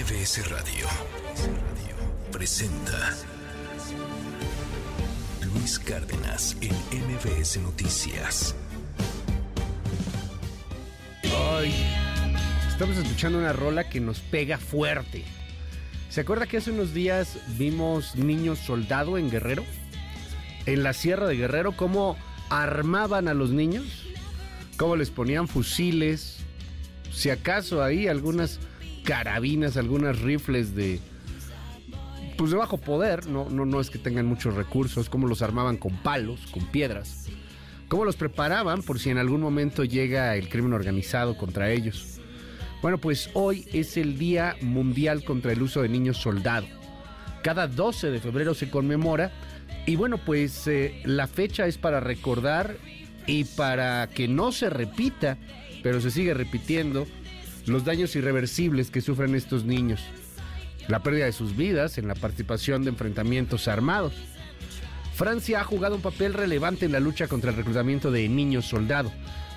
MBS Radio presenta Luis Cárdenas en MBS Noticias. Ay, estamos escuchando una rola que nos pega fuerte. ¿Se acuerda que hace unos días vimos niños soldado en Guerrero? En la Sierra de Guerrero, cómo armaban a los niños, cómo les ponían fusiles, si acaso ahí algunas carabinas, algunas rifles de pues de bajo poder, no, no, no es que tengan muchos recursos, cómo los armaban con palos, con piedras, cómo los preparaban por si en algún momento llega el crimen organizado contra ellos. Bueno, pues hoy es el Día Mundial contra el Uso de Niños Soldado. Cada 12 de febrero se conmemora y bueno, pues eh, la fecha es para recordar y para que no se repita, pero se sigue repitiendo, los daños irreversibles que sufren estos niños. La pérdida de sus vidas en la participación de enfrentamientos armados. Francia ha jugado un papel relevante en la lucha contra el reclutamiento de niños soldado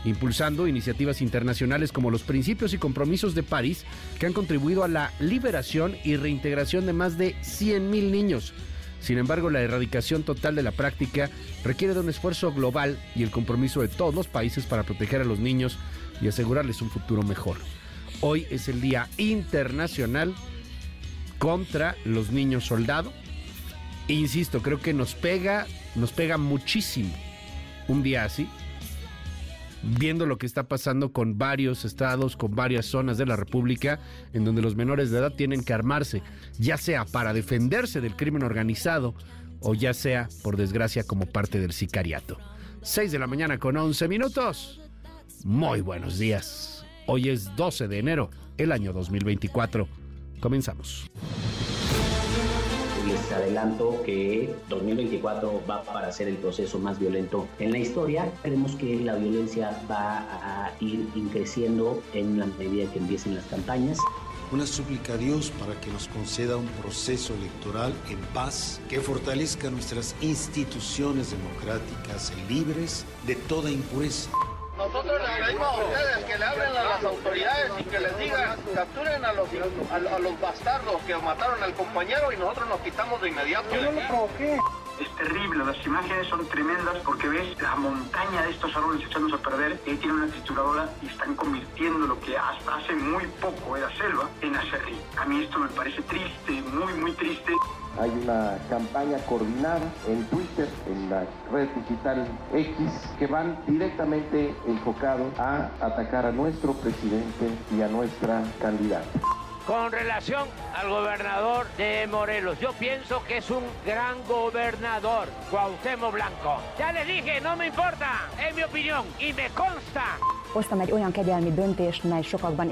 impulsando iniciativas internacionales como los principios y compromisos de París que han contribuido a la liberación y reintegración de más de 100.000 niños. Sin embargo, la erradicación total de la práctica requiere de un esfuerzo global y el compromiso de todos los países para proteger a los niños y asegurarles un futuro mejor. Hoy es el Día Internacional contra los niños soldado. insisto, creo que nos pega, nos pega muchísimo un día así, viendo lo que está pasando con varios estados, con varias zonas de la República, en donde los menores de edad tienen que armarse, ya sea para defenderse del crimen organizado o ya sea, por desgracia, como parte del sicariato. 6 de la mañana con 11 minutos. Muy buenos días. Hoy es 12 de enero, el año 2024. Comenzamos les adelanto que 2024 va para ser el proceso más violento en la historia. Creemos que la violencia va a ir creciendo en la medida que empiecen las campañas. Una súplica a Dios para que nos conceda un proceso electoral en paz, que fortalezca nuestras instituciones democráticas libres de toda impureza. Nosotros les pedimos a ustedes que le abren a las autoridades y que les digan, capturen a los, a, los bastardos que mataron al compañero y nosotros nos quitamos de inmediato. Yo no lo provoqué. Es terrible, las imágenes son tremendas porque ves la montaña de estos árboles echándose a perder, y tienen una trituradora y están convirtiendo lo que hasta hace muy poco era selva en acerrín. A mí esto me parece triste, muy, muy triste. Hay una campaña coordinada en Twitter, en la red digital X, que van directamente enfocados a atacar a nuestro presidente y a nuestra candidata. Con relación al gobernador de Morelos, yo pienso que es un gran gobernador, Cuauhtémoc Blanco. Ya le dije, no me importa, es mi opinión y me consta.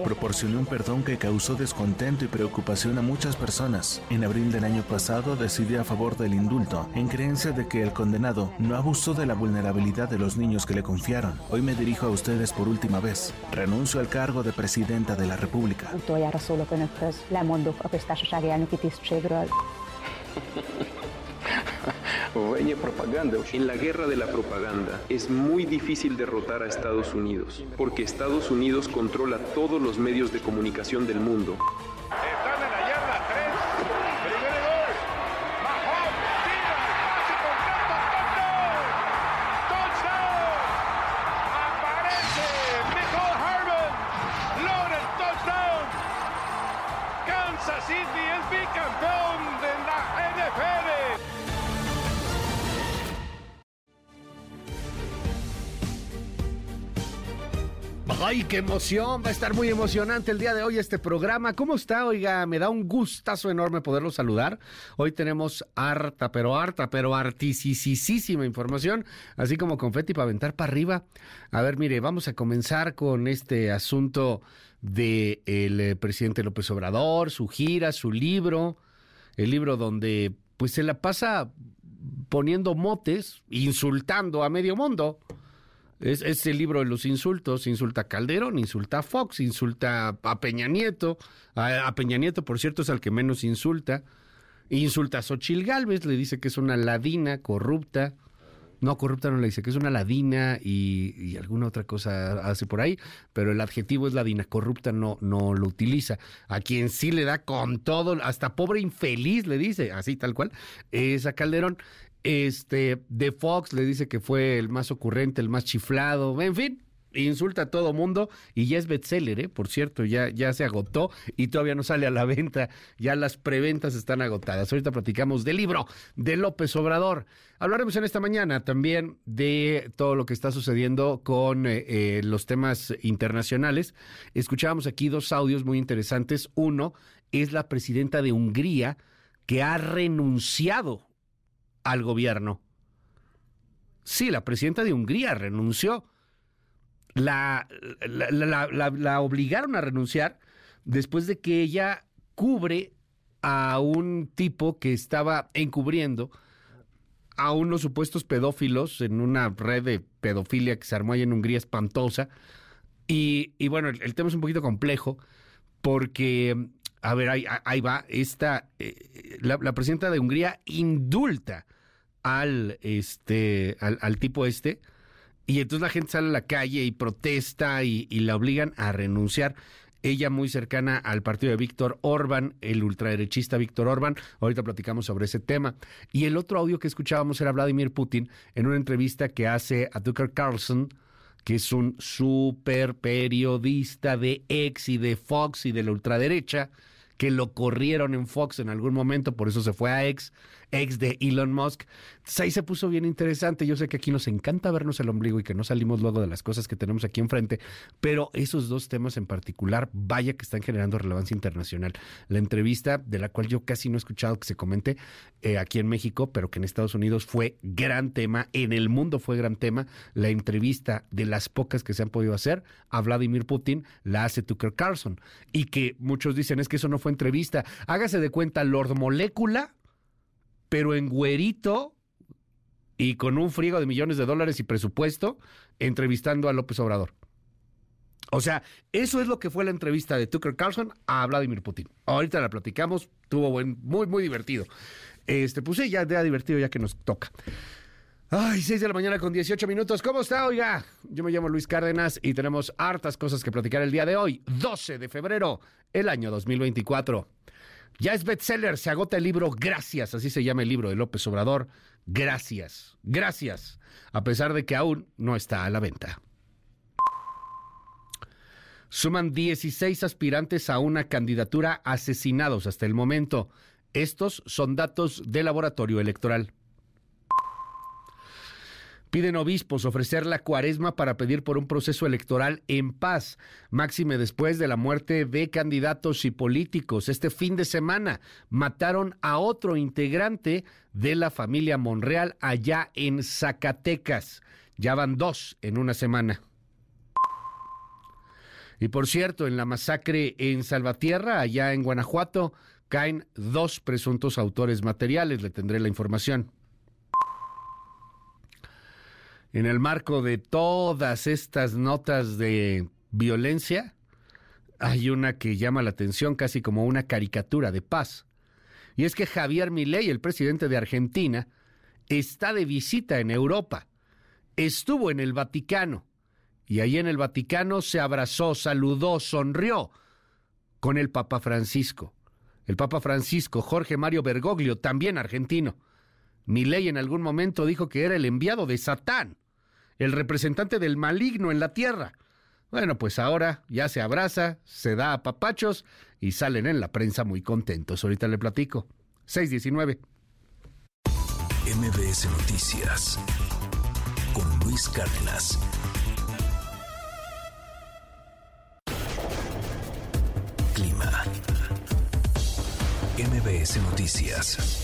Proporcionó un perdón que causó descontento y preocupación a muchas personas. En abril del año pasado decidió a favor del indulto, en creencia de que el condenado no abusó de la vulnerabilidad de los niños que le confiaron. Hoy me dirijo a ustedes por última vez. Renuncio al cargo de presidenta de la República. En la guerra de la propaganda es muy difícil derrotar a Estados Unidos, porque Estados Unidos controla todos los medios de comunicación del mundo. ¡Ay, qué emoción! Va a estar muy emocionante el día de hoy este programa. ¿Cómo está? Oiga, me da un gustazo enorme poderlo saludar. Hoy tenemos harta, pero harta, pero articisísima información, así como confeti para aventar para arriba. A ver, mire, vamos a comenzar con este asunto del de eh, presidente López Obrador, su gira, su libro, el libro donde pues se la pasa poniendo motes, insultando a medio mundo. Es, el libro de los insultos. Insulta a Calderón, insulta a Fox, insulta a Peña Nieto. A, Peña Nieto, por cierto, es al que menos insulta. Insulta a Xochil Gálvez, le dice que es una ladina corrupta. No, corrupta no le dice, que es una ladina y, alguna otra cosa hace por ahí, pero el adjetivo es ladina, corrupta no, no lo utiliza. A quien sí le da con todo, hasta pobre infeliz le dice, así tal cual, es a Calderón. Este, de Fox le dice que fue el más ocurrente, el más chiflado, en fin, insulta a todo mundo y ya es bestseller, ¿eh? por cierto, ya, ya se agotó y todavía no sale a la venta, ya las preventas están agotadas. Ahorita platicamos del libro de López Obrador. Hablaremos en esta mañana también de todo lo que está sucediendo con eh, eh, los temas internacionales. Escuchábamos aquí dos audios muy interesantes. Uno es la presidenta de Hungría que ha renunciado al gobierno. Sí, la presidenta de Hungría renunció la, la, obligaron a renunciar después de que ella cubre a un tipo que estaba encubriendo a unos supuestos pedófilos en una red de pedofilia que se armó ahí en Hungría espantosa. Y, bueno, el, tema es un poquito complejo porque, a ver, ahí, va, esta, eh, la, presidenta de Hungría indulta al, este, al, al tipo este, y entonces la gente sale a la calle y protesta y, la obligan a renunciar ella muy cercana al partido de Víctor Orban, el ultraderechista Víctor Orban. Ahorita platicamos sobre ese tema. Y el otro audio que escuchábamos era Vladimir Putin en una entrevista que hace a Tucker Carlson, que es un super periodista de ex y de Fox y de la ultraderecha, que lo corrieron en Fox en algún momento, por eso se fue a ex ex de Elon Musk. ahí se puso bien interesante. Yo sé que aquí nos encanta vernos el ombligo y que no salimos luego de las cosas que tenemos aquí enfrente, pero esos dos temas en particular, vaya que están generando relevancia internacional. La entrevista, de la cual yo casi no he escuchado que se comente eh, aquí en México, pero que en Estados Unidos fue gran tema, en el mundo fue gran tema, la entrevista de las pocas que se han podido hacer a Vladimir Putin la hace Tucker Carlson. Y que muchos dicen es que eso no fue entrevista. Hágase de cuenta, Lord Molécula pero en güerito y con un frigo de millones de dólares y presupuesto, entrevistando a López Obrador. O sea, eso es lo que fue la entrevista de Tucker Carlson a Vladimir Putin. Ahorita la platicamos, tuvo buen, muy, muy divertido. Este, pues sí, ya, ya divertido ya que nos toca. Ay, 6 de la mañana con 18 minutos. ¿Cómo está, oiga? Yo me llamo Luis Cárdenas y tenemos hartas cosas que platicar el día de hoy, 12 de febrero, el año 2024. Ya es bestseller, se agota el libro Gracias, así se llama el libro de López Obrador. Gracias, gracias, a pesar de que aún no está a la venta. Suman 16 aspirantes a una candidatura asesinados hasta el momento. Estos son datos del laboratorio electoral. Piden obispos ofrecer la cuaresma para pedir por un proceso electoral en paz, máxime después de la muerte de candidatos y políticos. Este fin de semana mataron a otro integrante de la familia Monreal allá en Zacatecas. Ya van dos en una semana. Y por cierto, en la masacre en Salvatierra, allá en Guanajuato, caen dos presuntos autores materiales. Le tendré la información. En el marco de todas estas notas de violencia, hay una que llama la atención casi como una caricatura de paz. Y es que Javier Milei, el presidente de Argentina, está de visita en Europa. Estuvo en el Vaticano y ahí en el Vaticano se abrazó, saludó, sonrió con el Papa Francisco. El Papa Francisco, Jorge Mario Bergoglio, también argentino. Milei en algún momento dijo que era el enviado de Satán el representante del maligno en la tierra. Bueno, pues ahora ya se abraza, se da a papachos y salen en la prensa muy contentos. Ahorita le platico. 619. MBS Noticias con Luis Cárdenas. Clima. MBS Noticias.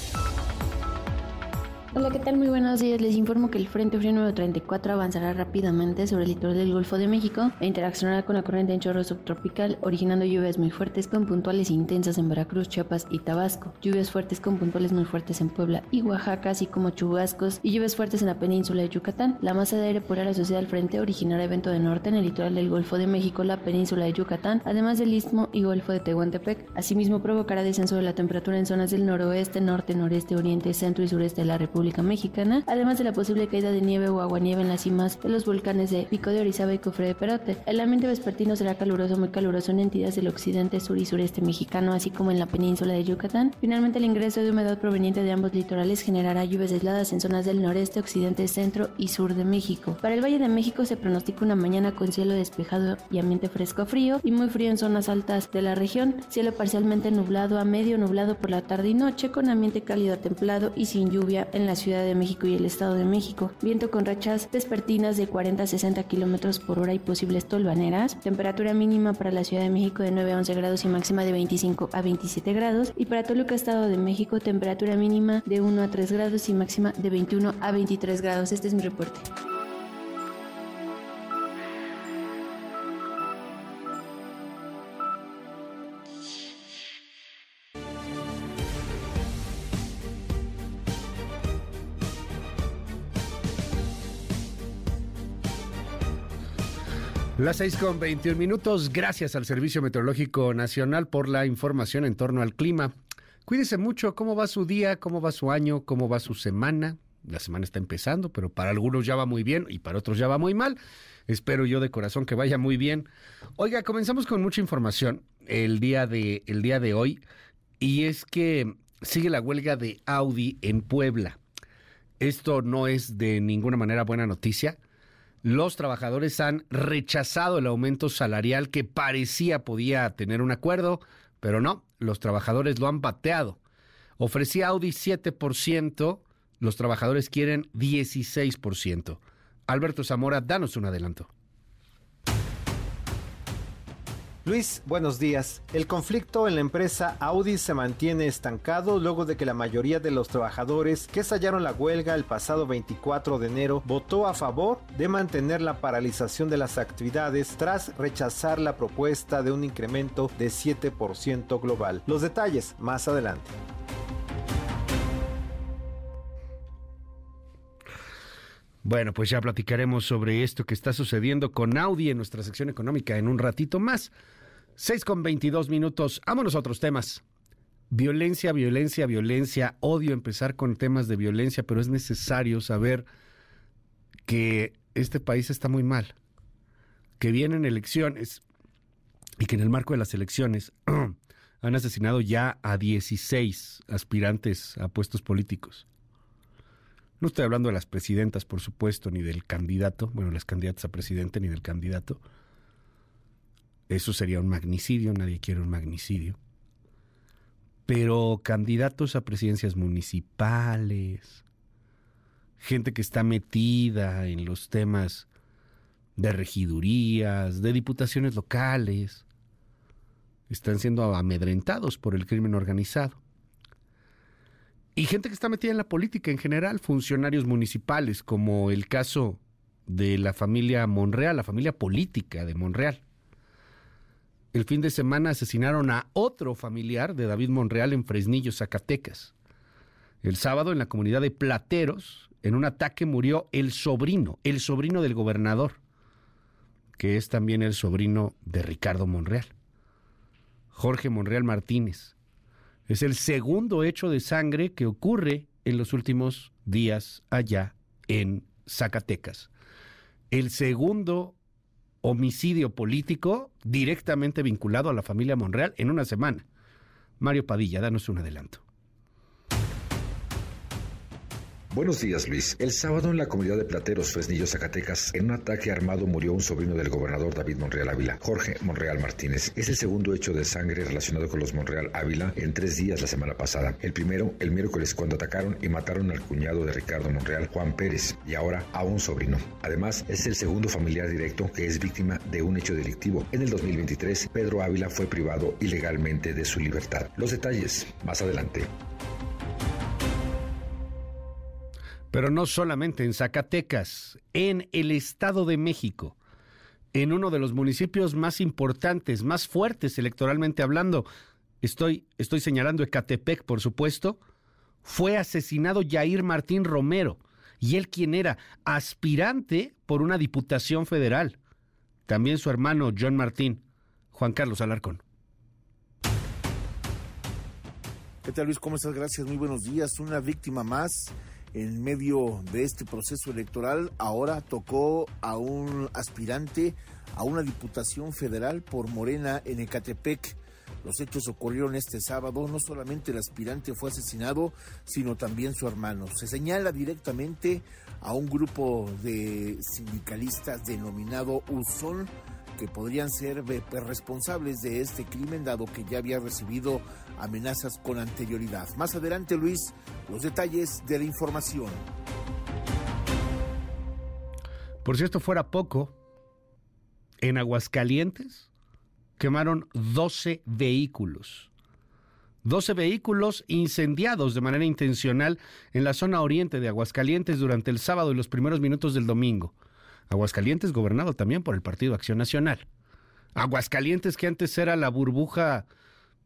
Hola, ¿qué tal? Muy buenos días. Les informo que el Frente Frío número 34 avanzará rápidamente sobre el litoral del Golfo de México e interaccionará con la corriente en chorro subtropical, originando lluvias muy fuertes con puntuales intensas en Veracruz, Chiapas y Tabasco, lluvias fuertes con puntuales muy fuertes en Puebla y Oaxaca, así como chubascos y lluvias fuertes en la península de Yucatán. La masa de aire polar asociada al frente originará evento de norte en el litoral del Golfo de México, la península de Yucatán, además del istmo y golfo de Tehuantepec. Asimismo, provocará descenso de la temperatura en zonas del noroeste, norte, noreste, oriente, centro y sureste de la República Mexicana, además de la posible caída de nieve o aguanieve en las cimas de los volcanes de Pico de Orizaba y Cofre de Perote. El ambiente vespertino será caluroso, muy caluroso en entidades del occidente, sur y sureste mexicano, así como en la península de Yucatán. Finalmente, el ingreso de humedad proveniente de ambos litorales generará lluvias aisladas en zonas del noreste, occidente, centro y sur de México. Para el Valle de México se pronostica una mañana con cielo despejado y ambiente fresco frío y muy frío en zonas altas de la región, cielo parcialmente nublado a medio nublado por la tarde y noche con ambiente cálido a templado y sin lluvia en la Ciudad de México y el Estado de México, viento con rachas vespertinas de 40 a 60 kilómetros por hora y posibles tolvaneras, temperatura mínima para la Ciudad de México de 9 a 11 grados y máxima de 25 a 27 grados y para Toluca, Estado de México, temperatura mínima de 1 a 3 grados y máxima de 21 a 23 grados. Este es mi reporte. Las 6 con 21 minutos. Gracias al Servicio Meteorológico Nacional por la información en torno al clima. Cuídese mucho. ¿Cómo va su día? ¿Cómo va su año? ¿Cómo va su semana? La semana está empezando, pero para algunos ya va muy bien y para otros ya va muy mal. Espero yo de corazón que vaya muy bien. Oiga, comenzamos con mucha información el día de, el día de hoy y es que sigue la huelga de Audi en Puebla. Esto no es de ninguna manera buena noticia los trabajadores han rechazado el aumento salarial que parecía podía tener un acuerdo, pero no, los trabajadores lo han bateado. Ofrecía Audi 7%, los trabajadores quieren 16%. Alberto Zamora, danos un adelanto. Luis, buenos días. El conflicto en la empresa Audi se mantiene estancado luego de que la mayoría de los trabajadores que estallaron la huelga el pasado 24 de enero votó a favor de mantener la paralización de las actividades tras rechazar la propuesta de un incremento de 7% global. Los detalles más adelante. Bueno, pues ya platicaremos sobre esto que está sucediendo con Audi en nuestra sección económica en un ratito más. 6 con 22 minutos. Vámonos a otros temas. Violencia, violencia, violencia. Odio empezar con temas de violencia, pero es necesario saber que este país está muy mal. Que vienen elecciones y que en el marco de las elecciones han asesinado ya a 16 aspirantes a puestos políticos. No estoy hablando de las presidentas, por supuesto, ni del candidato, bueno, las candidatas a presidente, ni del candidato eso sería un magnicidio, nadie quiere un magnicidio. Pero candidatos a presidencias municipales, gente que está metida en los temas de regidurías, de diputaciones locales, están siendo amedrentados por el crimen organizado. Y gente que está metida en la política en general, funcionarios municipales, como el caso de la familia Monreal, la familia política de Monreal. El fin de semana asesinaron a otro familiar de David Monreal en Fresnillo, Zacatecas. El sábado en la comunidad de Plateros, en un ataque murió el sobrino, el sobrino del gobernador, que es también el sobrino de Ricardo Monreal. Jorge Monreal Martínez. Es el segundo hecho de sangre que ocurre en los últimos días allá en Zacatecas. El segundo homicidio político directamente vinculado a la familia Monreal en una semana. Mario Padilla, danos un adelanto. Buenos días, Luis. El sábado en la comunidad de Plateros, Fresnillo, Zacatecas, en un ataque armado murió un sobrino del gobernador David Monreal Ávila, Jorge Monreal Martínez. Es el segundo hecho de sangre relacionado con los Monreal Ávila en tres días la semana pasada. El primero, el miércoles, cuando atacaron y mataron al cuñado de Ricardo Monreal, Juan Pérez, y ahora a un sobrino. Además, es el segundo familiar directo que es víctima de un hecho delictivo. En el 2023, Pedro Ávila fue privado ilegalmente de su libertad. Los detalles más adelante. Pero no solamente en Zacatecas, en el Estado de México, en uno de los municipios más importantes, más fuertes electoralmente hablando, estoy, estoy señalando Ecatepec, por supuesto, fue asesinado Jair Martín Romero, y él quien era aspirante por una diputación federal. También su hermano John Martín, Juan Carlos Alarcón. ¿Qué tal Luis? ¿Cómo estás? Gracias, muy buenos días. Una víctima más en medio de este proceso electoral, ahora tocó a un aspirante a una diputación federal por Morena en Ecatepec. Los hechos ocurrieron este sábado. No solamente el aspirante fue asesinado, sino también su hermano. Se señala directamente a un grupo de sindicalistas denominado Usón que podrían ser responsables de este crimen dado que ya había recibido amenazas con anterioridad. Más adelante, Luis, los detalles de la información. Por si esto fuera poco, en Aguascalientes quemaron 12 vehículos. 12 vehículos incendiados de manera intencional en la zona oriente de Aguascalientes durante el sábado y los primeros minutos del domingo. Aguascalientes gobernado también por el Partido Acción Nacional. Aguascalientes que antes era la burbuja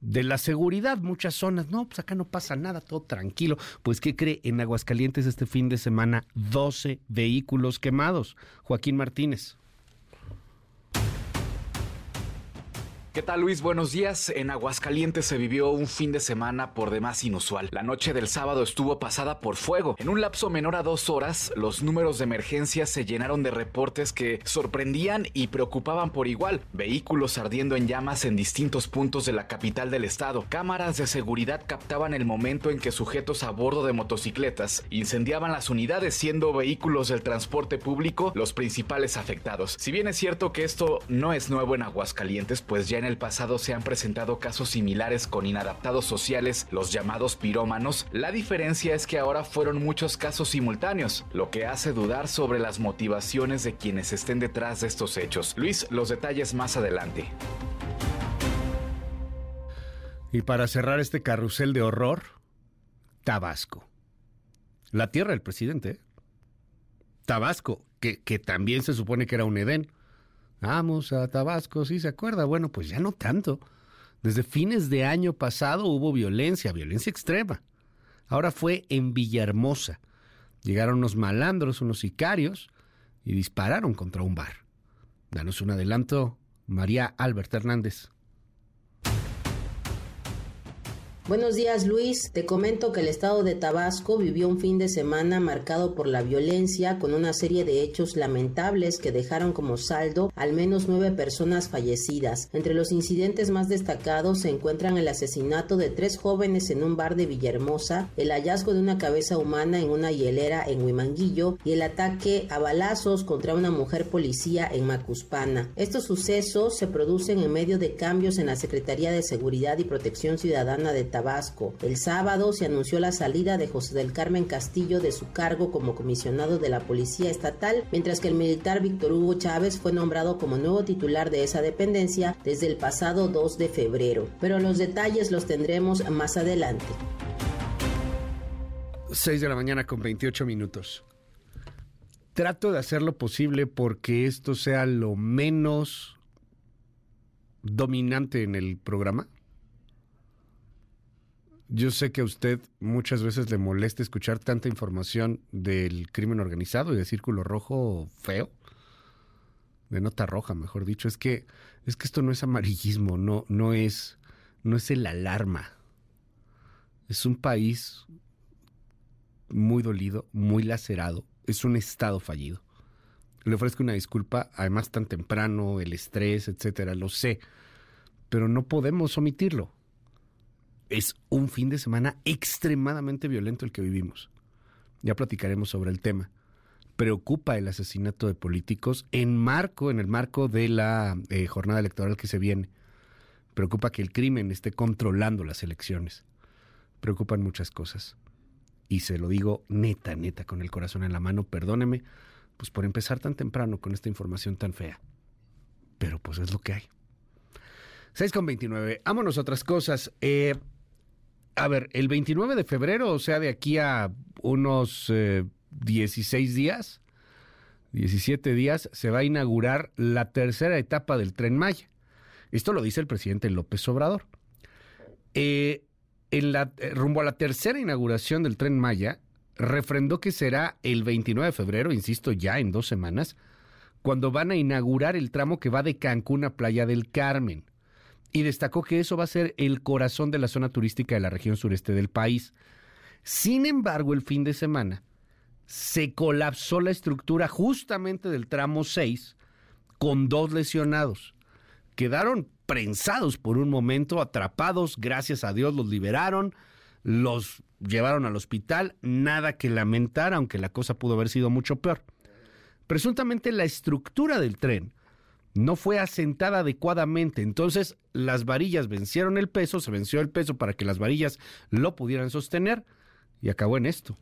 de la seguridad, muchas zonas, no, pues acá no pasa nada, todo tranquilo. Pues ¿qué cree? En Aguascalientes este fin de semana 12 vehículos quemados. Joaquín Martínez. ¿Qué tal Luis? Buenos días. En Aguascalientes se vivió un fin de semana por demás inusual. La noche del sábado estuvo pasada por fuego. En un lapso menor a dos horas, los números de emergencia se llenaron de reportes que sorprendían y preocupaban por igual. Vehículos ardiendo en llamas en distintos puntos de la capital del estado. Cámaras de seguridad captaban el momento en que sujetos a bordo de motocicletas incendiaban las unidades, siendo vehículos del transporte público los principales afectados. Si bien es cierto que esto no es nuevo en Aguascalientes, pues ya en el pasado se han presentado casos similares con inadaptados sociales, los llamados pirómanos, la diferencia es que ahora fueron muchos casos simultáneos, lo que hace dudar sobre las motivaciones de quienes estén detrás de estos hechos. Luis, los detalles más adelante. Y para cerrar este carrusel de horror, Tabasco. La tierra del presidente. ¿eh? Tabasco, que, que también se supone que era un Edén. Vamos a Tabasco, ¿sí se acuerda? Bueno, pues ya no tanto. Desde fines de año pasado hubo violencia, violencia extrema. Ahora fue en Villahermosa. Llegaron unos malandros, unos sicarios, y dispararon contra un bar. Danos un adelanto, María Albert Hernández. Buenos días Luis, te comento que el estado de Tabasco vivió un fin de semana marcado por la violencia con una serie de hechos lamentables que dejaron como saldo al menos nueve personas fallecidas. Entre los incidentes más destacados se encuentran el asesinato de tres jóvenes en un bar de Villahermosa, el hallazgo de una cabeza humana en una hielera en Huimanguillo y el ataque a balazos contra una mujer policía en Macuspana. Estos sucesos se producen en medio de cambios en la Secretaría de Seguridad y Protección Ciudadana de Tabasco. El sábado se anunció la salida de José del Carmen Castillo de su cargo como comisionado de la Policía Estatal, mientras que el militar Víctor Hugo Chávez fue nombrado como nuevo titular de esa dependencia desde el pasado 2 de febrero. Pero los detalles los tendremos más adelante. 6 de la mañana con 28 minutos. Trato de hacer lo posible porque esto sea lo menos dominante en el programa. Yo sé que a usted muchas veces le molesta escuchar tanta información del crimen organizado y de círculo rojo feo, de nota roja, mejor dicho. Es que es que esto no es amarillismo, no no es no es el alarma. Es un país muy dolido, muy lacerado, es un estado fallido. Le ofrezco una disculpa, además tan temprano, el estrés, etcétera, lo sé, pero no podemos omitirlo es un fin de semana extremadamente violento el que vivimos. Ya platicaremos sobre el tema. Preocupa el asesinato de políticos en marco, en el marco de la eh, jornada electoral que se viene. Preocupa que el crimen esté controlando las elecciones. Preocupan muchas cosas. Y se lo digo neta, neta, con el corazón en la mano, perdóneme, pues por empezar tan temprano con esta información tan fea. Pero pues es lo que hay. 6 con 29. Vámonos a otras cosas. Eh, a ver, el 29 de febrero, o sea, de aquí a unos 16 eh, días, 17 días, se va a inaugurar la tercera etapa del tren Maya. Esto lo dice el presidente López Obrador. Eh, en la, eh, rumbo a la tercera inauguración del tren Maya, refrendó que será el 29 de febrero, insisto, ya en dos semanas, cuando van a inaugurar el tramo que va de Cancún a Playa del Carmen y destacó que eso va a ser el corazón de la zona turística de la región sureste del país. Sin embargo, el fin de semana se colapsó la estructura justamente del tramo 6 con dos lesionados. Quedaron prensados por un momento, atrapados, gracias a Dios los liberaron, los llevaron al hospital, nada que lamentar, aunque la cosa pudo haber sido mucho peor. Presuntamente la estructura del tren no fue asentada adecuadamente, entonces las varillas vencieron el peso, se venció el peso para que las varillas lo pudieran sostener y acabó en esto.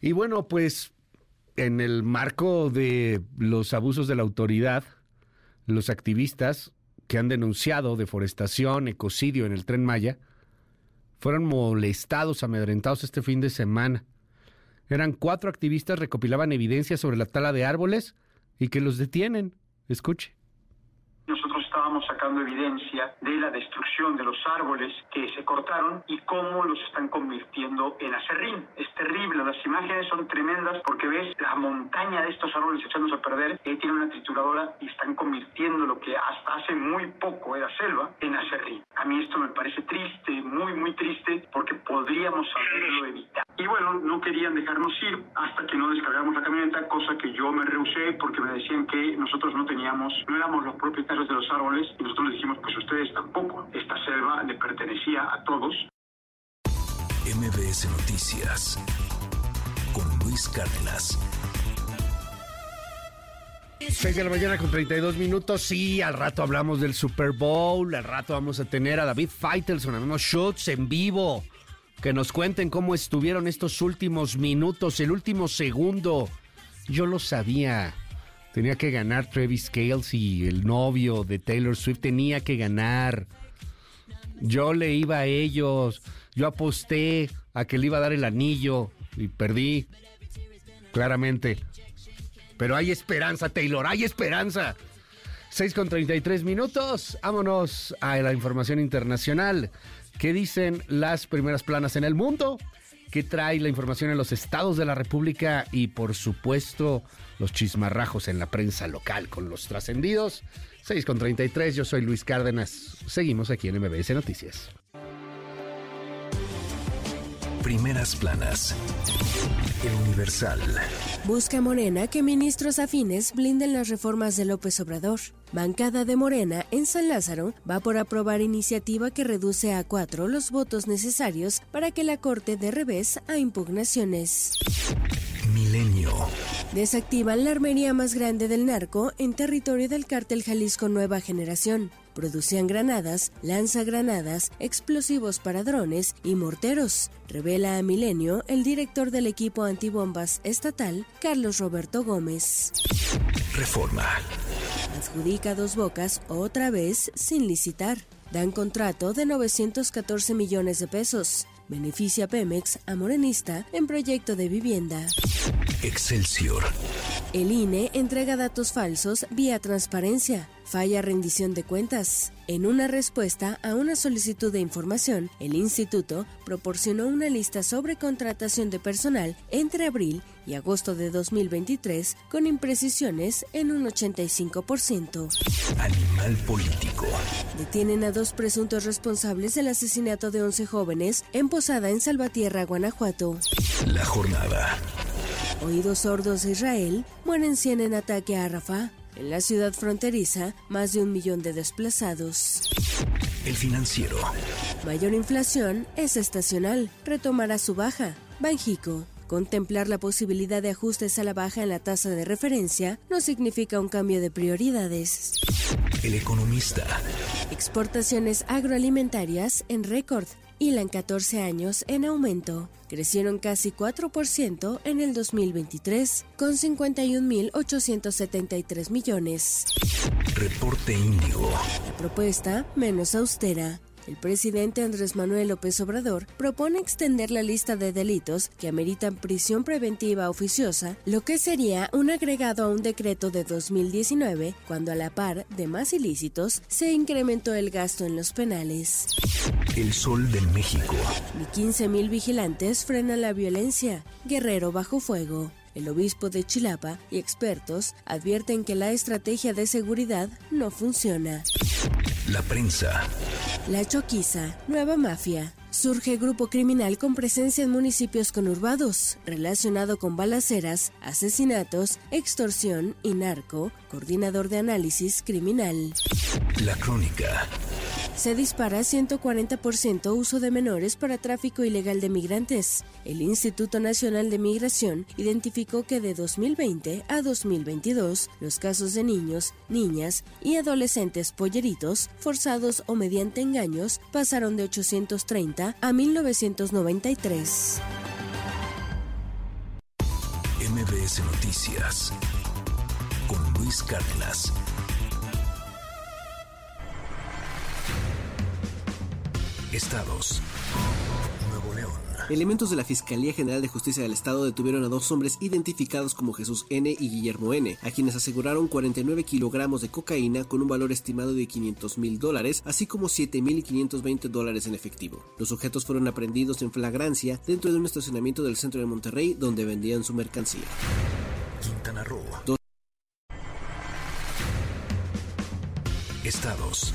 Y bueno, pues en el marco de los abusos de la autoridad, los activistas que han denunciado deforestación, ecocidio en el tren Maya, fueron molestados, amedrentados este fin de semana. Eran cuatro activistas, recopilaban evidencia sobre la tala de árboles y que los detienen. Escuche estábamos sacando evidencia de la destrucción de los árboles que se cortaron y cómo los están convirtiendo en acerrín. Es terrible, las imágenes son tremendas porque ves la montaña de estos árboles echándose a perder, que tiene una trituradora y están convirtiendo lo que hasta hace muy poco era selva en acerrín. A mí esto me parece triste, muy, muy triste, porque podríamos haberlo evitado. Y bueno, no querían dejarnos ir hasta que no descargamos la camioneta, cosa que yo me rehusé porque me decían que nosotros no teníamos, no éramos los propietarios de los árboles y nosotros les dijimos, pues ustedes tampoco. Esta selva le pertenecía a todos. MBS Noticias con Luis Cárdenas. 6 de la mañana con 32 minutos. Sí, al rato hablamos del Super Bowl. Al rato vamos a tener a David Feitelson, a unos shots en vivo que nos cuenten cómo estuvieron estos últimos minutos, el último segundo. Yo lo sabía. Tenía que ganar Travis y el novio de Taylor Swift tenía que ganar. Yo le iba a ellos. Yo aposté a que le iba a dar el anillo y perdí. Claramente. Pero hay esperanza, Taylor, hay esperanza. 6 con 33 minutos. Vámonos a la información internacional. ¿Qué dicen las primeras planas en el mundo? ¿Qué trae la información en los estados de la República? Y por supuesto, los chismarrajos en la prensa local con los trascendidos. 6 con 33, yo soy Luis Cárdenas. Seguimos aquí en MBS Noticias. Primeras planas. El Universal. Busca Morena que ministros afines blinden las reformas de López Obrador. Bancada de Morena en San Lázaro va por aprobar iniciativa que reduce a cuatro los votos necesarios para que la Corte dé revés a impugnaciones. Milenio. Desactivan la armería más grande del narco en territorio del cártel Jalisco Nueva Generación. Producían granadas, lanzagranadas, explosivos para drones y morteros, revela a Milenio el director del equipo antibombas estatal, Carlos Roberto Gómez. Reforma. Adjudica dos bocas otra vez sin licitar. Dan contrato de 914 millones de pesos. Beneficia Pemex a Morenista en proyecto de vivienda. Excelsior. El INE entrega datos falsos vía transparencia. Falla rendición de cuentas. En una respuesta a una solicitud de información, el instituto proporcionó una lista sobre contratación de personal entre abril y agosto de 2023 con imprecisiones en un 85%. Animal político. Detienen a dos presuntos responsables del asesinato de 11 jóvenes en Posada en Salvatierra, Guanajuato. La jornada. Oídos sordos de Israel mueren 100 en ataque a Rafah. En la ciudad fronteriza, más de un millón de desplazados. El financiero. Mayor inflación es estacional. Retomará su baja. Banjico. Contemplar la posibilidad de ajustes a la baja en la tasa de referencia no significa un cambio de prioridades. El economista. Exportaciones agroalimentarias en récord hilan 14 años en aumento. Crecieron casi 4% en el 2023, con 51.873 millones. Reporte Índigo. La propuesta menos austera. El presidente Andrés Manuel López Obrador propone extender la lista de delitos que ameritan prisión preventiva oficiosa, lo que sería un agregado a un decreto de 2019, cuando a la par de más ilícitos se incrementó el gasto en los penales. El sol de México. Ni 15.000 vigilantes frenan la violencia. Guerrero bajo fuego. El obispo de Chilapa y expertos advierten que la estrategia de seguridad no funciona. La prensa. La Choquiza, nueva mafia. Surge grupo criminal con presencia en municipios conurbados, relacionado con balaceras, asesinatos, extorsión y narco, coordinador de análisis criminal. La crónica. Se dispara 140% uso de menores para tráfico ilegal de migrantes. El Instituto Nacional de Migración identificó que de 2020 a 2022 los casos de niños, niñas y adolescentes polleritos forzados o mediante engaños pasaron de 830 a 1993. MBS Noticias con Luis Cárdenas. Estados. Nuevo León. Elementos de la Fiscalía General de Justicia del Estado detuvieron a dos hombres identificados como Jesús N. y Guillermo N., a quienes aseguraron 49 kilogramos de cocaína con un valor estimado de 500 mil dólares, así como 7 mil 520 dólares en efectivo. Los sujetos fueron aprendidos en flagrancia dentro de un estacionamiento del centro de Monterrey donde vendían su mercancía. Quintana Roo. Estados.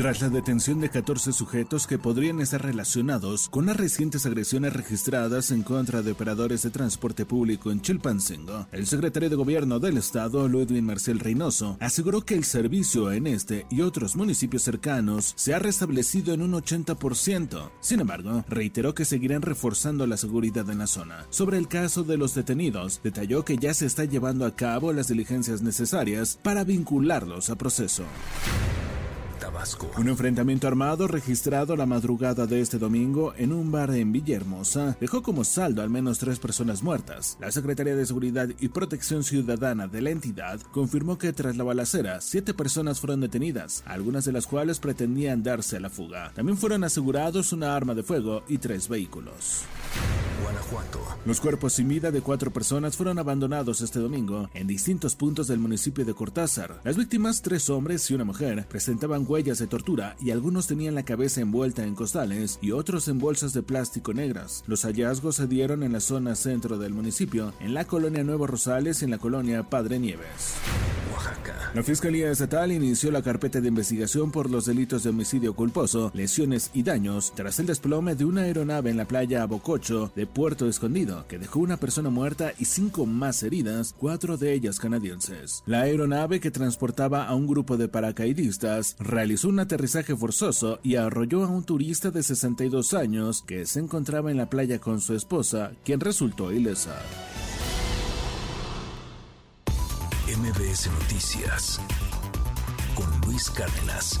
Tras la detención de 14 sujetos que podrían estar relacionados con las recientes agresiones registradas en contra de operadores de transporte público en Chilpancingo, el secretario de Gobierno del Estado, Ludwig Marcel Reynoso, aseguró que el servicio en este y otros municipios cercanos se ha restablecido en un 80%. Sin embargo, reiteró que seguirán reforzando la seguridad en la zona. Sobre el caso de los detenidos, detalló que ya se está llevando a cabo las diligencias necesarias para vincularlos a proceso. Un enfrentamiento armado registrado la madrugada de este domingo en un bar en Villahermosa dejó como saldo al menos tres personas muertas. La Secretaría de Seguridad y Protección Ciudadana de la entidad confirmó que tras la balacera, siete personas fueron detenidas, algunas de las cuales pretendían darse a la fuga. También fueron asegurados una arma de fuego y tres vehículos. Guanajuato. Los cuerpos sin vida de cuatro personas fueron abandonados este domingo en distintos puntos del municipio de Cortázar. Las víctimas, tres hombres y una mujer, presentaban huellas de tortura y algunos tenían la cabeza envuelta en costales y otros en bolsas de plástico negras. Los hallazgos se dieron en la zona centro del municipio, en la colonia Nuevo Rosales y en la colonia Padre Nieves. Oaxaca. La Fiscalía Estatal inició la carpeta de investigación por los delitos de homicidio culposo, lesiones y daños tras el desplome de una aeronave en la playa De Puerto Escondido, que dejó una persona muerta y cinco más heridas, cuatro de ellas canadienses. La aeronave que transportaba a un grupo de paracaidistas realizó un aterrizaje forzoso y arrolló a un turista de 62 años que se encontraba en la playa con su esposa, quien resultó ilesa. MBS Noticias con Luis Cárdenas.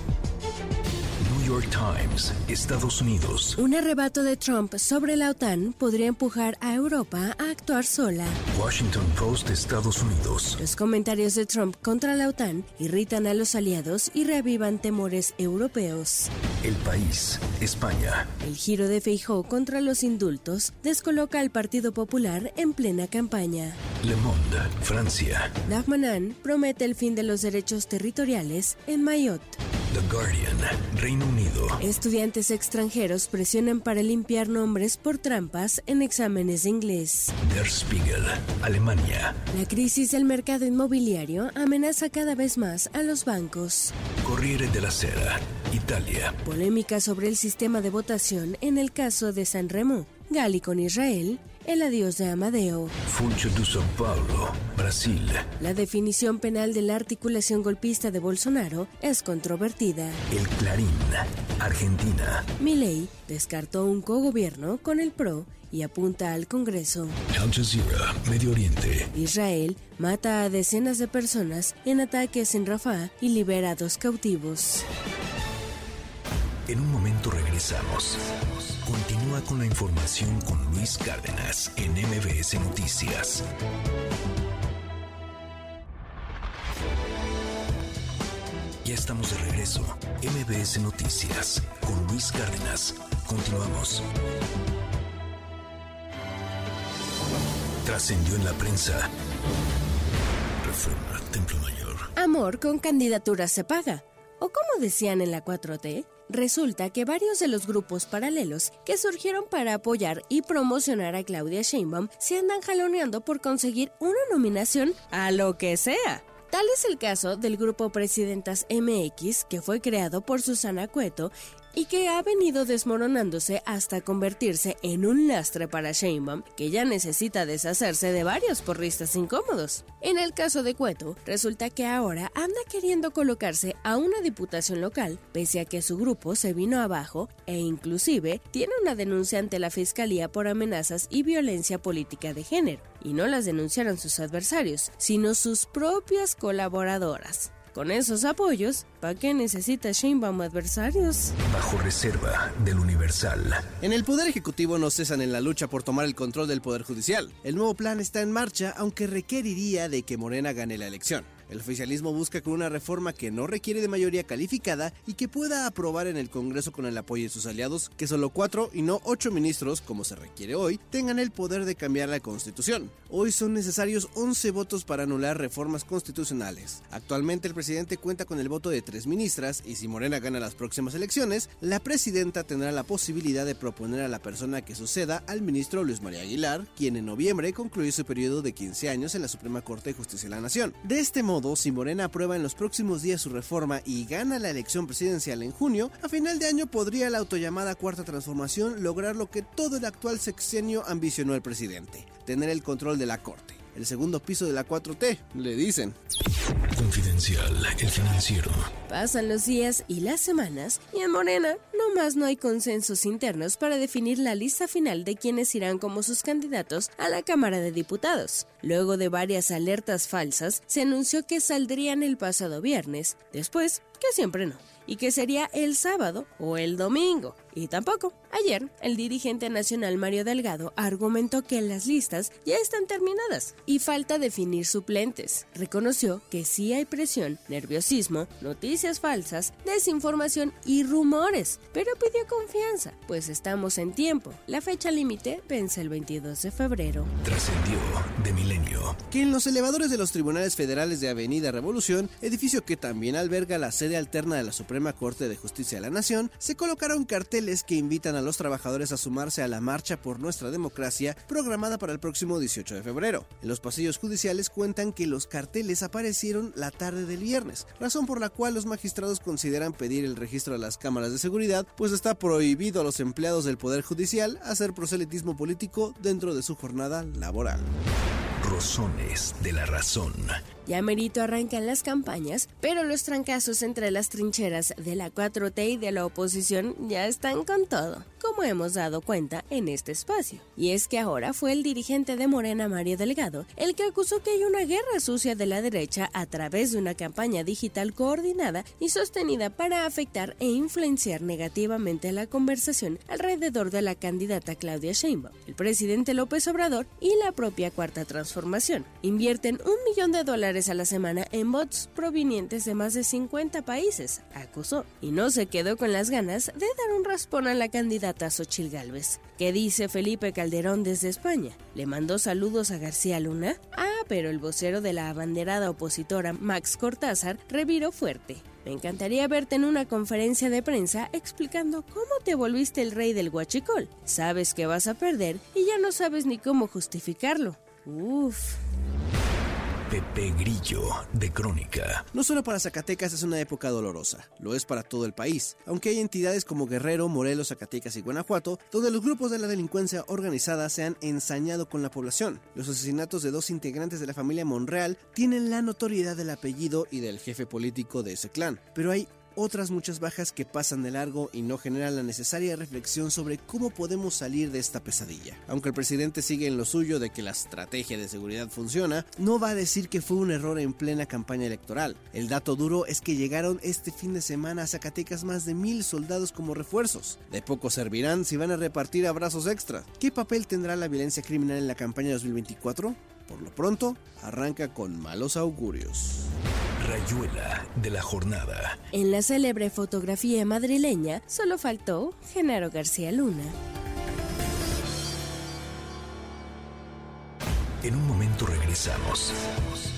New York Times, Estados Unidos. Un arrebato de Trump sobre la OTAN podría empujar a Europa a actuar sola. Washington Post, Estados Unidos. Los comentarios de Trump contra la OTAN irritan a los aliados y reavivan temores europeos. El país, España. El giro de Feijóo contra los indultos descoloca al Partido Popular en plena campaña. Le Monde, Francia. Dagmanan promete el fin de los derechos territoriales en Mayotte. The Guardian, Reino Unido. Estudiantes extranjeros presionan para limpiar nombres por trampas en exámenes de inglés. Der Spiegel, Alemania. La crisis del mercado inmobiliario amenaza cada vez más a los bancos. Corriere della Sera, Italia. Polémica sobre el sistema de votación en el caso de San Remo. Gali con Israel, el adiós de Amadeo. Funcho de São Paulo, Brasil. La definición penal de la articulación golpista de Bolsonaro es controvertida. El Clarín, Argentina. Milei descartó un cogobierno con el PRO y apunta al Congreso. Al Jazeera, Medio Oriente. Israel mata a decenas de personas en ataques en Rafah y libera a dos cautivos. En un momento regresamos. Continúa con la información con Luis Cárdenas en MBS Noticias. Ya estamos de regreso. MBS Noticias con Luis Cárdenas. Continuamos. Trascendió en la prensa. Reforma, Templo Mayor. Amor con candidatura se paga. O como decían en la 4T, resulta que varios de los grupos paralelos que surgieron para apoyar y promocionar a Claudia Sheinbaum se andan jaloneando por conseguir una nominación a lo que sea. Tal es el caso del grupo Presidentas MX, que fue creado por Susana Cueto y que ha venido desmoronándose hasta convertirse en un lastre para Sheinbaum, que ya necesita deshacerse de varios porristas incómodos. En el caso de Cueto, resulta que ahora anda queriendo colocarse a una diputación local, pese a que su grupo se vino abajo e inclusive tiene una denuncia ante la Fiscalía por amenazas y violencia política de género. Y no las denunciaron sus adversarios, sino sus propias colaboradoras. Con esos apoyos, ¿para qué necesita Sheinbaum adversarios? Bajo reserva del Universal. En el Poder Ejecutivo no cesan en la lucha por tomar el control del Poder Judicial. El nuevo plan está en marcha, aunque requeriría de que Morena gane la elección. El oficialismo busca con una reforma que no requiere de mayoría calificada y que pueda aprobar en el Congreso con el apoyo de sus aliados, que solo cuatro y no ocho ministros, como se requiere hoy, tengan el poder de cambiar la Constitución. Hoy son necesarios 11 votos para anular reformas constitucionales. Actualmente el presidente cuenta con el voto de tres ministras y si Morena gana las próximas elecciones, la presidenta tendrá la posibilidad de proponer a la persona que suceda al ministro Luis María Aguilar, quien en noviembre concluyó su periodo de 15 años en la Suprema Corte de Justicia de la Nación. De este modo, si Morena aprueba en los próximos días su reforma y gana la elección presidencial en junio, a final de año podría la autollamada Cuarta Transformación lograr lo que todo el actual sexenio ambicionó el presidente, tener el control de la Corte. El segundo piso de la 4T, le dicen. Confidencial, el financiero. Pasan los días y las semanas y en Morena no más no hay consensos internos para definir la lista final de quienes irán como sus candidatos a la Cámara de Diputados. Luego de varias alertas falsas, se anunció que saldrían el pasado viernes, después que siempre no y que sería el sábado o el domingo. Y tampoco. Ayer, el dirigente nacional Mario Delgado argumentó que las listas ya están terminadas y falta definir suplentes. Reconoció que sí hay presión, nerviosismo, noticias falsas, desinformación y rumores, pero pidió confianza, pues estamos en tiempo. La fecha límite vence el 22 de febrero. Trascendió de milenio. Que en los elevadores de los tribunales federales de Avenida Revolución, edificio que también alberga la sede alterna de la Suprema Corte de Justicia de la Nación, se colocaron carteles que invitan a los trabajadores a sumarse a la marcha por nuestra democracia programada para el próximo 18 de febrero. En los pasillos judiciales cuentan que los carteles aparecieron la tarde del viernes, razón por la cual los magistrados consideran pedir el registro a las cámaras de seguridad, pues está prohibido a los empleados del Poder Judicial hacer proselitismo político dentro de su jornada laboral. De la razón. Ya merito arrancan las campañas, pero los trancazos entre las trincheras de la 4T y de la oposición ya están con todo, como hemos dado cuenta en este espacio. Y es que ahora fue el dirigente de Morena, Mario Delgado, el que acusó que hay una guerra sucia de la derecha a través de una campaña digital coordinada y sostenida para afectar e influenciar negativamente la conversación alrededor de la candidata Claudia Sheinbaum, el presidente López Obrador y la propia Cuarta Transformación. Invierten un millón de dólares a la semana en bots provenientes de más de 50 países, acusó, y no se quedó con las ganas de dar un raspón a la candidata Xochil Gálvez. ¿Qué dice Felipe Calderón desde España? ¿Le mandó saludos a García Luna? Ah, pero el vocero de la abanderada opositora Max Cortázar reviró fuerte. Me encantaría verte en una conferencia de prensa explicando cómo te volviste el rey del huachicol. Sabes que vas a perder y ya no sabes ni cómo justificarlo. Uf. Pepe Grillo de Crónica. No solo para Zacatecas es una época dolorosa, lo es para todo el país, aunque hay entidades como Guerrero, Morelos, Zacatecas y Guanajuato, donde los grupos de la delincuencia organizada se han ensañado con la población. Los asesinatos de dos integrantes de la familia Monreal tienen la notoriedad del apellido y del jefe político de ese clan, pero hay otras muchas bajas que pasan de largo y no generan la necesaria reflexión sobre cómo podemos salir de esta pesadilla. Aunque el presidente sigue en lo suyo de que la estrategia de seguridad funciona, no va a decir que fue un error en plena campaña electoral. El dato duro es que llegaron este fin de semana a Zacatecas más de mil soldados como refuerzos. De poco servirán si van a repartir abrazos extra. ¿Qué papel tendrá la violencia criminal en la campaña 2024? Por lo pronto, arranca con malos augurios. Rayuela de la jornada. En la célebre fotografía madrileña solo faltó Genaro García Luna. En un momento regresamos.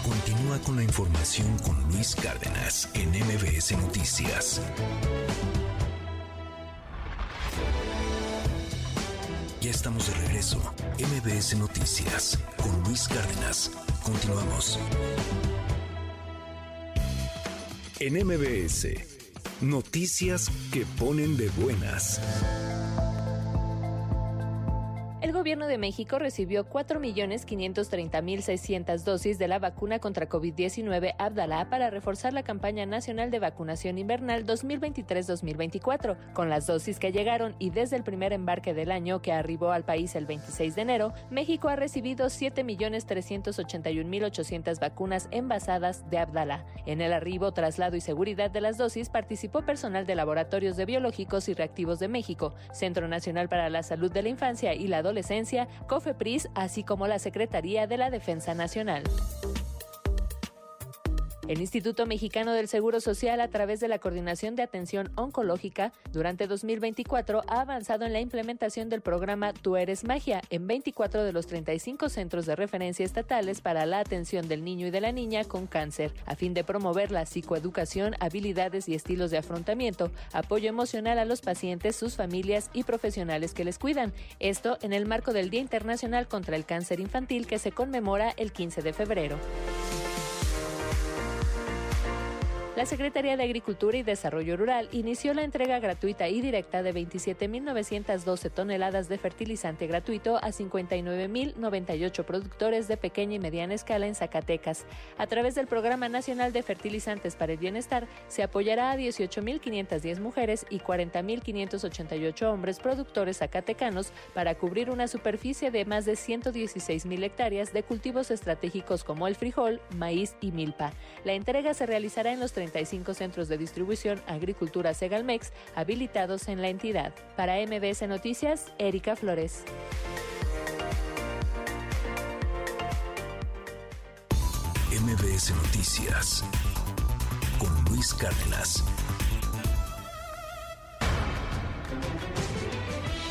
Continúa con la información con Luis Cárdenas en MBS Noticias. Ya estamos de regreso. MBS Noticias con Luis Cárdenas. Continuamos. En MBS, noticias que ponen de buenas. El gobierno de México recibió 4.530.600 dosis de la vacuna contra COVID-19 Abdala para reforzar la campaña nacional de vacunación invernal 2023-2024. Con las dosis que llegaron y desde el primer embarque del año que arribó al país el 26 de enero, México ha recibido 7.381.800 vacunas envasadas de Abdala. En el arribo, traslado y seguridad de las dosis participó personal de laboratorios de biológicos y reactivos de México, Centro Nacional para la Salud de la Infancia y la Adolescencia Adolescencia, COFEPRIS, así como la Secretaría de la Defensa Nacional. El Instituto Mexicano del Seguro Social, a través de la Coordinación de Atención Oncológica, durante 2024 ha avanzado en la implementación del programa Tú eres magia en 24 de los 35 centros de referencia estatales para la atención del niño y de la niña con cáncer, a fin de promover la psicoeducación, habilidades y estilos de afrontamiento, apoyo emocional a los pacientes, sus familias y profesionales que les cuidan. Esto en el marco del Día Internacional contra el Cáncer Infantil que se conmemora el 15 de febrero. La Secretaría de Agricultura y Desarrollo Rural inició la entrega gratuita y directa de 27.912 toneladas de fertilizante gratuito a 59.098 productores de pequeña y mediana escala en Zacatecas. A través del Programa Nacional de Fertilizantes para el Bienestar, se apoyará a 18.510 mujeres y 40.588 hombres productores zacatecanos para cubrir una superficie de más de 116.000 hectáreas de cultivos estratégicos como el frijol, maíz y milpa. La entrega se realizará en los 35 centros de distribución Agricultura Segalmex habilitados en la entidad. Para MBS Noticias, Erika Flores. MBS Noticias con Luis Cárdenas.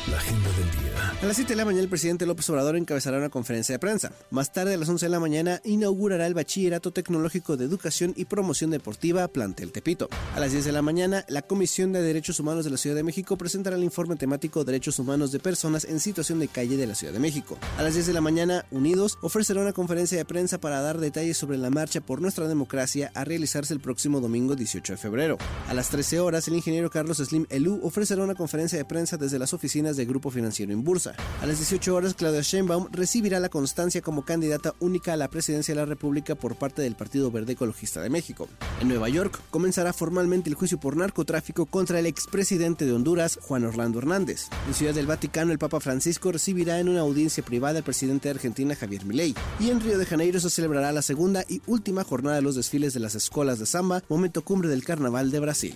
La agenda del día. A las 7 de la mañana el presidente López Obrador encabezará una conferencia de prensa. Más tarde a las 11 de la mañana inaugurará el Bachillerato Tecnológico de Educación y Promoción Deportiva Plantel Tepito. A las 10 de la mañana la Comisión de Derechos Humanos de la Ciudad de México presentará el informe temático Derechos Humanos de Personas en Situación de Calle de la Ciudad de México. A las 10 de la mañana Unidos ofrecerá una conferencia de prensa para dar detalles sobre la marcha por nuestra democracia a realizarse el próximo domingo 18 de febrero. A las 13 horas el ingeniero Carlos Slim Elú ofrecerá una conferencia de prensa desde las oficinas de Grupo Financiero Inbursa. A las 18 horas, Claudia Sheinbaum recibirá la constancia como candidata única a la presidencia de la República por parte del Partido Verde Ecologista de México. En Nueva York comenzará formalmente el juicio por narcotráfico contra el expresidente de Honduras, Juan Orlando Hernández. En Ciudad del Vaticano, el Papa Francisco recibirá en una audiencia privada al presidente de Argentina, Javier Milei. Y en Río de Janeiro se celebrará la segunda y última jornada de los desfiles de las escuelas de samba, momento cumbre del Carnaval de Brasil.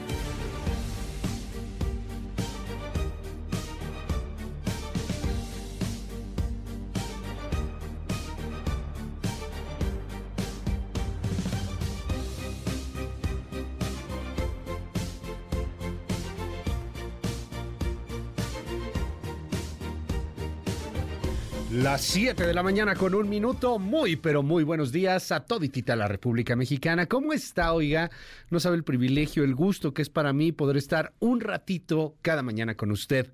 Las 7 de la mañana con un minuto. Muy, pero muy buenos días a toditita la República Mexicana. ¿Cómo está, oiga? No sabe el privilegio, el gusto que es para mí poder estar un ratito cada mañana con usted.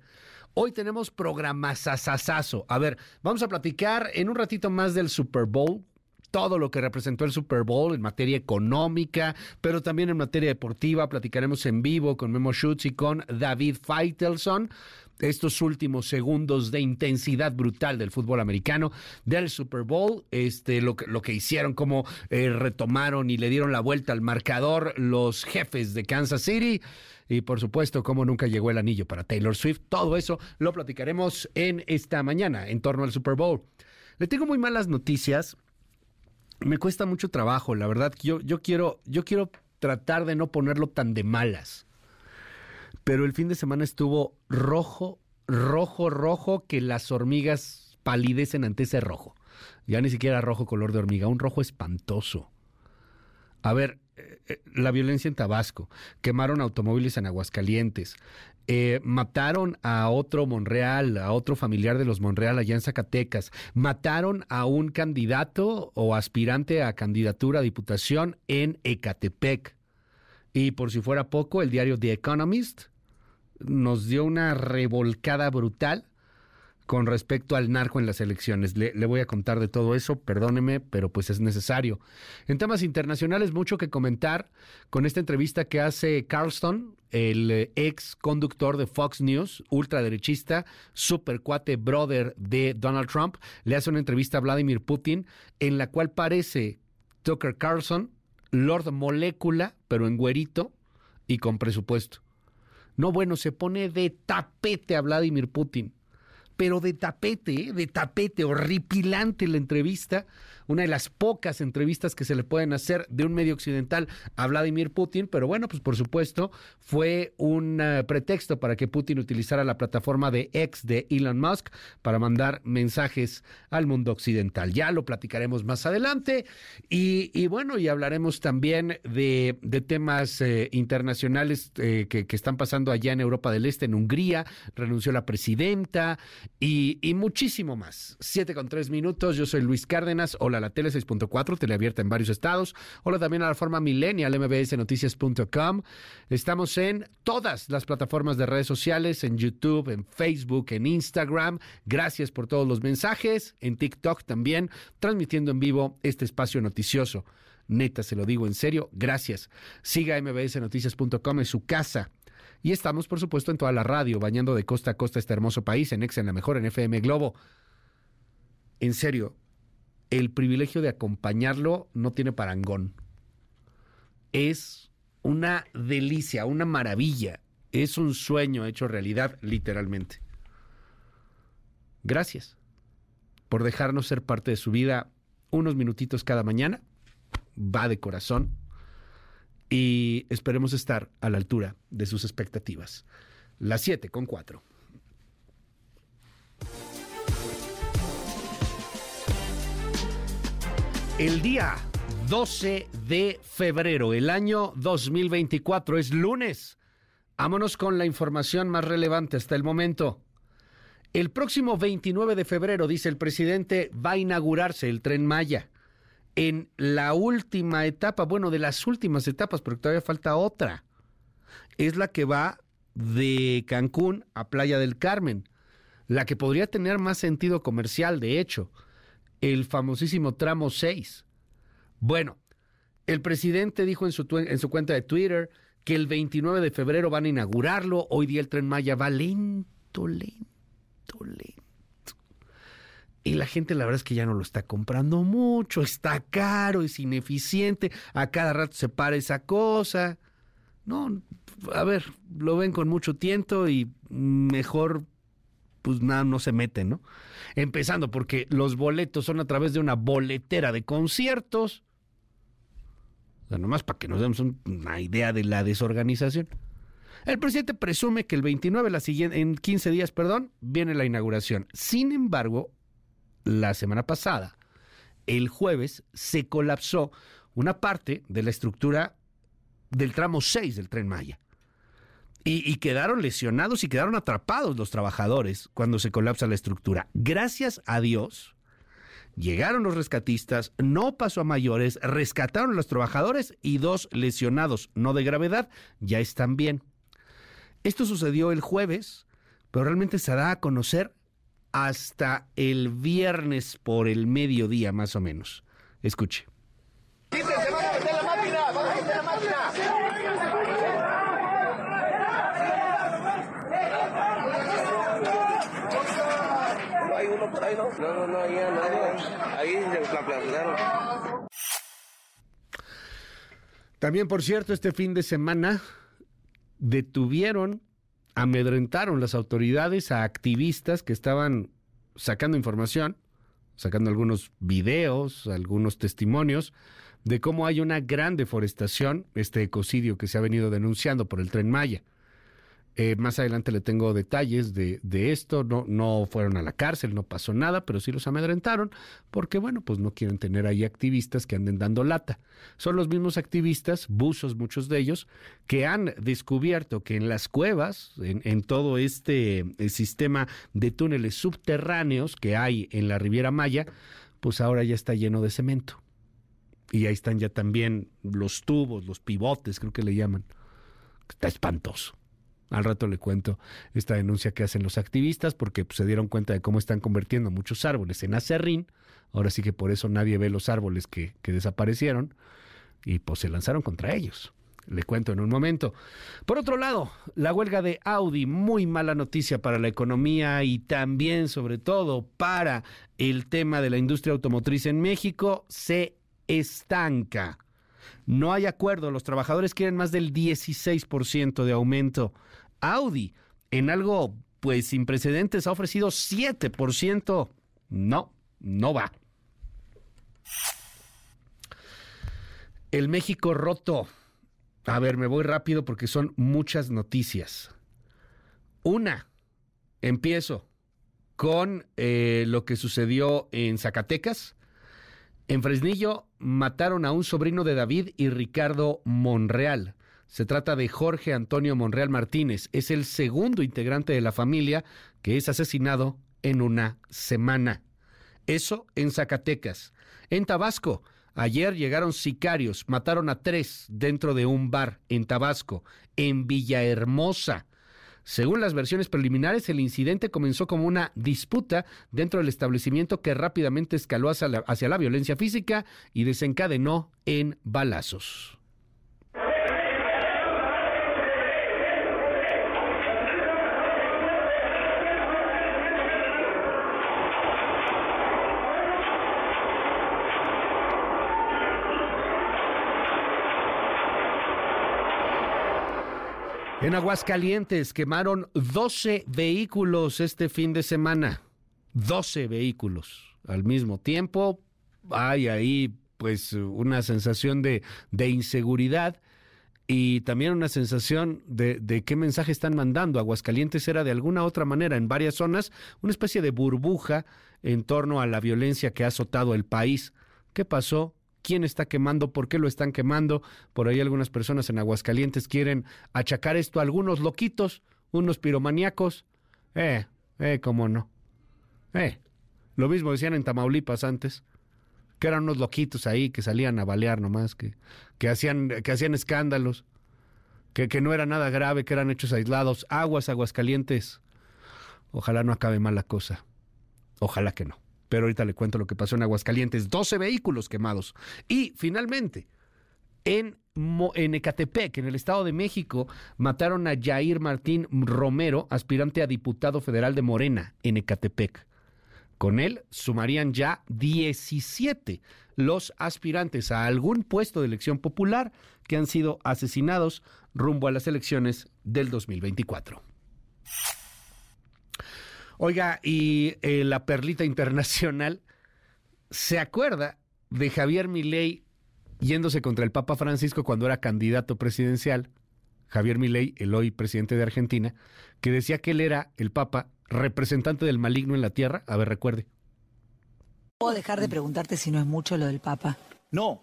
Hoy tenemos programazazazazo. A ver, vamos a platicar en un ratito más del Super Bowl todo lo que representó el Super Bowl en materia económica, pero también en materia deportiva. Platicaremos en vivo con Memo Schutz y con David Feitelson estos últimos segundos de intensidad brutal del fútbol americano, del Super Bowl, este, lo, que, lo que hicieron, cómo eh, retomaron y le dieron la vuelta al marcador los jefes de Kansas City. Y por supuesto, cómo nunca llegó el anillo para Taylor Swift. Todo eso lo platicaremos en esta mañana en torno al Super Bowl. Le tengo muy malas noticias. Me cuesta mucho trabajo, la verdad. Yo, yo, quiero, yo quiero tratar de no ponerlo tan de malas pero el fin de semana estuvo rojo, rojo, rojo, que las hormigas palidecen ante ese rojo. Ya ni siquiera rojo color de hormiga, un rojo espantoso. A ver, eh, eh, la violencia en Tabasco, quemaron automóviles en Aguascalientes, eh, mataron a otro Monreal, a otro familiar de los Monreal allá en Zacatecas, mataron a un candidato o aspirante a candidatura a diputación en Ecatepec. Y por si fuera poco, el diario The Economist nos dio una revolcada brutal con respecto al narco en las elecciones. Le, voy a contar de todo eso, perdóneme, pero pues es necesario. En temas internacionales, mucho que comentar con esta entrevista que hace Carlston, el eh, ex conductor de Fox News, ultraderechista, super cuate brother de Donald Trump, le hace una entrevista a Vladimir Putin en la cual parece Tucker Carlson, Lord Molécula, pero en güerito y con presupuesto. No, bueno, se pone de tapete a Vladimir Putin pero de tapete, ¿eh? de tapete, horripilante la entrevista, una de las pocas entrevistas que se le pueden hacer de un medio occidental a Vladimir Putin, pero bueno, pues por supuesto fue un eh, pretexto para que Putin utilizara la plataforma de X de Elon Musk para mandar mensajes al mundo occidental. Ya lo platicaremos más adelante y, bueno, y hablaremos también de, temas eh, internacionales que, que están pasando allá en Europa del Este, en Hungría, renunció la presidenta, y, muchísimo más. Siete con tres minutos. Yo soy Luis Cárdenas. Hola, la tele 6.4, teleabierta en varios estados. Hola también a la forma millennial, mbsnoticias.com. Estamos en todas las plataformas de redes sociales, en YouTube, en Facebook, en Instagram. Gracias por todos los mensajes. En TikTok también, transmitiendo en vivo este espacio noticioso. Neta, se lo digo en serio, gracias. Siga mbsnoticias.com en su casa y estamos, por supuesto, en toda la radio, bañando de costa a costa este hermoso país, en Ex, en la mejor, en FM Globo. En serio, el privilegio de acompañarlo no tiene parangón. Es una delicia, una maravilla. Es un sueño hecho realidad, literalmente. Gracias por dejarnos ser parte de su vida unos minutitos cada mañana. Va de corazón y esperemos estar a la altura de sus expectativas. Las 7 con 4. El día 12 de febrero, el año 2024, es lunes. Vámonos con la información más relevante hasta el momento. El próximo 29 de febrero, dice el presidente, va a inaugurarse el tren Maya en la última etapa, bueno, de las últimas etapas, porque todavía falta otra. Es la que va de Cancún a Playa del Carmen, la que podría tener más sentido comercial, de hecho, el famosísimo tramo 6. Bueno, el presidente dijo en su, en su cuenta de Twitter que el 29 de febrero van a inaugurarlo, hoy día el tren Maya va lento, lento, lento y la gente la verdad es que ya no lo está comprando mucho, está caro, es ineficiente, a cada rato se para esa cosa. No, a ver, lo ven con mucho tiento y mejor pues nada, no se meten, ¿no? Empezando porque los boletos son a través de una boletera de conciertos. O sea, nomás para que nos demos una idea de la desorganización. El presidente presume que el 29, la siguiente, en 15 días, perdón, viene la inauguración. Sin embargo, la semana pasada, el jueves, se colapsó una parte de la estructura del tramo 6 del tren Maya. Y, quedaron lesionados y quedaron atrapados los trabajadores cuando se colapsa la estructura. Gracias a Dios, llegaron los rescatistas, no pasó a mayores, rescataron a los trabajadores y dos lesionados, no de gravedad, ya están bien. Esto sucedió el jueves, pero realmente se da a conocer hasta el viernes por el mediodía más o menos. Escuche. ¿No? No, no, no, ahí nadie. Ahí se También, por cierto, este fin de semana detuvieron amedrentaron las autoridades a activistas que estaban sacando información, sacando algunos videos, algunos testimonios de cómo hay una gran deforestación, este ecocidio que se ha venido denunciando por el tren Maya. Eh, más adelante le tengo detalles de, esto. No, no fueron a la cárcel, no pasó nada, pero sí los amedrentaron porque, bueno, pues no quieren tener ahí activistas que anden dando lata. Son los mismos activistas, buzos muchos de ellos, que han descubierto que en las cuevas, en, en todo este eh, sistema de túneles subterráneos que hay en la Riviera Maya, pues ahora ya está lleno de cemento. Y ahí están ya también los tubos, los pivotes, creo que le llaman. Está espantoso. Al rato le cuento esta denuncia que hacen los activistas porque pues, se dieron cuenta de cómo están convirtiendo muchos árboles en acerrín. Ahora sí que por eso nadie ve los árboles que, que desaparecieron y pues se lanzaron contra ellos. Le cuento en un momento. Por otro lado, la huelga de Audi, muy mala noticia para la economía y también, sobre todo, para el tema de la industria automotriz en México, se estanca. No hay acuerdo, los trabajadores quieren más del 16% de aumento. Audi, en algo pues sin precedentes, ha ofrecido 7%. No, no va. El México roto. A ver, me voy rápido porque son muchas noticias. Una, empiezo con eh, lo que sucedió en Zacatecas. En Fresnillo mataron a un sobrino de David y Ricardo Monreal. Se trata de Jorge Antonio Monreal Martínez. Es el segundo integrante de la familia que es asesinado en una semana. Eso en Zacatecas. En Tabasco, ayer llegaron sicarios, mataron a tres dentro de un bar en Tabasco, en Villahermosa. Según las versiones preliminares, el incidente comenzó como una disputa dentro del establecimiento que rápidamente escaló hacia la, violencia física y desencadenó en balazos. En Aguascalientes quemaron 12 vehículos este fin de semana. 12 vehículos al mismo tiempo. Hay ahí pues una sensación de, inseguridad y también una sensación de, de, qué mensaje están mandando. Aguascalientes era de alguna otra manera en varias zonas una especie de burbuja en torno a la violencia que ha azotado el país. ¿Qué pasó? Quién está quemando, por qué lo están quemando. Por ahí algunas personas en Aguascalientes quieren achacar esto a algunos loquitos, unos piromaníacos. Eh, eh, cómo no. Eh, lo mismo decían en Tamaulipas antes, que eran unos loquitos ahí que salían a balear nomás, que, que, hacían, que hacían escándalos, que, que no era nada grave, que eran hechos aislados. Aguas, Aguascalientes. Ojalá no acabe mal la cosa. Ojalá que no pero ahorita le cuento lo que pasó en Aguascalientes, 12 vehículos quemados. Y finalmente, en, en Ecatepec, en el Estado de México, mataron a Jair Martín Romero, aspirante a diputado federal de Morena, en Ecatepec. Con él sumarían ya 17 los aspirantes a algún puesto de elección popular que han sido asesinados rumbo a las elecciones del 2024. Oiga, y eh, la perlita internacional, ¿se acuerda de Javier Milei yéndose contra el Papa Francisco cuando era candidato presidencial? Javier Milei, el hoy presidente de Argentina, que decía que él era el Papa representante del maligno en la tierra. A ver, recuerde. ¿Puedo dejar de preguntarte si no es mucho lo del Papa? No,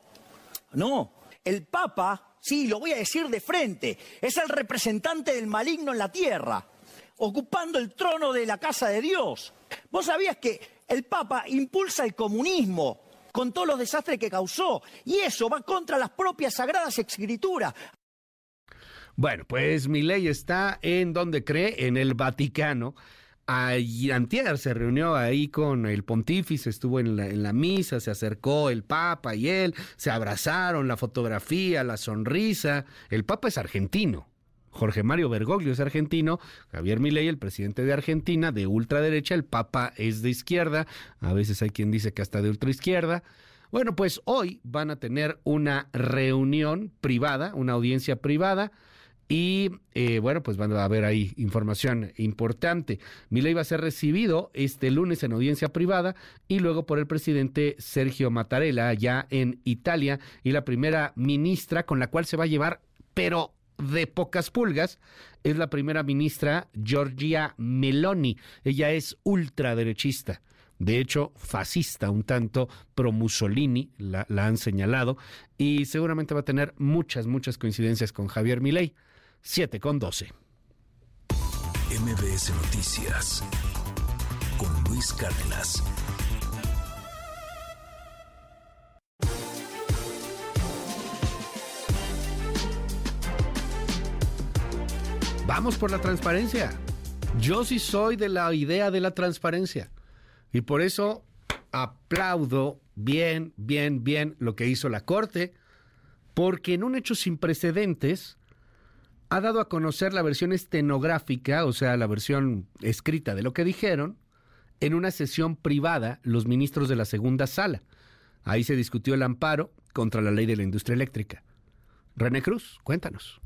no. El Papa, sí, lo voy a decir de frente, es el representante del maligno en la tierra ocupando el trono de la casa de Dios. Vos sabías que el Papa impulsa el comunismo con todos los desastres que causó y eso va contra las propias sagradas escrituras. Bueno, pues mi ley está en donde cree, en el Vaticano. Antier se reunió ahí con el pontífice, estuvo en la, misa, se acercó el Papa y él, se abrazaron, la fotografía, la sonrisa. El Papa es argentino, Jorge Mario Bergoglio es argentino, Javier Milei, el presidente de Argentina, de ultraderecha, el Papa es de izquierda, a veces hay quien dice que hasta de ultraizquierda. Bueno, pues hoy van a tener una reunión privada, una audiencia privada. Y eh, bueno, pues van a haber ahí información importante. Milei va a ser recibido este lunes en audiencia privada y luego por el presidente Sergio Mattarella allá en Italia y la primera ministra con la cual se va a llevar, pero de pocas pulgas es la primera ministra Giorgia Meloni. Ella es ultraderechista. De hecho, fascista, un tanto pro Mussolini, la, han señalado, y seguramente va a tener muchas, muchas coincidencias con Javier Milei. 7 con 12. MBS Noticias con Luis Cárdenas. Vamos por la transparencia. Yo sí soy de la idea de la transparencia. Y por eso aplaudo bien, bien, bien lo que hizo la Corte, porque en un hecho sin precedentes ha dado a conocer la versión estenográfica, o sea, la versión escrita de lo que dijeron, en una sesión privada los ministros de la segunda sala. Ahí se discutió el amparo contra la ley de la industria eléctrica. René Cruz, cuéntanos.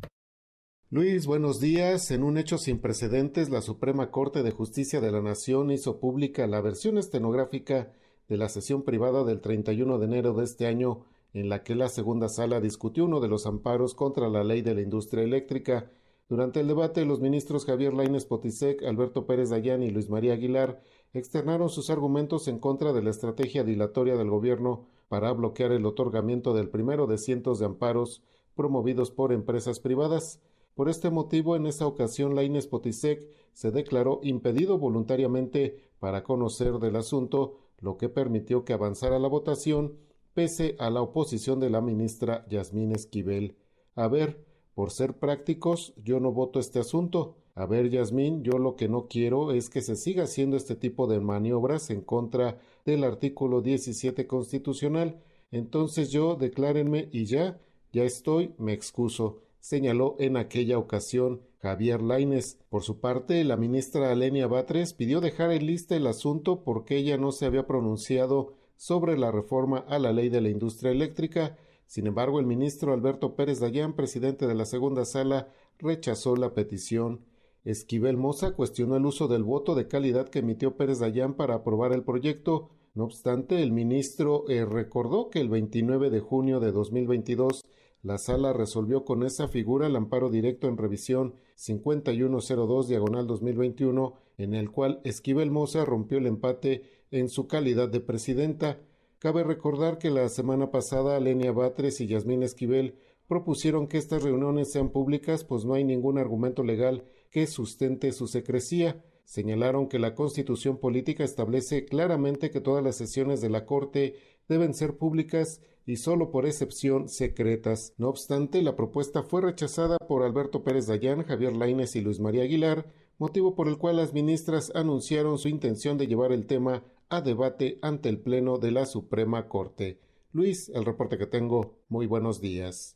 Luis, buenos días. En un hecho sin precedentes, la Suprema Corte de Justicia de la Nación hizo pública la versión estenográfica de la sesión privada del 31 de enero de este año, en la que la segunda sala discutió uno de los amparos contra la ley de la industria eléctrica. Durante el debate, los ministros Javier Lainez Potisek, Alberto Pérez Dayán y Luis María Aguilar externaron sus argumentos en contra de la estrategia dilatoria del gobierno para bloquear el otorgamiento del primero de cientos de amparos promovidos por empresas privadas. Por este motivo, en esa ocasión, Lainez Potisek se declaró impedido voluntariamente para conocer del asunto, lo que permitió que avanzara la votación, pese a la oposición de la ministra Yasmín Esquivel. A ver, por ser prácticos, yo no voto este asunto. A ver, Yasmín, yo lo que no quiero es que se siga haciendo este tipo de maniobras en contra del artículo 17 constitucional. Entonces yo declárenme y ya, ya estoy, me excuso señaló en aquella ocasión Javier Laines. Por su parte, la ministra Alenia Batres pidió dejar en lista el asunto porque ella no se había pronunciado sobre la reforma a la ley de la industria eléctrica. Sin embargo, el ministro Alberto Pérez Dayán, presidente de la segunda sala, rechazó la petición. Esquivel Moza cuestionó el uso del voto de calidad que emitió Pérez Dayán para aprobar el proyecto. No obstante, el ministro eh, recordó que el 29 de junio de 2022 la sala resolvió con esa figura el amparo directo en revisión 5102 diagonal 2021, en el cual Esquivel Moza rompió el empate en su calidad de presidenta. Cabe recordar que la semana pasada Lenia Batres y Yasmín Esquivel propusieron que estas reuniones sean públicas, pues no hay ningún argumento legal que sustente su secrecía. Señalaron que la Constitución política establece claramente que todas las sesiones de la Corte deben ser públicas y solo por excepción secretas. No obstante, la propuesta fue rechazada por Alberto Pérez Dayán, Javier Lainez y Luis María Aguilar, motivo por el cual las ministras anunciaron su intención de llevar el tema a debate ante el Pleno de la Suprema Corte. Luis, el reporte que tengo. Muy buenos días.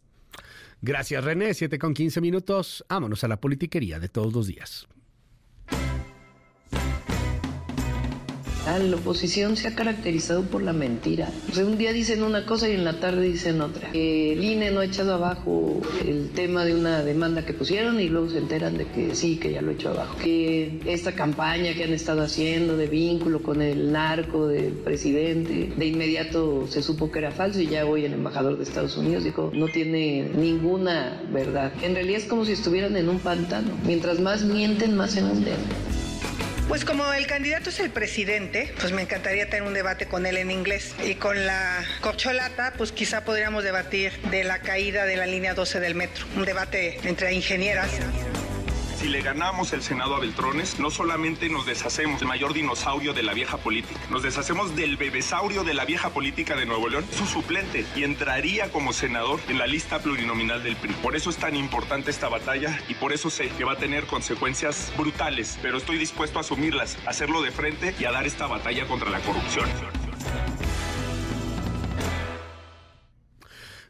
Gracias, René. Siete con quince minutos. Vámonos a la politiquería de todos los días. La oposición se ha caracterizado por la mentira. O sea, un día dicen una cosa y en la tarde dicen otra. el INE no ha echado abajo el tema de una demanda que pusieron y luego se enteran de que sí, que ya lo echó abajo. Que esta campaña que han estado haciendo de vínculo con el narco del presidente, de inmediato se supo que era falso y ya hoy el embajador de Estados Unidos dijo no tiene ninguna verdad. En realidad es como si estuvieran en un pantano. Mientras más mienten, más se hunden. Pues como el candidato es el presidente, pues me encantaría tener un debate con él en inglés. Y con la corcholata, pues quizá podríamos debatir de la caída de la línea 12 del metro. Un debate entre ingenieras. Si le ganamos el Senado a Beltrones, no solamente nos deshacemos del mayor dinosaurio de la vieja política, nos deshacemos del bebesaurio de la vieja política de Nuevo León, su suplente, y entraría como senador en la lista plurinominal del PRI. Por eso es tan importante esta batalla y por eso sé que va a tener consecuencias brutales, pero estoy dispuesto a asumirlas, a hacerlo de frente y a dar esta batalla contra la corrupción.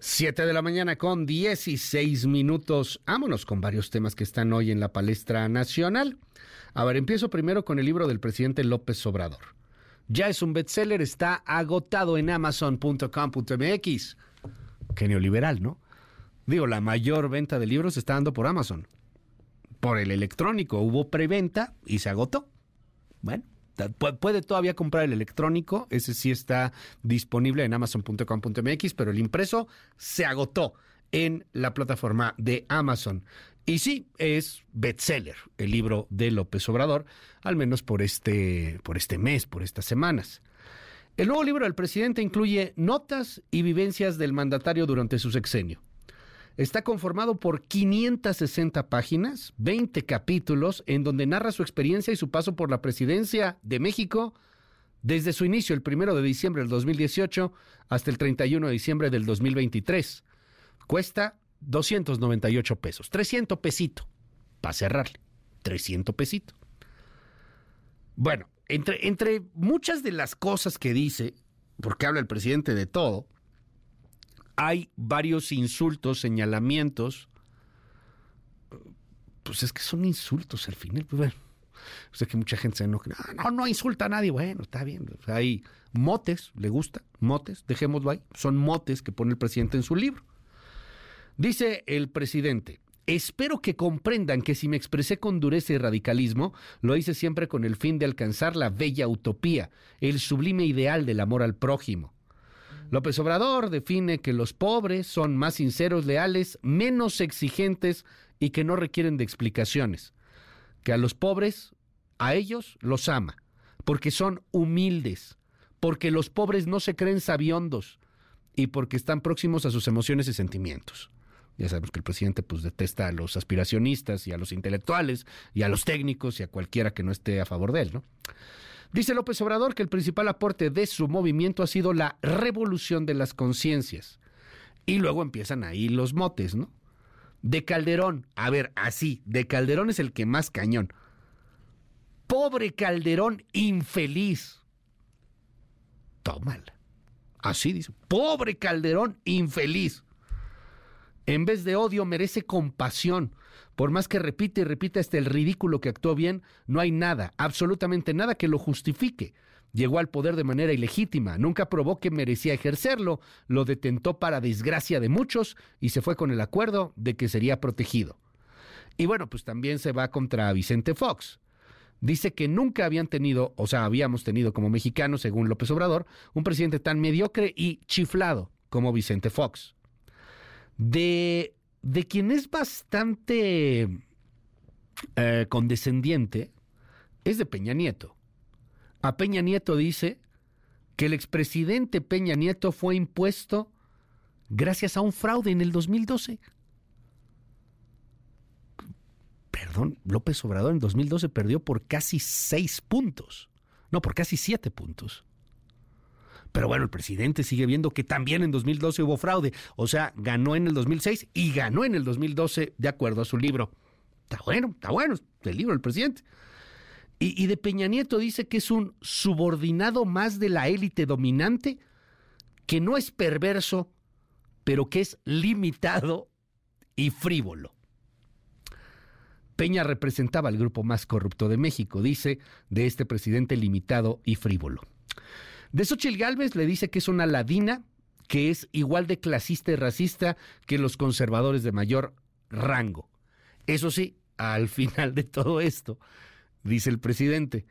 7 de la mañana con 16 minutos. Vámonos con varios temas que están hoy en la palestra nacional. A ver, empiezo primero con el libro del presidente López Obrador. Ya es un bestseller, está agotado en amazon.com.mx. Qué neoliberal, ¿no? Digo, la mayor venta de libros está dando por Amazon. Por el electrónico hubo preventa y se agotó. Bueno, Puede todavía comprar el electrónico, ese sí está disponible en amazon.com.mx, pero el impreso se agotó en la plataforma de Amazon. Y sí, es bestseller el libro de López Obrador, al menos por este, por este mes, por estas semanas. El nuevo libro del presidente incluye notas y vivencias del mandatario durante su sexenio. Está conformado por 560 páginas, 20 capítulos, en donde narra su experiencia y su paso por la presidencia de México desde su inicio, el primero de diciembre del 2018, hasta el 31 de diciembre del 2023. Cuesta 298 pesos, 300 pesito, para cerrarle, 300 pesito. Bueno, entre, entre muchas de las cosas que dice, porque habla el presidente de todo, hay varios insultos, señalamientos. Pues es que son insultos al final. Pues bueno, o sea que mucha gente se enoja. No, no, insulta a nadie. Bueno, está bien. hay motes, le gusta, motes, dejémoslo ahí. Son motes que pone el presidente en su libro. Dice el presidente, Espero que comprendan que si me expresé con dureza y radicalismo, lo hice siempre con el fin de alcanzar la bella utopía, el sublime ideal del amor al prójimo. López Obrador define que los pobres son más sinceros, leales, menos exigentes y que no requieren de explicaciones. Que a los pobres, a ellos los ama, porque son humildes, porque los pobres no se creen sabiondos y porque están próximos a sus emociones y sentimientos. Ya sabemos que el presidente pues detesta a los aspiracionistas y a los intelectuales y a los técnicos y a cualquiera que no esté a favor de él, ¿no? Dice López Obrador que el principal aporte de su movimiento ha sido la revolución de las conciencias. Y luego empiezan ahí los motes, ¿no? De Calderón, a ver, así, de Calderón es el que más cañón. Pobre Calderón infeliz. Tómala. Así dice. Pobre Calderón infeliz. En vez de odio merece compasión por más que repite y repita este el ridículo que actuó bien, no hay nada, absolutamente nada que lo justifique. Llegó al poder de manera ilegítima, nunca probó que merecía ejercerlo, lo detentó para desgracia de muchos y se fue con el acuerdo de que sería protegido. Y bueno, pues también se va contra Vicente Fox. Dice que nunca habían tenido, o sea, habíamos tenido como mexicanos, según López Obrador, un presidente tan mediocre y chiflado como Vicente Fox. De de quien es bastante eh, condescendiente es de Peña Nieto. A Peña Nieto dice que el expresidente Peña Nieto fue impuesto gracias a un fraude en el 2012. Perdón, López Obrador en 2012 perdió por casi seis puntos. No, por casi siete puntos. Pero bueno, el presidente sigue viendo que también en 2012 hubo fraude. O sea, ganó en el 2006 y ganó en el 2012 de acuerdo a su libro. Está bueno, está bueno, el libro del presidente. Y, y de Peña Nieto dice que es un subordinado más de la élite dominante, que no es perverso, pero que es limitado y frívolo. Peña representaba al grupo más corrupto de México, dice, de este presidente limitado y frívolo. De Xochitl Gálvez le dice que es una ladina, que es igual de clasista y racista que los conservadores de mayor rango. Eso sí, al final de todo esto, dice el presidente,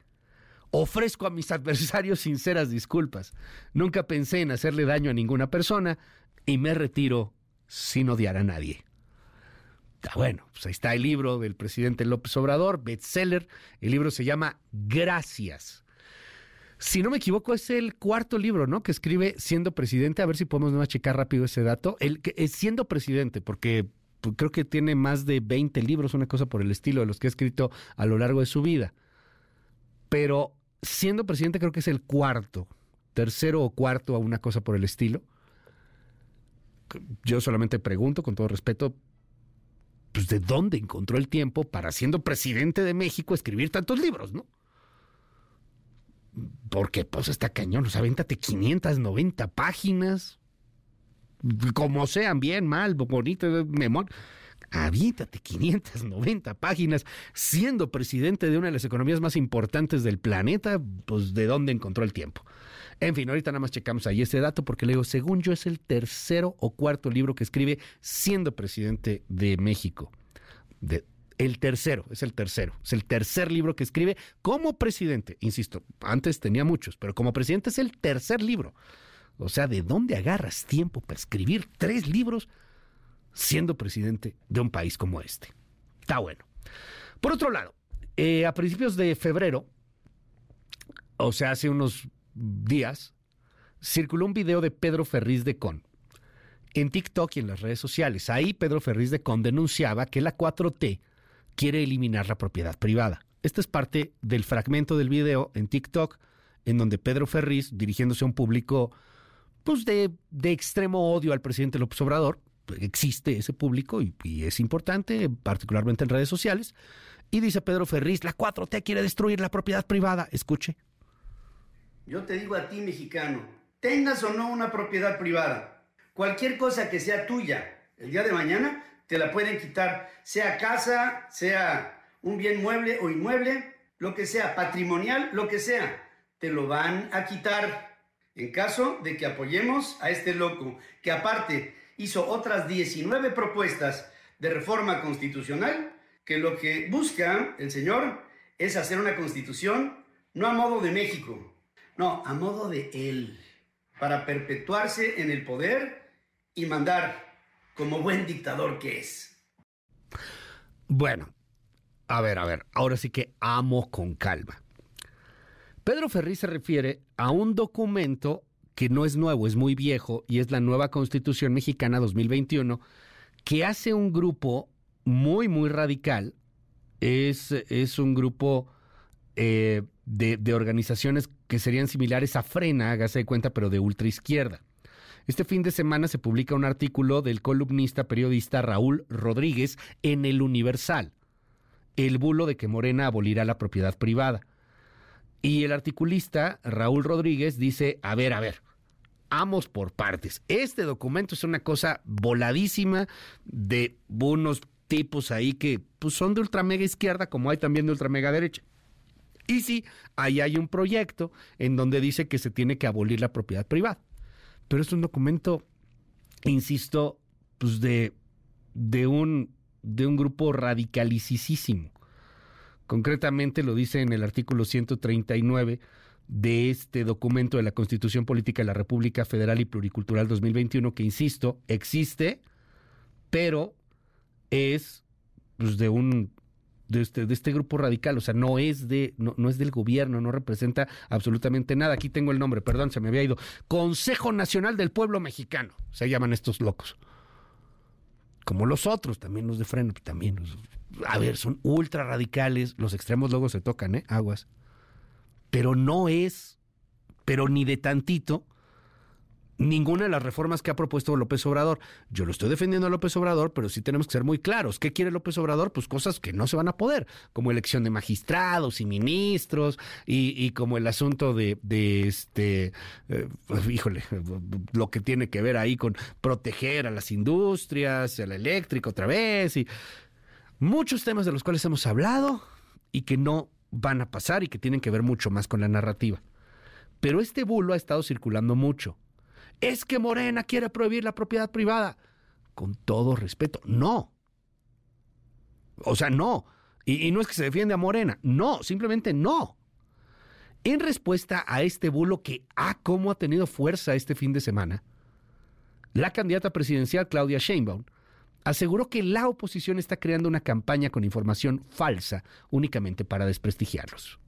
ofrezco a mis adversarios sinceras disculpas. Nunca pensé en hacerle daño a ninguna persona y me retiro sin odiar a nadie. Ah, bueno, pues ahí está el libro del presidente López Obrador, bestseller. El libro se llama Gracias si no me equivoco, es el cuarto libro, ¿no? Que escribe siendo presidente. A ver si podemos no checar rápido ese dato. El siendo presidente, porque pues, creo que tiene más de 20 libros, una cosa por el estilo de los que ha escrito a lo largo de su vida. Pero siendo presidente creo que es el cuarto, tercero o cuarto a una cosa por el estilo. Yo solamente pregunto, con todo respeto, pues de dónde encontró el tiempo para siendo presidente de México escribir tantos libros, ¿no? Porque pues está cañón, o sea, avéntate 590 páginas, como sean, bien, mal, bonito, memoria. Avítate 590 páginas siendo presidente de una de las economías más importantes del planeta, pues de dónde encontró el tiempo. En fin, ahorita nada más checamos ahí ese dato porque le digo, según yo es el tercero o cuarto libro que escribe siendo presidente de México. De, el tercero, es el tercero. Es el tercer libro que escribe como presidente. Insisto, antes tenía muchos, pero como presidente es el tercer libro. O sea, ¿de dónde agarras tiempo para escribir tres libros? siendo presidente de un país como este. Está bueno. Por otro lado, eh, a principios de febrero, o sea, hace unos días, circuló un video de Pedro Ferriz de Con en TikTok y en las redes sociales. Ahí Pedro Ferriz de Con denunciaba que la 4T quiere eliminar la propiedad privada. Este es parte del fragmento del video en TikTok en donde Pedro Ferriz, dirigiéndose a un público pues de, extremo odio al presidente López Obrador, existe ese público y, y, es importante, particularmente en redes sociales, y dice Pedro Ferriz, la 4T quiere destruir la propiedad privada. Escuche. Yo te digo a ti, mexicano, tengas o no una propiedad privada, cualquier cosa que sea tuya, el día de mañana te la pueden quitar, sea casa, sea un bien mueble o inmueble, lo que sea, patrimonial, lo que sea, te lo van a quitar. En caso de que apoyemos a este loco, que aparte hizo otras 19 propuestas de reforma constitucional, que lo que busca el señor es hacer una constitución no a modo de México, no, a modo de él, para perpetuarse en el poder y mandar como buen dictador que es. Bueno, a ver, a ver, ahora sí que amo con calma. Pedro Ferri se refiere a un documento que no es nuevo, es muy viejo y es la nueva Constitución Mexicana 2021, que hace un grupo muy, muy radical. Es, es un grupo eh, de, organizaciones que serían similares a Frena, hágase de cuenta, pero de ultra izquierda. Este fin de semana se publica un artículo del columnista periodista Raúl Rodríguez en El Universal, el bulo de que Morena abolirá la propiedad privada. Y el articulista Raúl Rodríguez dice, a ver, a ver, amos por partes. Este documento es una cosa voladísima de unos tipos ahí que pues, son de ultra mega izquierda, como hay también de ultra mega derecha. Y sí, ahí hay un proyecto en donde dice que se tiene que abolir la propiedad privada. Pero es un documento, insisto, pues de, de, un, de un grupo radicalicísimo. Concretamente lo dice en el artículo 139 de este documento de la Constitución Política de la República Federal y Pluricultural 2021, que, insisto, existe, pero es pues, de un de este, de este grupo radical, o sea, no es de, no, no es del gobierno, no representa absolutamente nada. Aquí tengo el nombre, perdón, se me había ido. Consejo Nacional del Pueblo Mexicano, se llaman estos locos. Como los otros, también los de freno, también. a ver, son ultra radicales, los extremos luego se tocan, ¿eh? Aguas. Pero no es, pero ni de tantito, ninguna de las reformas que ha propuesto López Obrador. Yo lo estoy defendiendo a López Obrador, pero sí tenemos que ser muy claros. ¿Qué quiere López Obrador? Pues cosas que no se van a poder, como elección de magistrados y ministros, y, como el asunto de, este, eh, híjole, lo que tiene que ver ahí con proteger a las industrias, a la eléctrica otra vez, y muchos temas de los cuales hemos hablado y que no van a pasar y que tienen que ver mucho más con la narrativa. Pero este bulo ha estado circulando mucho es que Morena quiere prohibir la propiedad privada. Con todo respeto, no. O sea, no. Y, no es que se defiende a Morena, no, simplemente no. En respuesta a este bulo que, ah, cómo ha tenido fuerza este fin de semana, la candidata presidencial Claudia Sheinbaum aseguró que la oposición está creando una campaña con información falsa únicamente para desprestigiarlos.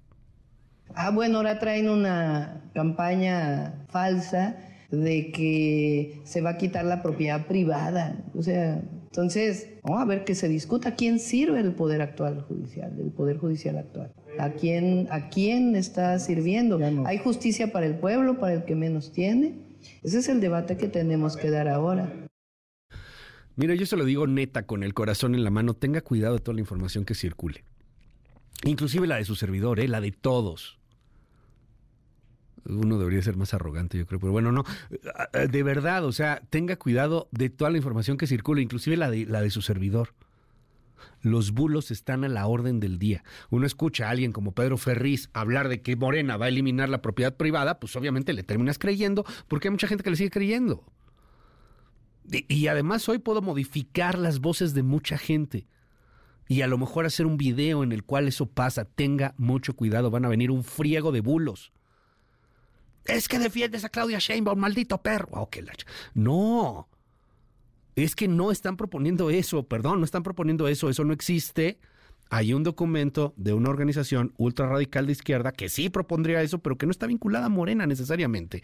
Ah, bueno, ahora traen una campaña falsa de que se va a quitar la propiedad privada. O sea, entonces, vamos a ver que se discuta quién sirve el poder actual judicial, el poder judicial actual. ¿A quién, a quién está sirviendo? ¿Hay justicia para el pueblo, para el que menos tiene? Ese es el debate que tenemos que dar ahora. Mira, yo se lo digo neta, con el corazón en la mano, tenga cuidado de toda la información que circule. Inclusive la de su servidor, ¿eh? la de todos uno debería ser más arrogante, yo creo, pero bueno, no, de verdad, o sea, tenga cuidado de toda la información que circula, inclusive la de, la de su servidor. Los bulos están a la orden del día. Uno escucha a alguien como Pedro Ferriz hablar de que Morena va a eliminar la propiedad privada, pues obviamente le terminas creyendo, porque hay mucha gente que le sigue creyendo. Y, además hoy puedo modificar las voces de mucha gente y a lo mejor hacer un video en el cual eso pasa. Tenga mucho cuidado, van a venir un friego de bulos es que defiendes a Claudia Sheinbaum, maldito perro. La... No. Es que no están proponiendo eso, perdón, no están proponiendo eso, eso no existe. Hay un documento de una organización ultra radical de izquierda que sí propondría eso, pero que no está vinculada a Morena necesariamente,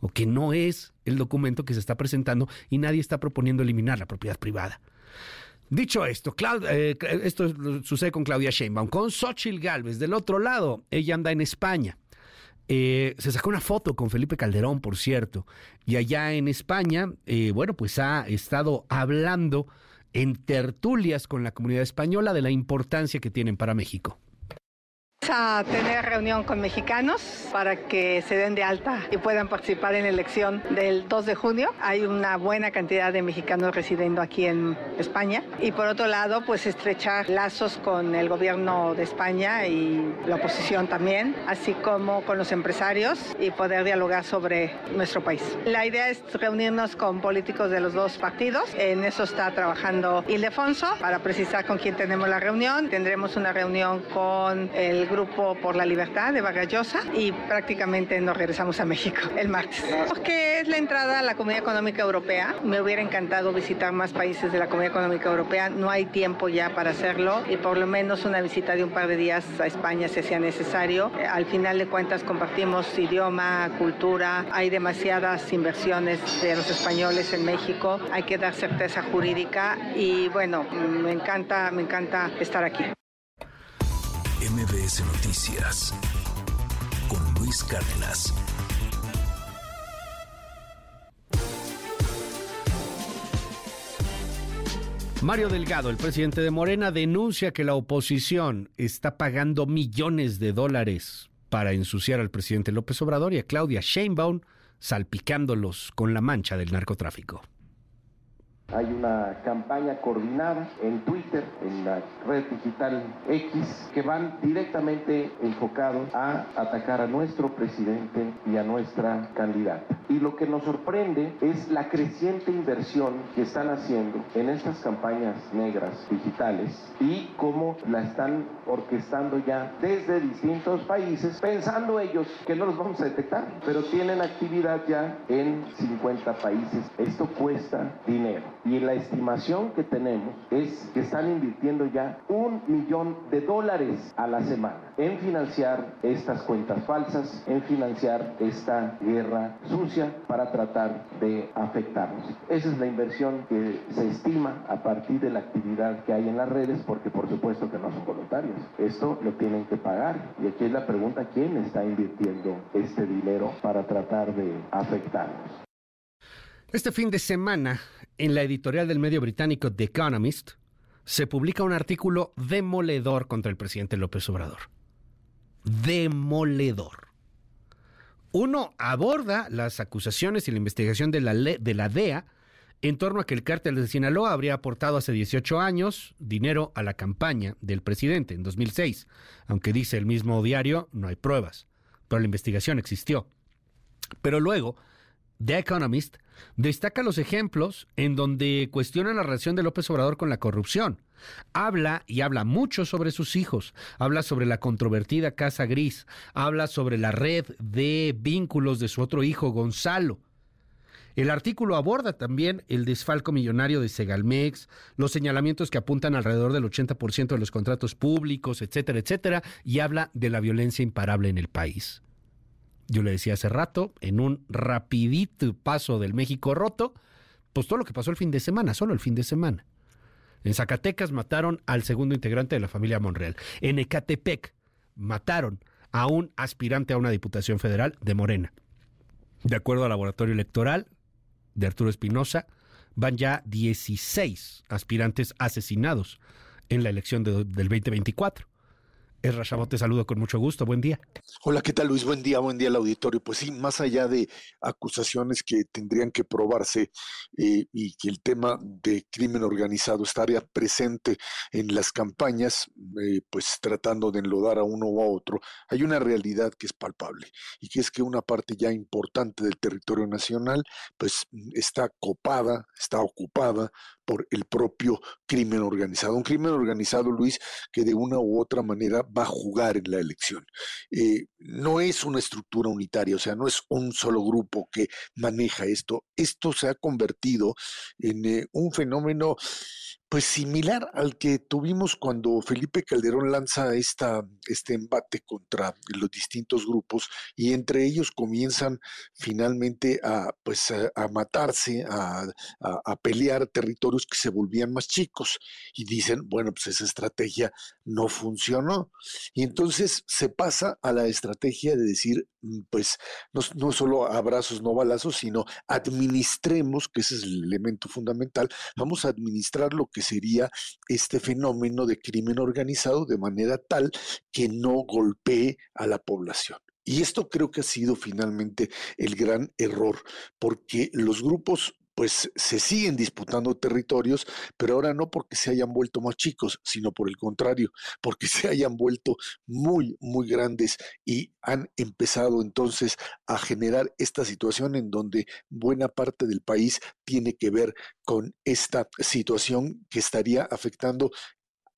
o que no es el documento que se está presentando y nadie está proponiendo eliminar la propiedad privada. Dicho esto, eh, esto sucede con Claudia Sheinbaum, con Xochitl Galvez. Del otro lado, ella anda en España. Eh, se sacó una foto con Felipe Calderón, por cierto, y allá en España, eh, bueno, pues ha estado hablando en tertulias con la comunidad española de la importancia que tienen para México a tener reunión con mexicanos para que se den de alta y puedan participar en la elección del 2 de junio. Hay una buena cantidad de mexicanos residiendo aquí en España. Y por otro lado, pues estrechar lazos con el gobierno de España y la oposición también, así como con los empresarios y poder dialogar sobre nuestro país. La idea es reunirnos con políticos de los dos partidos. En eso está trabajando Ildefonso para precisar con quién tenemos la reunión. Tendremos una reunión con el grupo por la Libertad de Vargallosa y prácticamente nos regresamos a México el martes. Porque es la entrada a la Comunidad Económica Europea. Me hubiera encantado visitar más países de la Comunidad Económica Europea. No hay tiempo ya para hacerlo y por lo menos una visita de un par de días a España si sea necesario. Al final de cuentas compartimos idioma, cultura, hay demasiadas inversiones de los españoles en México, hay que dar certeza jurídica y bueno, me encanta, me encanta estar aquí. MBS Noticias con Luis Cárdenas. Mario Delgado, el presidente de Morena, denuncia que la oposición está pagando millones de dólares para ensuciar al presidente López Obrador y a Claudia Sheinbaum, salpicándolos con la mancha del narcotráfico. Hay una campaña coordinada en Twitter, en la red digital X, que van directamente enfocados a atacar a nuestro presidente y a nuestra candidata. Y lo que nos sorprende es la creciente inversión que están haciendo en estas campañas negras digitales y cómo la están orquestando ya desde distintos países, pensando ellos que no los vamos a detectar, pero tienen actividad ya en 50 países. Esto cuesta dinero y la estimación que tenemos es que están invirtiendo ya un millón de dólares a la semana en financiar estas cuentas falsas, en financiar esta guerra sucia para tratar de afectarnos. Esa es la inversión que se estima a partir de la actividad que hay en las redes, porque por supuesto que no son voluntarios. Esto lo tienen que pagar. Y aquí es la pregunta, ¿quién está invirtiendo este dinero para tratar de afectarnos? Este fin de semana, en la editorial del medio británico The Economist, se publica un artículo demoledor contra el presidente López Obrador. Demoledor. Uno aborda las acusaciones y la investigación de la, de la DEA en torno a que el cártel de Sinaloa habría aportado hace 18 años dinero a la campaña del presidente en 2006. Aunque dice el mismo diario, no hay pruebas, pero la investigación existió. Pero luego The Economist destaca los ejemplos en donde cuestiona la relación de López Obrador con la corrupción. Habla y habla mucho sobre sus hijos, habla sobre la controvertida Casa Gris, habla sobre la red de vínculos de su otro hijo, Gonzalo. El artículo aborda también el desfalco millonario de Segalmex, los señalamientos que apuntan alrededor del 80% de los contratos públicos, etcétera, etcétera, y habla de la violencia imparable en el país. Yo le decía hace rato, en un rapidito paso del México roto, pues todo lo que pasó el fin de semana, solo el fin de semana. En Zacatecas mataron al segundo integrante de la familia Monreal. En Ecatepec mataron a un aspirante a una diputación federal de Morena. De acuerdo al laboratorio electoral de Arturo Espinosa, van ya 16 aspirantes asesinados en la elección del 2024. Es Chabot, te saludo con mucho gusto. Buen día. Hola, ¿qué tal Luis? Buen día, buen día al auditorio. Pues sí, más allá de acusaciones que tendrían que probarse eh, y que el tema de crimen organizado estaría presente en las campañas, eh, pues tratando de enlodar a uno o a otro, hay una realidad que es palpable y que es que una parte ya importante del territorio nacional, pues está copada, está ocupada por el propio crimen organizado. Un crimen organizado, Luis, que de una u otra manera va a jugar en la elección. Eh, no es una estructura unitaria, o sea, no es un solo grupo que maneja esto. Esto se ha convertido en eh, un fenómeno pues similar al que tuvimos cuando Felipe Calderón lanza esta, este embate contra los distintos grupos y entre ellos comienzan finalmente a, pues, a, matarse, a, a, pelear territorios que se volvían más chicos y dicen, bueno, pues esa estrategia no funcionó. Y entonces se pasa a la estrategia de decir, mm, pues no, no solo abrazos, no balazos, sino administremos, que ese es el elemento fundamental, vamos a administrar lo que sería este fenómeno de crimen organizado de manera tal que no golpee a la población. Y esto creo que ha sido finalmente el gran error, porque los grupos pues se siguen disputando territorios, pero ahora no porque se hayan vuelto más chicos, sino por el contrario, porque se hayan vuelto muy, muy grandes y han empezado entonces a generar esta situación en donde buena parte del país tiene que ver con esta situación que estaría afectando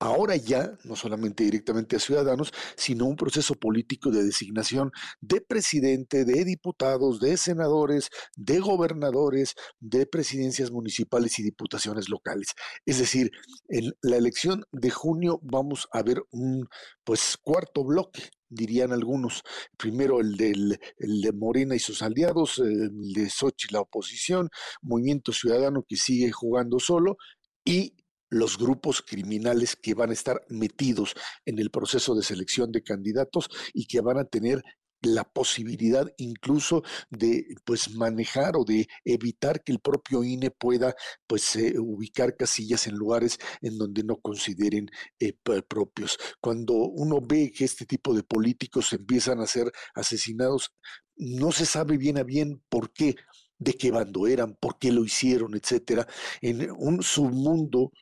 ahora ya, no solamente directamente a ciudadanos, sino un proceso político de designación de presidente, de diputados, de senadores, de gobernadores, de presidencias municipales y diputaciones locales. Es decir, en la elección de junio vamos a ver un pues cuarto bloque dirían algunos. Primero el, el de Morena y sus aliados, el de Sochi la oposición, Movimiento Ciudadano que sigue jugando solo y los grupos criminales que van a estar metidos en el proceso de selección de candidatos y que van a tener la posibilidad incluso de pues manejar o de evitar que el propio INE pueda pues eh, ubicar casillas en lugares en donde no consideren eh, propios. Cuando uno ve que este tipo de políticos empiezan a ser asesinados, no se sabe bien a bien por qué de qué bando eran, por qué lo hicieron, etcétera, en un submundo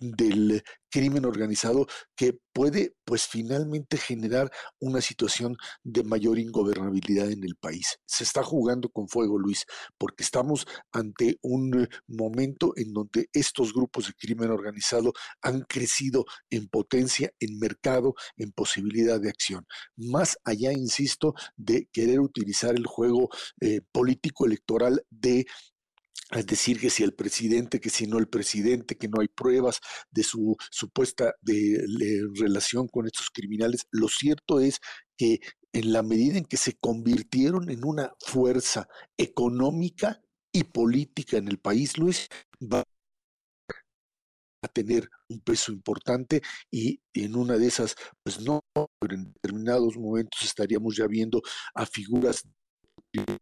del crimen organizado que puede pues finalmente generar una situación de mayor ingobernabilidad en el país. Se está jugando con fuego, Luis, porque estamos ante un momento en donde estos grupos de crimen organizado han crecido en potencia, en mercado, en posibilidad de acción. Más allá, insisto, de querer utilizar el juego eh, político electoral de es decir, que si el presidente, que si no el presidente, que no hay pruebas de su supuesta de, relación con estos criminales, lo cierto es que en la medida en que se convirtieron en una fuerza económica y política en el país, Luis, va a tener un peso importante y en una de esas, pues no, pero en determinados momentos estaríamos ya viendo a figuras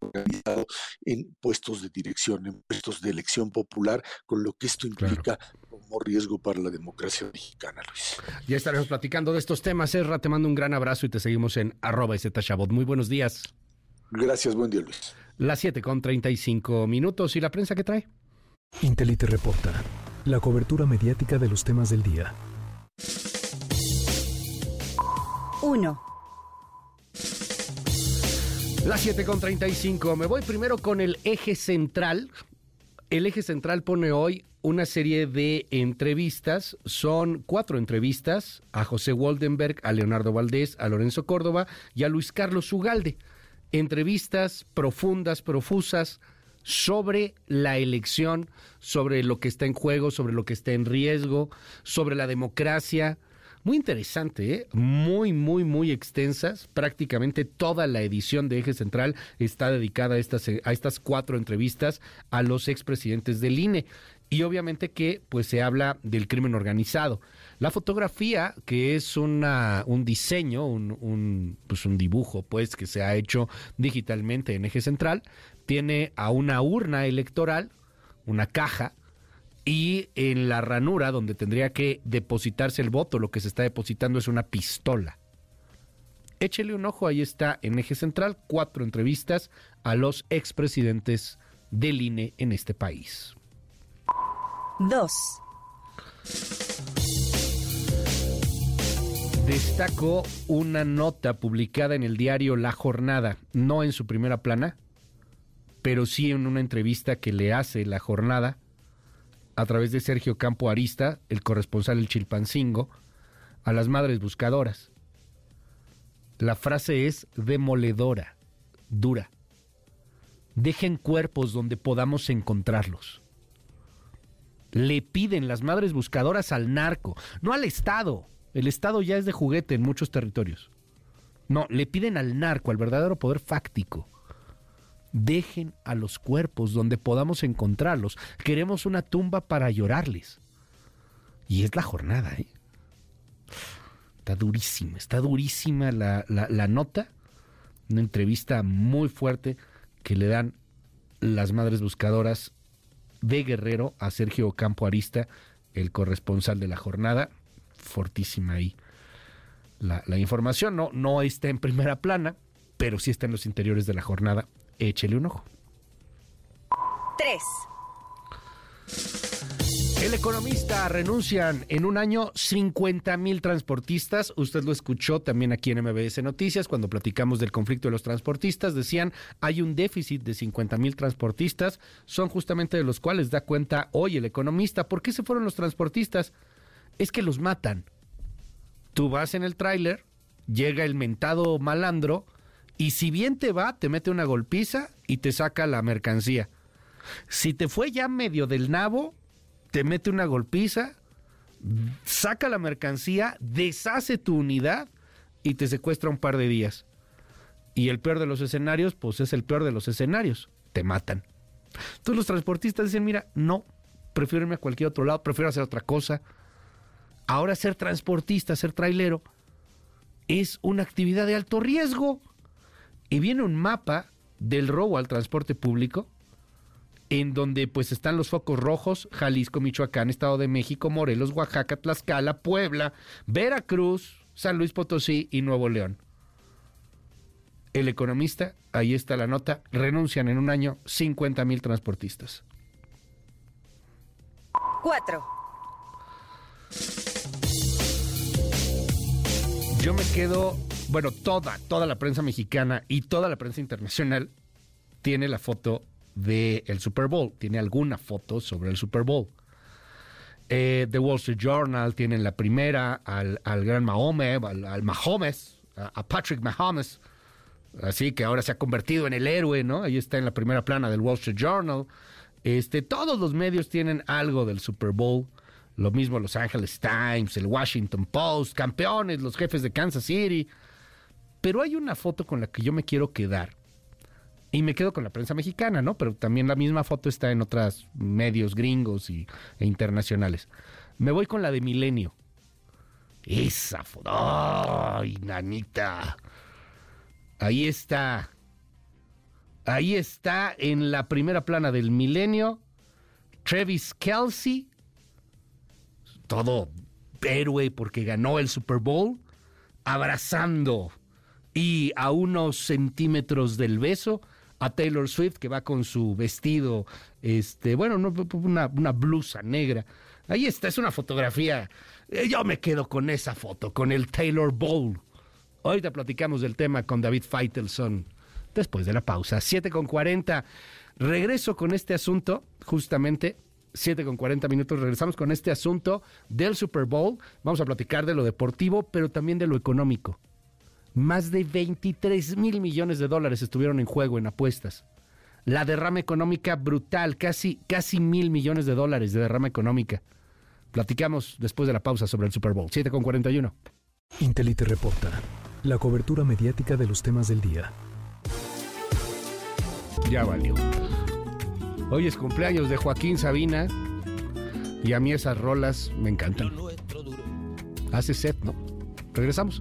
organizado en puestos de dirección, en puestos de elección popular, con lo que esto implica como riesgo para la democracia mexicana, Luis. Ya estaremos platicando de estos temas. Erra, te mando un gran abrazo y te seguimos en arroba Chabot. Muy buenos días. Gracias, buen día, Luis. Las 7 con 35 minutos. ¿Y la prensa qué trae? Intelite reporta. La cobertura mediática de los temas del día. 1. Las 7 con 35. Me voy primero con el eje central. El eje central pone hoy una serie de entrevistas. Son cuatro entrevistas a José Waldenberg, a Leonardo Valdés, a Lorenzo Córdoba y a Luis Carlos Ugalde. Entrevistas profundas, profusas sobre la elección, sobre lo que está en juego, sobre lo que está en riesgo, sobre la democracia, muy interesante, ¿eh? muy, muy, muy extensas. Prácticamente toda la edición de Eje Central está dedicada a estas, a estas cuatro entrevistas a los expresidentes del INE. Y obviamente que pues se habla del crimen organizado. La fotografía, que es una, un diseño, un, un, pues un dibujo, pues, que se ha hecho digitalmente en eje central, tiene a una urna electoral, una caja, y en la ranura donde tendría que depositarse el voto, lo que se está depositando es una pistola. Échele un ojo, ahí está en eje central, cuatro entrevistas a los expresidentes del INE en este país. 2. Destaco una nota publicada en el diario La Jornada, no en su primera plana, pero sí en una entrevista que le hace La Jornada a través de Sergio Campo Arista, el corresponsal El Chilpancingo, a las madres buscadoras. La frase es demoledora, dura. Dejen cuerpos donde podamos encontrarlos. Le piden las madres buscadoras al narco, no al Estado. El Estado ya es de juguete en muchos territorios. No, le piden al narco, al verdadero poder fáctico. Dejen a los cuerpos donde podamos encontrarlos. Queremos una tumba para llorarles. Y es la jornada, ¿eh? Está durísima, está durísima la, la nota. Una entrevista muy fuerte que le dan las madres buscadoras de Guerrero a Sergio Campo Arista, el corresponsal de la jornada. Fortísima ahí la, información. No, no está en primera plana, pero sí está en los interiores de la jornada. Échele un ojo. 3. El economista renuncian en un año 50 mil transportistas. Usted lo escuchó también aquí en MBS Noticias cuando platicamos del conflicto de los transportistas. Decían hay un déficit de 50 mil transportistas. Son justamente de los cuales da cuenta hoy el economista. ¿Por qué se fueron los transportistas? Es que los matan. Tú vas en el tráiler, llega el mentado malandro y si bien te va, te mete una golpiza y te saca la mercancía. Si te fue ya medio del nabo, te mete una golpiza, saca la mercancía, deshace tu unidad y te secuestra un par de días. Y el peor de los escenarios, pues es el peor de los escenarios, te matan. Entonces los transportistas dicen, mira, no, prefiero irme a cualquier otro lado, prefiero hacer otra cosa. Ahora ser transportista, ser trailero, es una actividad de alto riesgo. Y viene un mapa del robo al transporte público en donde pues están los focos rojos, Jalisco, Michoacán, Estado de México, Morelos, Oaxaca, Tlaxcala, Puebla, Veracruz, San Luis Potosí y Nuevo León. El economista, ahí está la nota, renuncian en un año 50 mil transportistas. 4. Yo me quedo, bueno, toda, toda la prensa mexicana y toda la prensa internacional tiene la foto del Super Bowl. Tiene alguna foto sobre el Super Bowl. Eh, The Wall Street Journal tiene la primera al, gran Mahome, al, Mahomes, a, Patrick Mahomes, así que ahora se ha convertido en el héroe, ¿no? Ahí está en la primera plana del Wall Street Journal. Este, todos los medios tienen algo del Super Bowl. Lo mismo Los Angeles Times, el Washington Post, campeones, los jefes de Kansas City. Pero hay una foto con la que yo me quiero quedar y me quedo con la prensa mexicana, ¿no? Pero también la misma foto está en otros medios gringos y, e internacionales. Me voy con la de Milenio. Esa foto. ¡Ay, nanita! Ahí está. Ahí está en la primera plana del Milenio. Travis Kelsey. Todo héroe porque ganó el Super Bowl. Abrazando. Y a unos centímetros del beso a Taylor Swift, que va con su vestido, este, bueno, una, una blusa negra. Ahí está, es una fotografía. Eh, yo me quedo con esa foto, con el Taylor Bowl. Ahorita platicamos del tema con David Feitelson después de la pausa. 7 con 40. Regreso con este asunto, justamente. 7 con 40 minutos. Regresamos con este asunto del Super Bowl. Vamos a platicar de lo deportivo, pero también de lo económico. Más de 23 mil millones de dólares estuvieron en juego en apuestas. La derrama económica brutal, casi, casi mil millones de dólares de derrama económica. Platicamos después de la pausa sobre el Super Bowl. 7 con 41. Intelite reporta. La cobertura mediática de los temas del día. Ya valió. Hoy es cumpleaños de Joaquín Sabina. Y a mí esas rolas me encantan. Hace set, ¿no? Regresamos.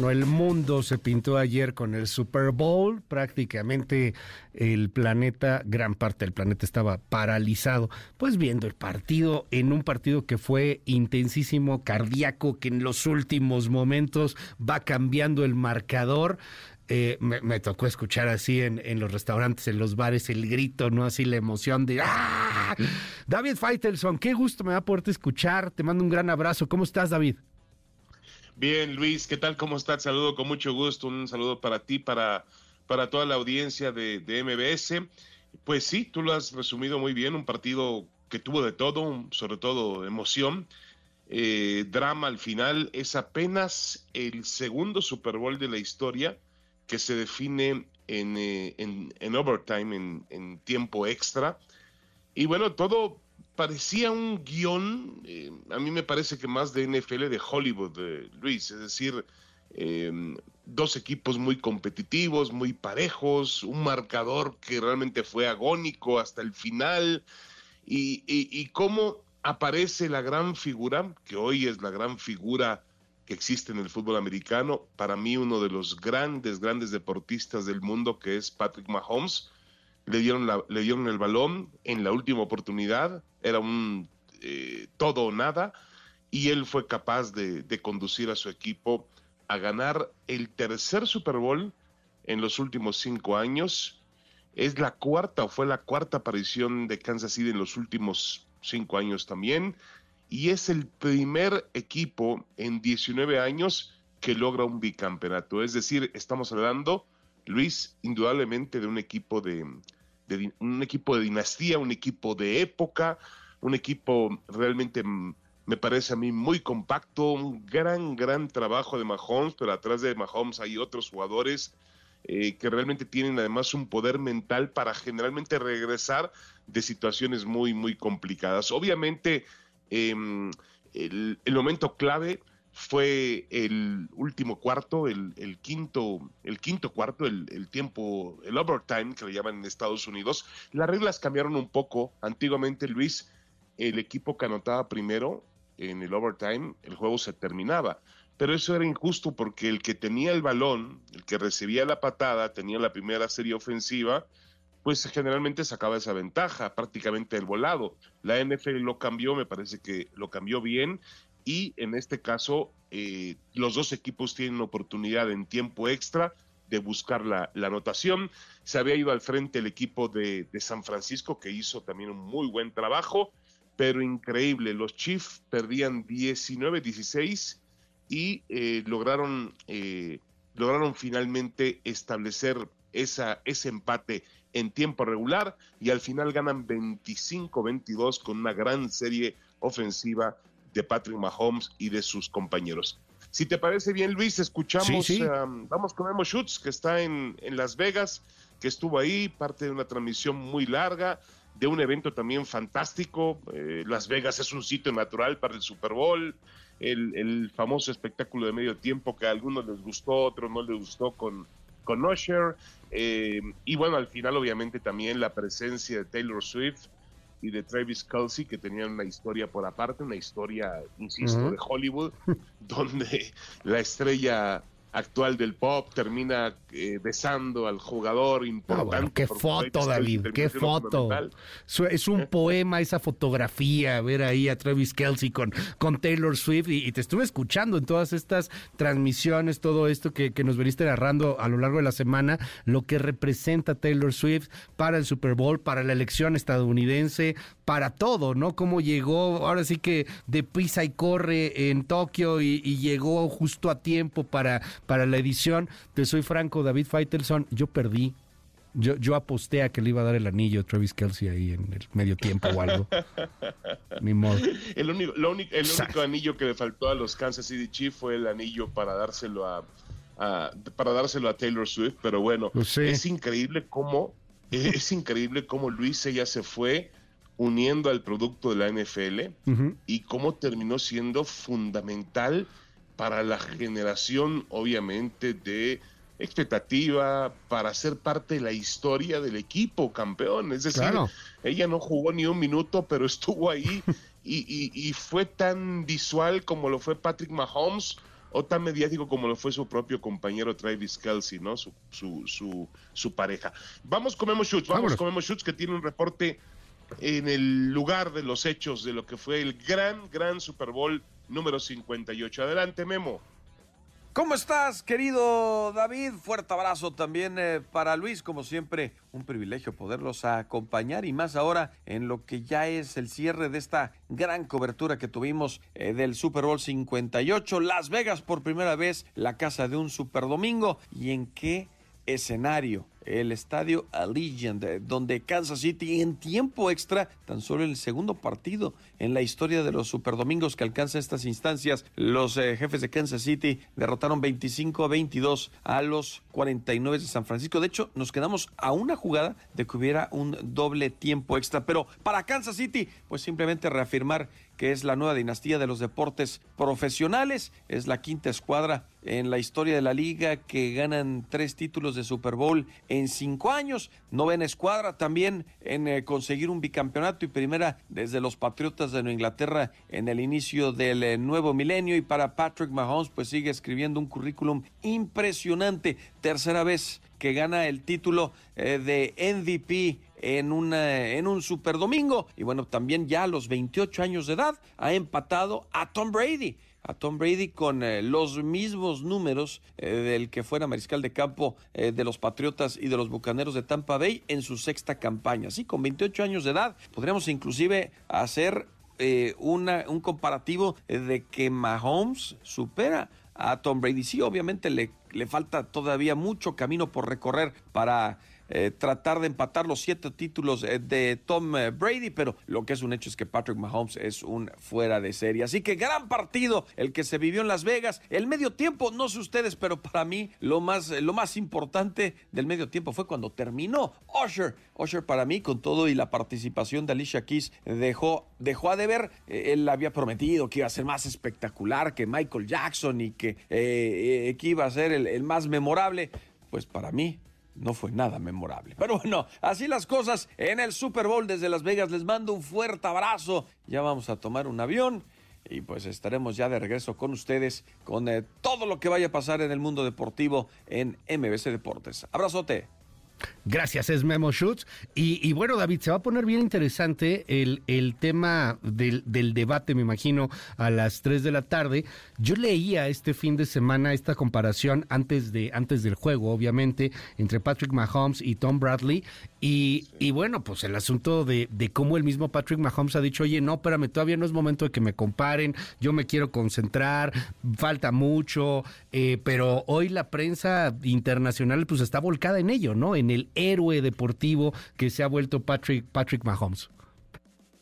Bueno, el mundo se pintó ayer con el Super Bowl. Prácticamente el planeta, gran parte del planeta estaba paralizado. Pues viendo el partido, en un partido que fue intensísimo, cardíaco, que en los últimos momentos va cambiando el marcador. Eh, me, tocó escuchar así en, los restaurantes, en los bares, el grito, ¿no? Así la emoción de ¡Ah! David Feitelson, qué gusto me da poderte escuchar. Te mando un gran abrazo. ¿Cómo estás, David? Bien, Luis, ¿qué tal? ¿Cómo estás? Saludo con mucho gusto. Un saludo para ti, para, para toda la audiencia de, de MBS. Pues sí, tú lo has resumido muy bien. Un partido que tuvo de todo, sobre todo emoción. Eh, drama al final. Es apenas el segundo Super Bowl de la historia que se define en, eh, en, overtime, en, tiempo extra. Y bueno, todo parecía un guion, eh, a mí me parece que más de NFL de Hollywood, Luis, es decir, em, dos equipos muy competitivos, muy parejos, un marcador que realmente fue agónico hasta el final, y, y, y cómo aparece la gran figura, que hoy es la gran figura que existe en el fútbol americano. Para mí, uno de los grandes, grandes deportistas del mundo, que es Patrick Mahomes. Le dieron, la, le dieron el balón en la última oportunidad, era un eh, todo o nada, y él fue capaz de, de conducir a su equipo a ganar el tercer Super Bowl en los últimos cinco años. Es la cuarta o fue la cuarta aparición de Kansas City en los últimos cinco años también y es el primer equipo en 19 años que logra un bicampeonato. Es decir, estamos hablando, Luis, indudablemente de un equipo de, un equipo de dinastía, un equipo de época, un equipo realmente mm, me parece a mí muy compacto, un gran, gran trabajo de Mahomes, pero atrás de Mahomes hay otros jugadores eh, que realmente tienen además un poder mental para generalmente regresar de situaciones muy, muy complicadas. Obviamente, Em, el, momento clave fue el último cuarto, el, quinto, el quinto cuarto, el, tiempo, el overtime que le llaman en Estados Unidos. Las reglas cambiaron un poco. Antiguamente, Luis, el equipo que anotaba primero en el overtime, el juego se terminaba. Pero eso era injusto porque el que tenía el balón, el que recibía la patada, tenía la primera serie ofensiva, pues generalmente sacaba esa ventaja, prácticamente el volado. La NFL lo cambió, me parece que lo cambió bien y en este caso eh, los dos equipos tienen oportunidad en tiempo extra de buscar la, anotación. Se había ido al frente el equipo de, San Francisco que hizo también un muy buen trabajo, pero increíble, los Chiefs perdían 19-16 y eh, lograron, eh, lograron finalmente establecer esa, ese empate en tiempo regular y al final ganan 25-22 con una gran serie ofensiva de Patrick Mahomes y de sus compañeros. Si te parece bien, Luis, escuchamos, um, vamos con Emo Schutz, que está en, en, Las Vegas, que estuvo ahí, parte de una transmisión muy larga, de un evento también fantástico. Eh, Las Vegas es un sitio natural para el Super Bowl, el, el, famoso espectáculo de medio tiempo que a algunos les gustó, a otros no les gustó con, con Usher. Eh, y bueno, al final obviamente también la presencia de Taylor Swift y de Travis Kelsey, que tenían una historia por aparte, una historia, insisto, de Hollywood, donde la estrella actual del pop termina eh, besando al jugador importante. Ah, qué foto, David, qué foto. Es un poema esa fotografía, ver ahí a Travis Kelsey con, con Taylor Swift y, te estuve escuchando en todas estas transmisiones, todo esto que, que nos veniste narrando a lo largo de la semana, lo que representa Taylor Swift para el Super Bowl, para la elección estadounidense, para todo, ¿no? Cómo llegó, ahora sí que de pisa y corre en Tokio y, llegó justo a tiempo para, para la edición. Te soy franco, David Feitelson, yo perdí. Yo, yo aposté a que le iba a dar el anillo a Travis Kelsey ahí en el medio tiempo o algo. Ni modo. El único, el único anillo que le faltó a los Kansas City Chiefs fue el anillo para dárselo a, para dárselo a Taylor Swift, pero bueno, es increíble cómo es increíble cómo Luis ella se fue uniendo al producto de la NFL y cómo terminó siendo fundamental para la generación, obviamente, de expectativa para ser parte de la historia del equipo campeón. Es decir, ella no jugó ni un minuto, pero estuvo ahí y, y, fue tan visual como lo fue Patrick Mahomes o tan mediático como lo fue su propio compañero Travis Kelsey, ¿no? Su, su, su, su pareja. Vamos con Memo Schutz, vamos con Memo Schutz que tiene un reporte en el lugar de los hechos de lo que fue el gran, gran Super Bowl número 58. Adelante, Memo. ¿Cómo estás, querido David? Fuerte abrazo también eh, para Luis, como siempre, un privilegio poderlos acompañar y más ahora en lo que ya es el cierre de esta gran cobertura que tuvimos eh, del Super Bowl 58. Las Vegas por primera vez, la casa de un Super Domingo y en qué escenario el estadio Allegiant, donde Kansas City en tiempo extra, tan solo el segundo partido en la historia de los Superdomingos que alcanza estas instancias, los eh, jefes de Kansas City derrotaron 25 a 22 a los 49 de San Francisco. De hecho, nos quedamos a una jugada de que hubiera un doble tiempo extra, pero para Kansas City, pues simplemente reafirmar que es la nueva dinastía de los deportes profesionales. Es la quinta escuadra en la historia de la liga que ganan tres títulos de Super Bowl en cinco años. Novena escuadra también en eh, conseguir un bicampeonato y primera desde los Patriotas de Nueva Inglaterra en el inicio del eh, nuevo milenio. Y para Patrick Mahomes, pues sigue escribiendo un currículum impresionante. Tercera vez que gana el título eh, de MVP en, una, en un Super Domingo. Y bueno, también ya a los 28 años de edad ha empatado a Tom Brady. A Tom Brady con eh, los mismos números eh, del que fuera mariscal de campo de los Patriotas y de los Bucaneros de Tampa Bay en su sexta campaña. Sí, con 28 años de edad podríamos inclusive hacer una, un comparativo de que Mahomes supera a Tom Brady. Sí, obviamente le, le falta todavía mucho camino por recorrer para eh, tratar de empatar los siete títulos eh, de Tom eh, Brady, pero lo que es un hecho es que Patrick Mahomes es un fuera de serie. Así que gran partido el que se vivió en Las Vegas. El medio tiempo, no sé ustedes, pero para mí lo más, lo más importante del medio tiempo fue cuando terminó Usher. Usher para mí, con todo y la participación de Alicia Keys, dejó, dejó a deber. él había prometido que iba a ser más espectacular que Michael Jackson y que, que iba a ser el, el más memorable. Pues para mí no fue nada memorable. Pero bueno, así las cosas en el Super Bowl desde Las Vegas. Les mando un fuerte abrazo. Ya vamos a tomar un avión y pues estaremos ya de regreso con ustedes con eh, todo lo que vaya a pasar en el mundo deportivo en MBC Deportes. Abrazote. Gracias, es Memo Schutz. Y, bueno, David, se va a poner bien interesante el, el tema del, del, debate, me imagino, a las 3 de la tarde. Yo leía este fin de semana esta comparación antes, de, antes del juego, obviamente, entre Patrick Mahomes y Tom Bradley. Y, y bueno, pues el asunto de, de, cómo el mismo Patrick Mahomes ha dicho, oye, no, espérame, todavía no es momento de que me comparen, yo me quiero concentrar, falta mucho, eh, pero hoy la prensa internacional pues está volcada en ello, ¿no? El héroe deportivo que se ha vuelto Patrick, Patrick Mahomes.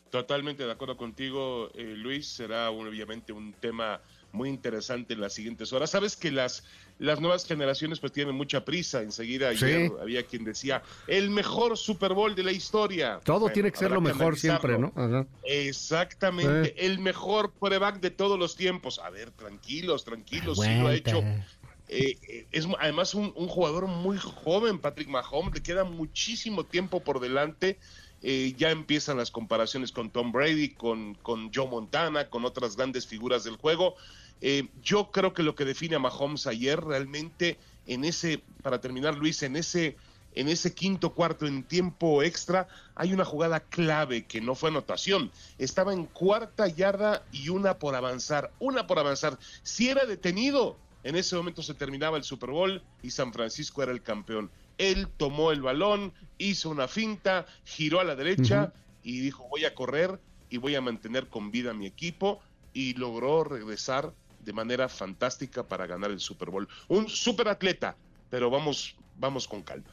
Totalmente de acuerdo contigo, eh, Luis. Será obviamente un tema muy interesante en las siguientes horas. Sabes que las, las nuevas generaciones pues tienen mucha prisa. Enseguida ayer había quien decía el mejor Super Bowl de la historia. Todo tiene que ser lo mejor siempre, ¿no? Exactamente, el mejor quarterback de todos los tiempos. A ver, tranquilos, tranquilos, sí lo ha hecho eh, eh, es además un, jugador muy joven, Patrick Mahomes, le queda muchísimo tiempo por delante. Eh, ya empiezan las comparaciones con Tom Brady, con, con Joe Montana, con otras grandes figuras del juego. yo creo que lo que define a Mahomes ayer realmente en ese, para terminar Luis, en ese, en ese quinto cuarto en tiempo extra hay una jugada clave que no fue anotación. Estaba en cuarta yarda y una por avanzar, una por avanzar. Si era detenido, en ese momento se terminaba el Super Bowl y San Francisco era el campeón. Él tomó el balón, hizo una finta, giró a la derecha y dijo voy a correr y voy a mantener con vida a mi equipo y logró regresar de manera fantástica para ganar el Super Bowl. Un super atleta, pero vamos, vamos con calma.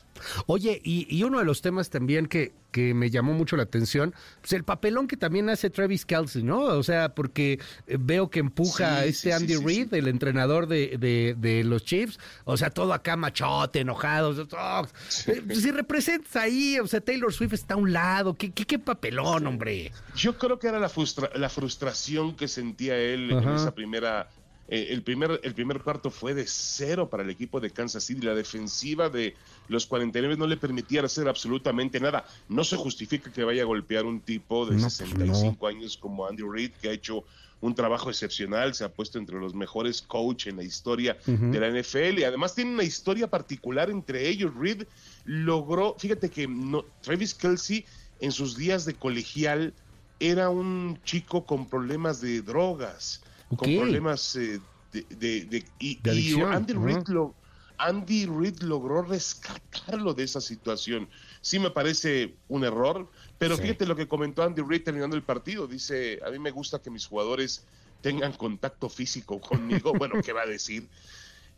Oye, y, uno de los temas también que, que me llamó mucho la atención, pues el papelón que también hace Travis Kelsey, ¿no? O sea, porque eh, veo que empuja a este Andy Reid, el entrenador de, de, los Chiefs, o sea, todo acá machote, enojado. Oh, eh, si representas ahí, o sea, Taylor Swift está a un lado, ¿qué, qué, papelón, hombre? Yo creo que era la, frustra la frustración que sentía él en esa primera Eh, el, primer, el primer cuarto fue de cero para el equipo de Kansas City. La defensiva de los 49 no le permitía hacer absolutamente nada. No se justifica que vaya a golpear un tipo de 65 pues años como Andy Reid, que ha hecho un trabajo excepcional, se ha puesto entre los mejores coach en la historia de la NFL y además tiene una historia particular entre ellos. Reid logró, fíjate que no, Travis Kelsey en sus días de colegial era un chico con problemas de drogas, con problemas eh, de, y, Andy Reid lo, Andy Reid logró rescatarlo de esa situación. Sí me parece un error, pero fíjate lo que comentó Andy Reid terminando el partido. Dice, a mí me gusta que mis jugadores tengan contacto físico conmigo. bueno, ¿qué va a decir?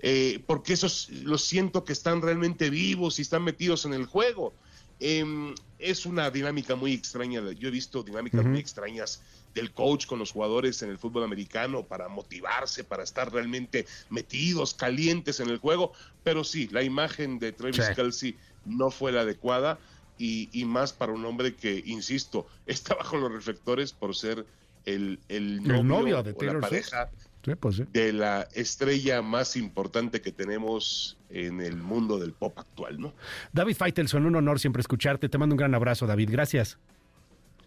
Eh, porque esos los siento que están realmente vivos y están metidos en el juego. Em, es una dinámica muy extraña. Yo he visto dinámicas muy extrañas del coach con los jugadores en el fútbol americano para motivarse, para estar realmente metidos, calientes en el juego. Pero sí, la imagen de Travis Kelsey no fue la adecuada y, más para un hombre que, insisto, está bajo los reflectores por ser el, el novio, de la pareja pues de la estrella más importante que tenemos en el mundo del pop actual, ¿no? David Feitelson, un honor siempre escucharte. Te mando un gran abrazo, David. Gracias.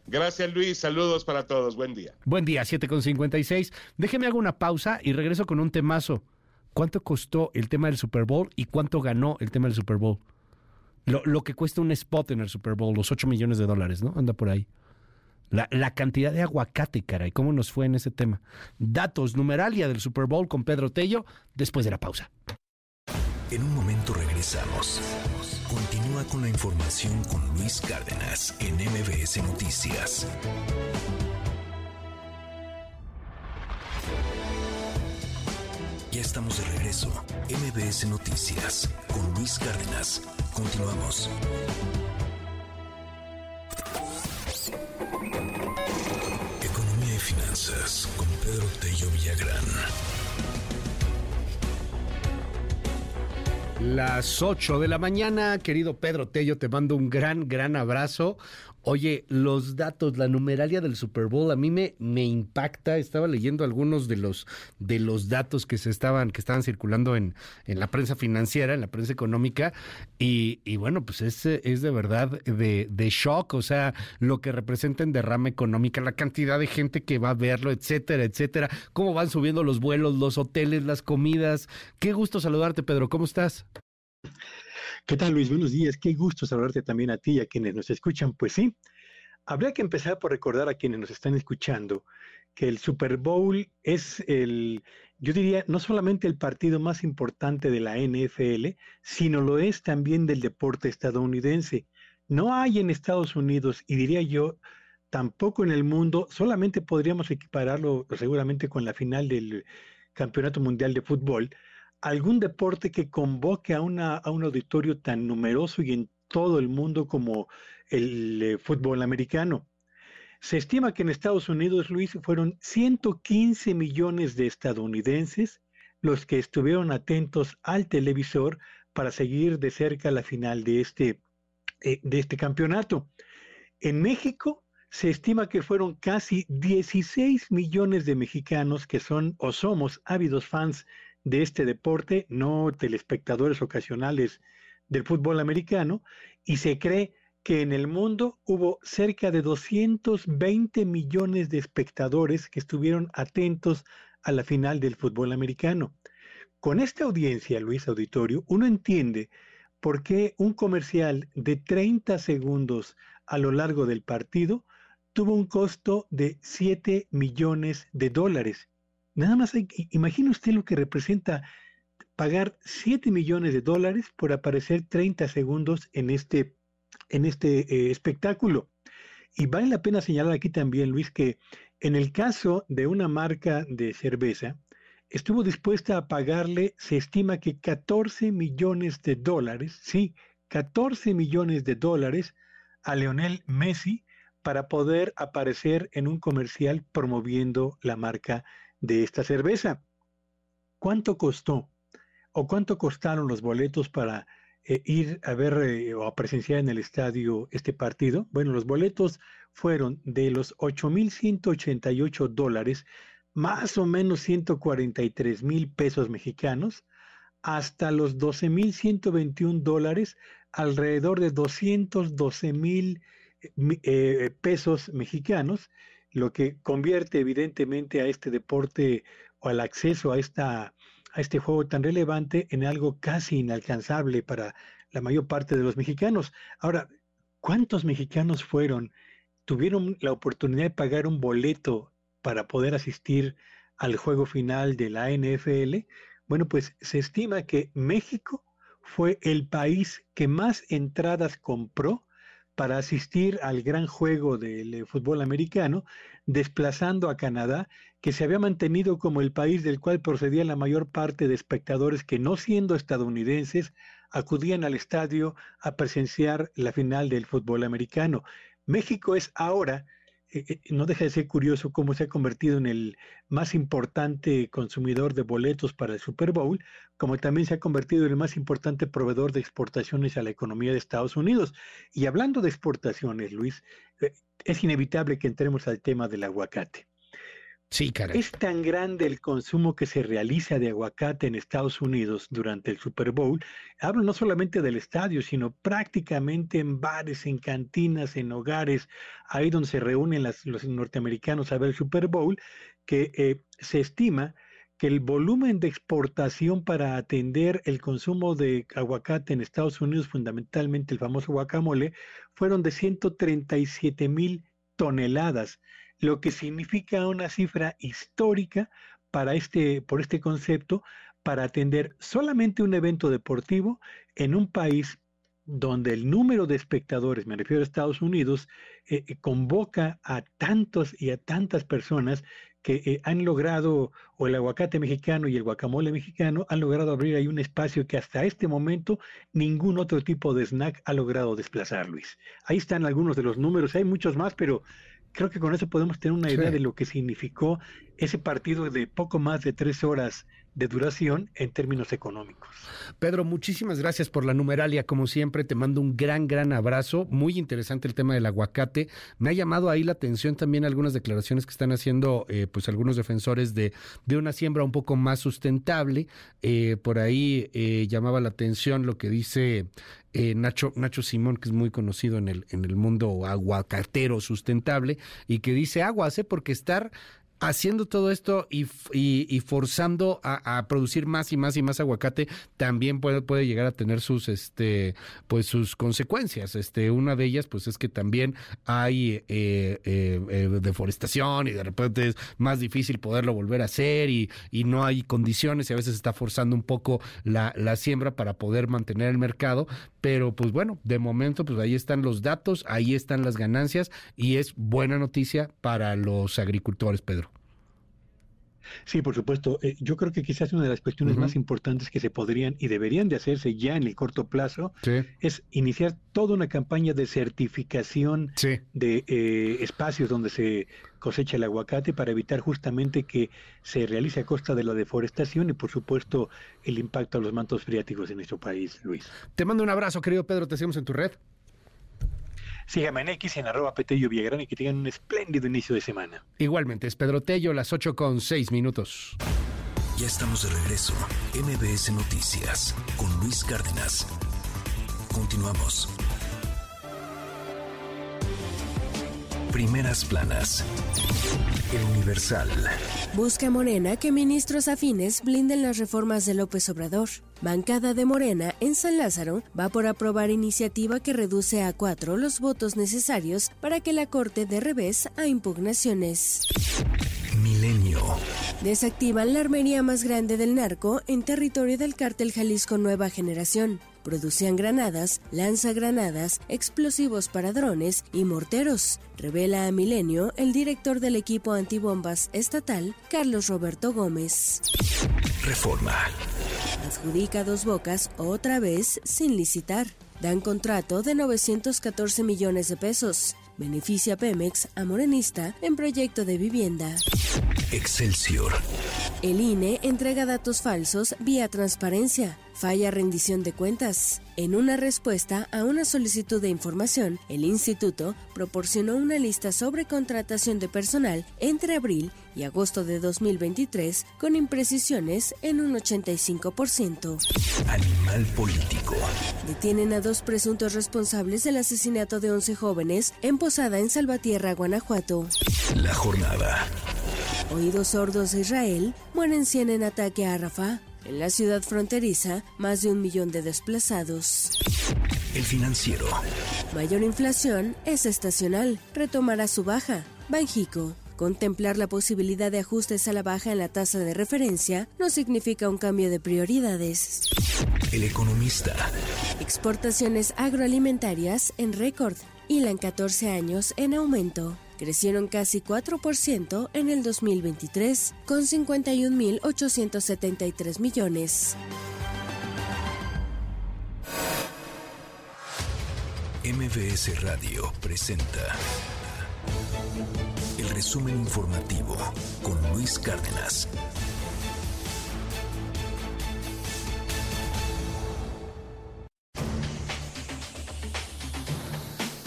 Gracias, Luis. Saludos para todos. Buen día. Buen día, 7.56. Déjeme hago una pausa y regreso con un temazo. ¿Cuánto costó el tema del Super Bowl y cuánto ganó el tema del Super Bowl? Lo, lo que cuesta un spot en el Super Bowl, los 8 millones de dólares, ¿no? Anda por ahí. La, cantidad de aguacate, caray, ¿cómo nos fue en ese tema? Datos, numeralia del Super Bowl con Pedro Tello después de la pausa. En un momento regresamos. Continúa con la información con Luis Cárdenas en MBS Noticias. Ya estamos de regreso. MBS Noticias con Luis Cárdenas. Continuamos. Economía y finanzas con Pedro Tello Villagrán. Las 8 de la mañana, querido Pedro Tello, te mando un gran, gran abrazo. Oye, los datos, la numeralia del Super Bowl a mí me, me impacta. Estaba leyendo algunos de los de los datos que se estaban que estaban circulando en, en la prensa financiera, en la prensa económica y, y bueno, pues es, es de verdad de, de, shock, o sea, lo que representa en derrama económica, la cantidad de gente que va a verlo, etcétera, etcétera. Cómo van subiendo los vuelos, los hoteles, las comidas. Qué gusto saludarte, Pedro. ¿Cómo estás? ¿Qué tal, Luis? Buenos días. Qué gusto saludarte también a ti y a quienes nos escuchan. Pues sí, habría que empezar por recordar a quienes nos están escuchando que el Super Bowl es el, yo diría, no solamente el partido más importante de la NFL, sino lo es también del deporte estadounidense. No hay en Estados Unidos, y diría yo, tampoco en el mundo, solamente podríamos equipararlo seguramente con la final del Campeonato Mundial de Fútbol, algún deporte que convoque a, un auditorio tan numeroso y en todo el mundo como el eh, fútbol americano. Se estima que en Estados Unidos, Luis, fueron 115 millones de estadounidenses los que estuvieron atentos al televisor para seguir de cerca la final de este, eh, de este campeonato. En México se estima que fueron casi 16 millones de mexicanos que son o somos ávidos fans de este deporte, no telespectadores ocasionales del fútbol americano, y se cree que en el mundo hubo cerca de 220 millones de espectadores que estuvieron atentos a la final del fútbol americano. Con esta audiencia, Luis Auditorio, uno entiende por qué un comercial de 30 segundos a lo largo del partido tuvo un costo de 7 millones de dólares Nada más, hay, imagine usted lo que representa pagar 7 millones de dólares por aparecer 30 segundos en este, en este eh, espectáculo. Y vale la pena señalar aquí también, Luis, que en el caso de una marca de cerveza, estuvo dispuesta a pagarle, se estima que 14 millones de dólares, sí, 14 millones de dólares a Leonel Messi para poder aparecer en un comercial promoviendo la marca de esta cerveza. ¿Cuánto costó o cuánto costaron los boletos para eh, ir a ver eh, o a presenciar en el estadio este partido? Bueno, los boletos fueron de los 8.188 dólares más o menos 143 mil pesos mexicanos hasta los 12 mil 121 dólares, alrededor de 212 mil eh, pesos mexicanos, lo que convierte evidentemente a este deporte o al acceso a, esta, a este juego tan relevante en algo casi inalcanzable para la mayor parte de los mexicanos. Ahora, ¿cuántos mexicanos fueron, tuvieron la oportunidad de pagar un boleto para poder asistir al juego final de la NFL? Bueno, pues se estima que México fue el país que más entradas compró para asistir al gran juego del eh, fútbol americano, desplazando a Canadá, que se había mantenido como el país del cual procedía la mayor parte de espectadores que no siendo estadounidenses acudían al estadio a presenciar la final del fútbol americano. México es ahora eh, eh, no deja de ser curioso cómo se ha convertido en el más importante consumidor de boletos para el Super Bowl, como también se ha convertido en el más importante proveedor de exportaciones a la economía de Estados Unidos. Y hablando de exportaciones, Luis, eh, es inevitable que entremos al tema del aguacate. Es tan grande el consumo que se realiza de aguacate en Estados Unidos durante el Super Bowl. Hablo no solamente del estadio, sino prácticamente en bares, en cantinas, en hogares, ahí donde se reúnen los norteamericanos a ver el Super Bowl, que eh, se estima que el volumen de exportación para atender el consumo de aguacate en Estados Unidos, fundamentalmente el famoso guacamole, fueron de 137 mil toneladas lo que significa una cifra histórica para este, por este concepto, para atender solamente un evento deportivo en un país donde el número de espectadores, me refiero a Estados Unidos, eh, eh, convoca a tantos y a tantas personas que eh, han logrado, o el aguacate mexicano y el guacamole mexicano, han logrado abrir ahí un espacio que hasta este momento ningún otro tipo de snack ha logrado desplazar, Luis. Ahí están algunos de los números, hay muchos más, pero creo que con eso podemos tener una idea de lo que significó ese partido de poco más de tres horas de duración en términos económicos. Pedro, muchísimas gracias por la numeralia. Como siempre, te mando un gran, gran abrazo. Muy interesante el tema del aguacate. Me ha llamado ahí la atención también algunas declaraciones que están haciendo eh, pues algunos defensores de, de, una siembra un poco más sustentable. Eh, por ahí eh, llamaba la atención lo que dice Nacho, Nacho Simón, que es muy conocido en el, en el mundo aguacatero sustentable, y que dice aguas, porque estar haciendo todo esto y, forzando a, producir más y más y más aguacate también puede, llegar a tener sus este pues sus consecuencias. Este una de ellas pues es que también hay eh, eh, eh, deforestación y de repente es más difícil poderlo volver a hacer y, y no hay condiciones y a veces está forzando un poco la siembra para poder mantener el mercado pero pues bueno de momento pues ahí están los datos ahí están las ganancias y es buena noticia para los agricultores Pedro. Sí, por supuesto. Eh, yo creo que quizás una de las cuestiones más importantes que se podrían y deberían de hacerse ya en el corto plazo es iniciar toda una campaña de certificación de eh, espacios donde se cosecha el aguacate para evitar justamente que se realice a costa de la deforestación y por supuesto el impacto a los mantos freáticos en nuestro país, Luis. Te mando un abrazo, querido Pedro, te seguimos en tu red. Síganme en X en arroba Petello Villagrán y que tengan un espléndido inicio de semana. Igualmente, es Pedro Tello, las 8 con 6 minutos. Ya estamos de regreso. MBS Noticias con Luis Cárdenas. Continuamos. Primeras planas. El Universal. Busca Morena que ministros afines blinden las reformas de López Obrador. Bancada de Morena en San Lázaro va por aprobar iniciativa que reduce a cuatro los votos necesarios para que la Corte dé revés a impugnaciones. Milenio. Desactivan la armería más grande del narco en territorio del cártel Jalisco Nueva Generación. Producían granadas, lanzagranadas, explosivos para drones y morteros, revela a Milenio el director del equipo antibombas estatal, Carlos Roberto Gómez. Reforma. Adjudica dos bocas otra vez sin licitar. Dan contrato de 914 millones de pesos. Beneficia Pemex a Morenista en proyecto de vivienda. Excelsior. El INE entrega datos falsos vía transparencia Falla rendición de cuentas. En una respuesta a una solicitud de información, el instituto proporcionó una lista sobre contratación de personal entre abril y agosto de 2023 con imprecisiones en un 85%. Animal político. Detienen a dos presuntos responsables del asesinato de 11 jóvenes en Posada en Salvatierra, Guanajuato. La jornada. Oídos sordos de Israel mueren 100 en ataque a Rafah. En la ciudad fronteriza, más de un millón de desplazados. El financiero. Mayor inflación es estacional. Retomará su baja. Banjico. Contemplar la posibilidad de ajustes a la baja en la tasa de referencia no significa un cambio de prioridades. El economista. Exportaciones agroalimentarias en récord. Hilan 14 años en aumento crecieron casi 4% en el 2023, con 51.873 millones. MBS Radio presenta el resumen informativo con Luis Cárdenas.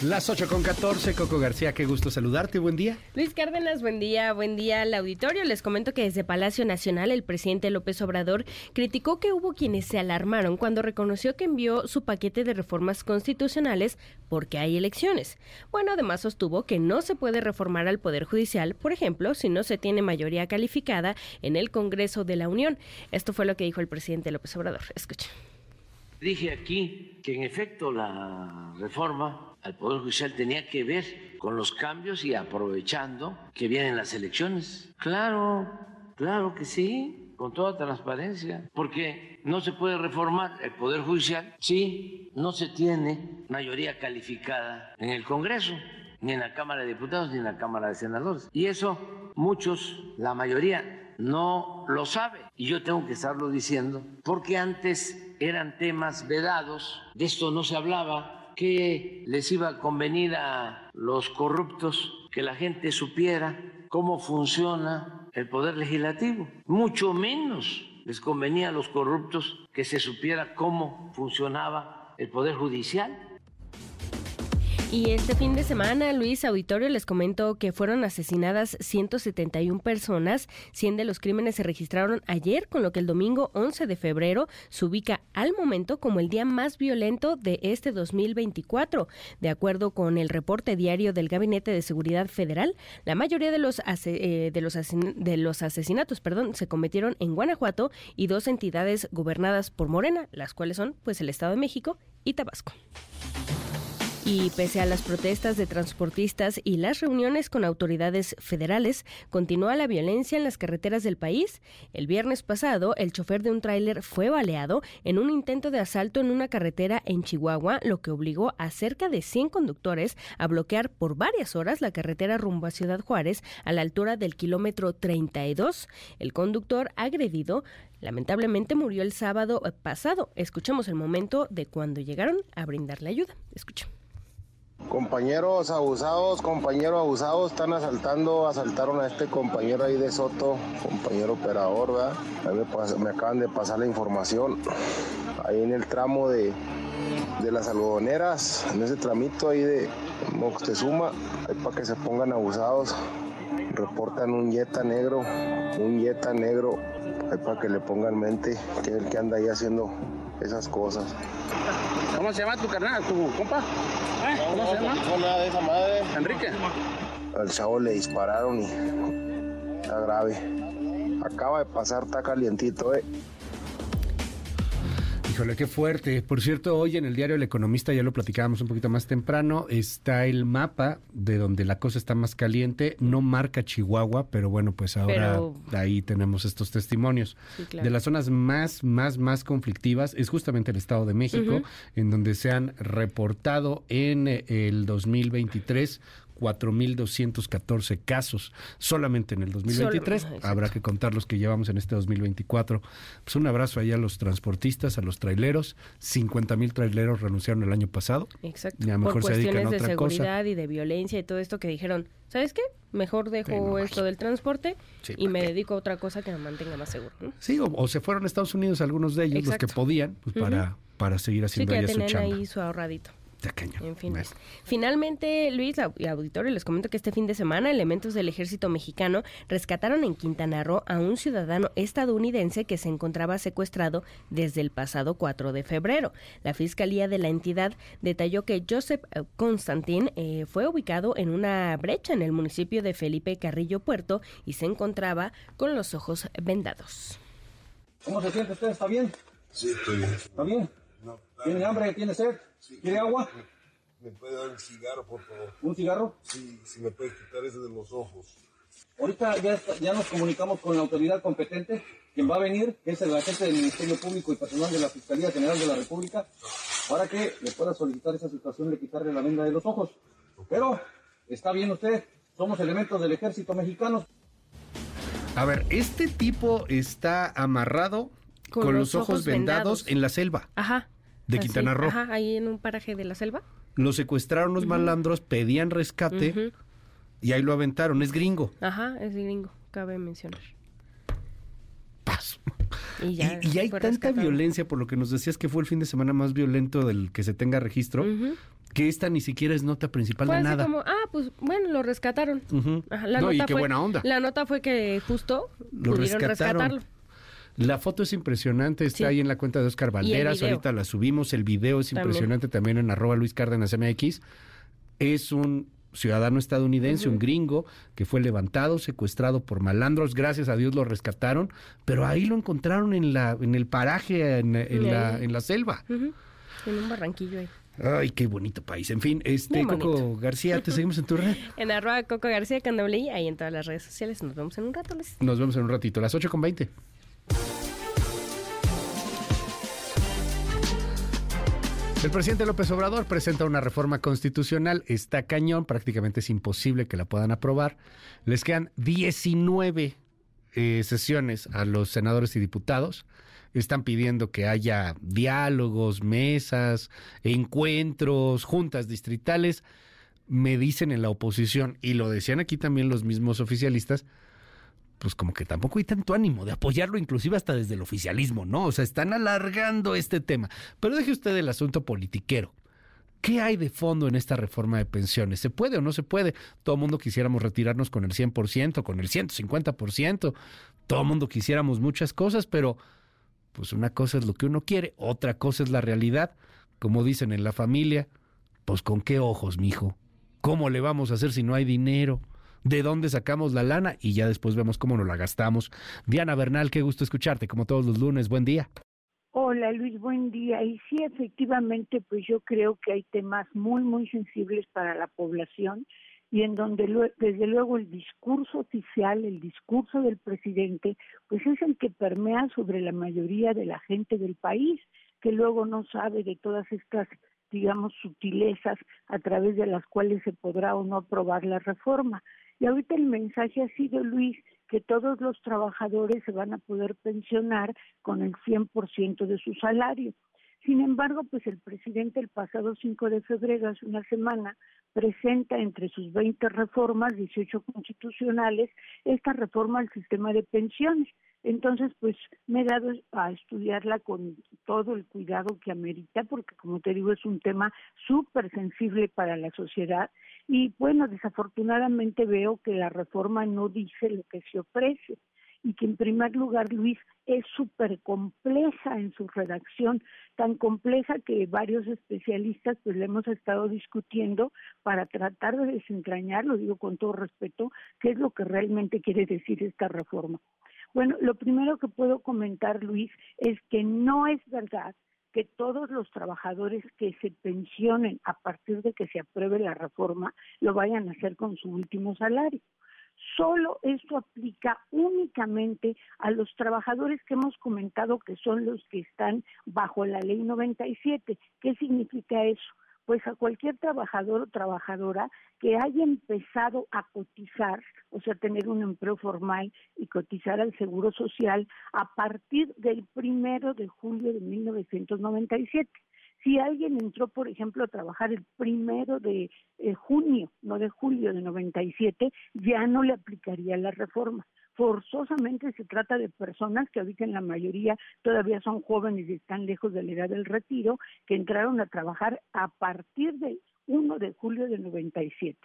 Las 8 con 14, Coco García, qué gusto saludarte, buen día. Luis Cárdenas, buen día, buen día al auditorio. Les comento que desde Palacio Nacional el presidente López Obrador criticó que hubo quienes se alarmaron cuando reconoció que envió su paquete de reformas constitucionales porque hay elecciones. Bueno, además sostuvo que no se puede reformar al Poder Judicial, por ejemplo, si no se tiene mayoría calificada en el Congreso de la Unión. Esto fue lo que dijo el presidente López Obrador. Escucha. Dije aquí que en efecto la reforma al Poder Judicial tenía que ver con los cambios y aprovechando que vienen las elecciones. Claro, claro que sí, con toda transparencia, porque no se puede reformar el Poder Judicial si no se tiene mayoría calificada en el Congreso ni en la Cámara de Diputados ni en la Cámara de Senadores. Y eso muchos, la mayoría, no lo sabe. Y yo tengo que estarlo diciendo, porque antes eran temas vedados, de esto no se hablaba, que les iba a convenir a los corruptos que la gente supiera cómo funciona el poder legislativo. Mucho menos les convenía a los corruptos que se supiera cómo funcionaba el poder judicial. Y este fin de semana, Luis Auditorio, les comento que fueron asesinadas 171 personas. 100 de los crímenes se registraron ayer, con lo que el domingo 11 de febrero se ubica al momento como el día más violento de este 2024. De acuerdo con el reporte diario del Gabinete de Seguridad Federal, la mayoría de los, eh, de los, de los asesinatos perdón, se cometieron en Guanajuato y dos entidades gobernadas por Morena, las cuales son pues el Estado de México y Tabasco. Y pese a las protestas de transportistas y las reuniones con autoridades federales, continúa la violencia en las carreteras del país. El viernes pasado, el chofer de un tráiler fue baleado en un intento de asalto en una carretera en Chihuahua, lo que obligó a cerca de 100 conductores a bloquear por varias horas la carretera rumbo a Ciudad Juárez a la altura del kilómetro 32. El conductor agredido lamentablemente murió el sábado pasado. Escuchemos el momento de cuando llegaron a brindarle ayuda. Escuchamos. Compañeros abusados, compañeros abusados, están asaltando, asaltaron a este compañero ahí de Soto, compañero operador, ¿verdad? Me, acaban de pasar la información. Ahí en el tramo de, de las algodoneras, en ese tramito ahí de Moctezuma, ahí para que se pongan abusados. Reportan un yeta negro, un yeta negro, ahí para que le pongan mente que es el que anda ahí haciendo esas cosas. ¿Cómo se llama tu carnal, tu compa? ¿Eh? ¿Cómo se llama? No, nada de esa madre. Enrique. Al chavo le dispararon y está grave. Acaba de pasar, está calientito, eh. Híjole, qué fuerte. Por cierto, hoy en el diario El Economista, ya lo platicábamos un poquito más temprano, está el mapa de donde la cosa está más caliente. No marca Chihuahua, pero bueno, pues ahora ahí tenemos estos testimonios. De las zonas más, más, más conflictivas es justamente el Estado de México, en donde se han reportado en el 2023 4.214 casos solamente en el 2023. Solo, Habrá que contar los que llevamos en este 2024. Pues un abrazo ahí a los transportistas, a los traileros. 50.000 traileros renunciaron el año pasado. Exacto. Y a lo mejor Por se dedican cuestiones a de otra seguridad cosa. y de violencia y todo esto que dijeron, ¿sabes qué? Mejor dejo Sí, no, esto del transporte Sí, y me dedico a otra cosa que me mantenga más seguro. ¿no? Sí, o, o se fueron a Estados Unidos algunos de ellos, los que podían, pues para, para seguir Sí, haciendo que ya allá su tenían chamba. ahí su ahorradito. Está cañón. En fin. Finalmente, Luis y auditorio, les comento que este fin de semana elementos del ejército mexicano rescataron en Quintana Roo a un ciudadano estadounidense que se encontraba secuestrado desde el pasado 4 de febrero. La fiscalía de la entidad detalló que Joseph eh, Constantin eh, fue ubicado en una brecha en el municipio de Felipe Carrillo Puerto y se encontraba con los ojos vendados. ¿Cómo se siente usted? ¿Está bien? Sí, estoy bien. ¿Está bien? ¿Tiene hambre? ¿Tiene sed? ¿Quiere agua? ¿Me puede dar un cigarro, por favor? ¿Un cigarro? Sí, si me puede quitar ese de los ojos. Ahorita ya, está- ya nos comunicamos con la autoridad competente, quien va a venir, que es el agente del Ministerio Público y personal de la Fiscalía General de la República, para que le pueda solicitar esa situación de quitarle la venda de los ojos. Pero, está bien usted, somos elementos del ejército mexicano. A ver, este tipo está amarrado con, los, ojos, vendados, en la selva Ajá. De Así, Quintana Roo. Ajá, ahí en un paraje de la selva. Lo secuestraron los malandros, pedían rescate y ahí lo aventaron. Es gringo. Ajá, es gringo, cabe mencionar. Y, Y, ya y hay tanta rescatado. violencia, por lo que nos decías que fue el fin de semana más violento del que se tenga registro, que esta ni siquiera es nota principal de nada. como, ah, pues bueno, lo rescataron. Ajá, la No, y nota qué fue, buena onda. La nota fue que justo Lo pudieron rescataron. rescatarlo. La foto es impresionante, está Sí. ahí en la cuenta de Oscar Valderas, ahorita la subimos, el video es También. impresionante también, en arroba Luis Cárdenas MX. Es un ciudadano estadounidense, un gringo, que fue levantado, secuestrado por malandros, gracias a Dios lo rescataron, pero ahí lo encontraron en la en el paraje, en, en la, en la selva. Ujú. En un barranquillo ahí. Ay, qué bonito país. En fin, este Coco. García, te seguimos en tu red. En arroba Coco García Candablí, ahí en todas las redes sociales. Nos vemos en un rato, Luis. Nos vemos en un ratito, las 8 con 20. El presidente López Obrador presenta una reforma constitucional. Está cañón, prácticamente es imposible que la puedan aprobar. Les quedan 19 eh, sesiones a los senadores y diputados. Están pidiendo que haya diálogos, mesas, encuentros, juntas distritales. Me dicen en la oposición, y lo decían aquí también los mismos oficialistas, pues como que tampoco hay tanto ánimo de apoyarlo, inclusive hasta desde el oficialismo, ¿no? O sea, están alargando este tema. Pero deje usted el asunto politiquero. ¿Qué hay de fondo en esta reforma de pensiones? ¿Se puede o no se puede? Todo el mundo quisiéramos retirarnos con el 100%, con el 150%. Todo el mundo quisiéramos muchas cosas, pero pues una cosa es lo que uno quiere, otra cosa es la realidad. Como dicen en la familia, pues con qué ojos, mijo. ¿Cómo le vamos a hacer si no hay dinero? ¿De dónde sacamos la lana? Y ya después vemos cómo nos la gastamos. Diana Bernal, qué gusto escucharte, como todos los lunes. Buen día. Hola Luis, buen día. Y sí, efectivamente, pues yo creo que hay temas muy, muy sensibles para la población y en donde desde luego el discurso oficial, el discurso del presidente, pues es el que permea sobre la mayoría de la gente del país, que luego no sabe de todas estas digamos, sutilezas a través de las cuales se podrá o no aprobar la reforma. Y ahorita el mensaje ha sido, Luis, que todos los trabajadores se van a poder pensionar con el 100% de su salario. Sin embargo, pues el presidente el pasado 5 de febrero, hace una semana, presenta entre sus 20 reformas, 18 constitucionales, esta reforma al sistema de pensiones. Entonces, pues me he dado a estudiarla con todo el cuidado que amerita, porque como te digo, es un tema súper sensible para la sociedad. Y bueno, desafortunadamente veo que la reforma no dice lo que se ofrece y que en primer lugar, Luis, es súper compleja en su redacción, tan compleja que varios especialistas pues le hemos estado discutiendo para tratar de desentrañar, lo digo con todo respeto, qué es lo que realmente quiere decir esta reforma. Bueno, lo primero que puedo comentar, Luis, es que no es verdad que todos los trabajadores que se pensionen a partir de que se apruebe la reforma lo vayan a hacer con su último salario. Solo esto aplica únicamente a los trabajadores que hemos comentado que son los que están bajo la ley 97. ¿Qué significa eso? Pues a cualquier trabajador o trabajadora que haya empezado a cotizar, o sea, tener un empleo formal y cotizar al Seguro Social a partir del primero de julio de 1997. Si alguien entró, por ejemplo, a trabajar el primero de eh, junio, no de julio de 97, ya no le aplicaría la reforma. Forzosamente se trata de personas que ahorita en la mayoría todavía son jóvenes y están lejos de la edad del retiro, que entraron a trabajar a partir del 1 de julio de 97.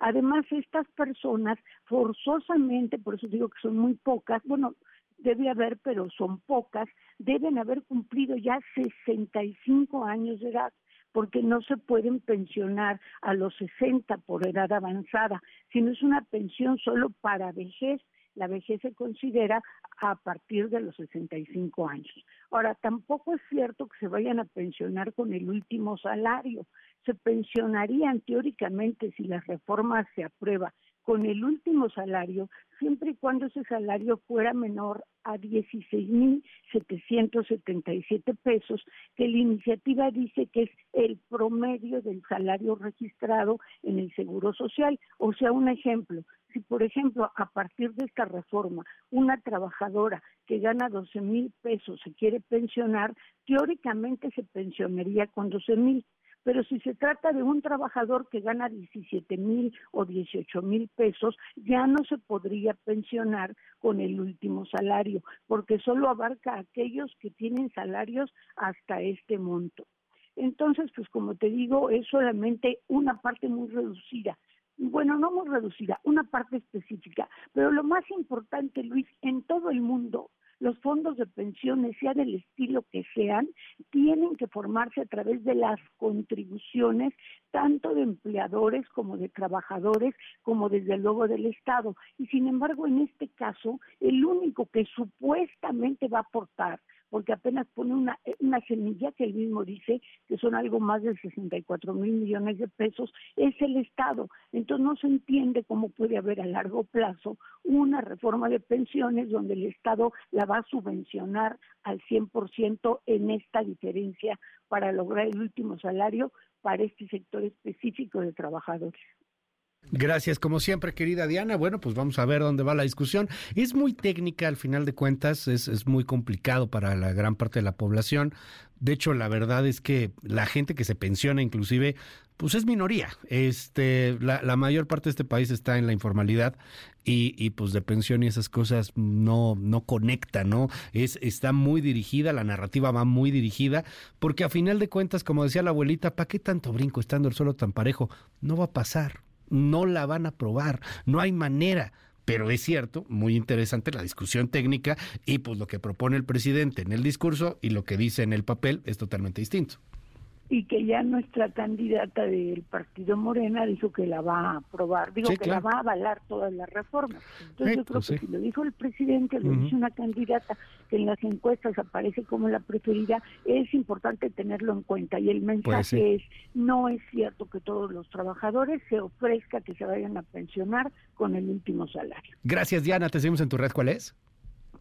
Además, estas personas forzosamente, por eso digo que son muy pocas, bueno, debe haber, pero son pocas, deben haber cumplido ya 65 años de edad porque no se pueden pensionar a los 60 por edad avanzada, sino es una pensión solo para vejez. La vejez se considera a partir de los 65 años. Ahora, tampoco es cierto que se vayan a pensionar con el último salario. Se pensionarían teóricamente si la reforma se aprueba con el último salario, siempre y cuando ese salario fuera menor a 16.777 pesos, que la iniciativa dice que es el promedio del salario registrado en el Seguro Social. O sea, un ejemplo, si por ejemplo a partir de esta reforma una trabajadora que gana 12 mil pesos se quiere pensionar, teóricamente se pensionaría con 12 mil pero si se trata de un trabajador que gana 17 mil o 18 mil pesos, ya no se podría pensionar con el último salario, porque solo abarca a aquellos que tienen salarios hasta este monto. Entonces, pues como te digo, es solamente una parte muy reducida bueno, no muy reducida, una parte específica, pero lo más importante, Luis, en todo el mundo los fondos de pensiones, sea del estilo que sean, tienen que formarse a través de las contribuciones tanto de empleadores como de trabajadores, como desde luego del Estado. Y sin embargo, en este caso, el único que supuestamente va a aportar porque apenas pone una, una semilla que él mismo dice que son algo más de 64 mil millones de pesos, es el Estado. Entonces no se entiende cómo puede haber a largo plazo una reforma de pensiones donde el Estado la va a subvencionar al 100% en esta diferencia para lograr el último salario para este sector específico de trabajadores. Gracias, como siempre, querida Diana. Bueno, pues vamos a ver dónde va la discusión. Es muy técnica, al final de cuentas, es, muy complicado para la gran parte de la población. De hecho, la verdad es que la gente que se pensiona, inclusive, pues es minoría. Este, la, mayor parte de este país está en la informalidad y, y, pues de pensión y esas cosas no, no conecta, ¿no? Es, está muy dirigida, la narrativa va muy dirigida, porque a final de cuentas, como decía la abuelita, ¿para qué tanto brinco estando el suelo tan parejo? No va a pasar no la van a aprobar, no hay manera. Pero es cierto, muy interesante la discusión técnica y pues lo que propone el presidente en el discurso y lo que dice en el papel es totalmente distinto y que ya nuestra candidata del partido Morena dijo que la va a aprobar, digo que la va a avalar todas las reformas. Entonces yo creo pues que si lo dijo el presidente, lo dice una candidata que en las encuestas aparece como la preferida, es importante tenerlo en cuenta. Y el mensaje es, no es cierto que todos los trabajadores se ofrezca que se vayan a pensionar con el último salario. Gracias Diana, te seguimos en tu red, ¿cuál es?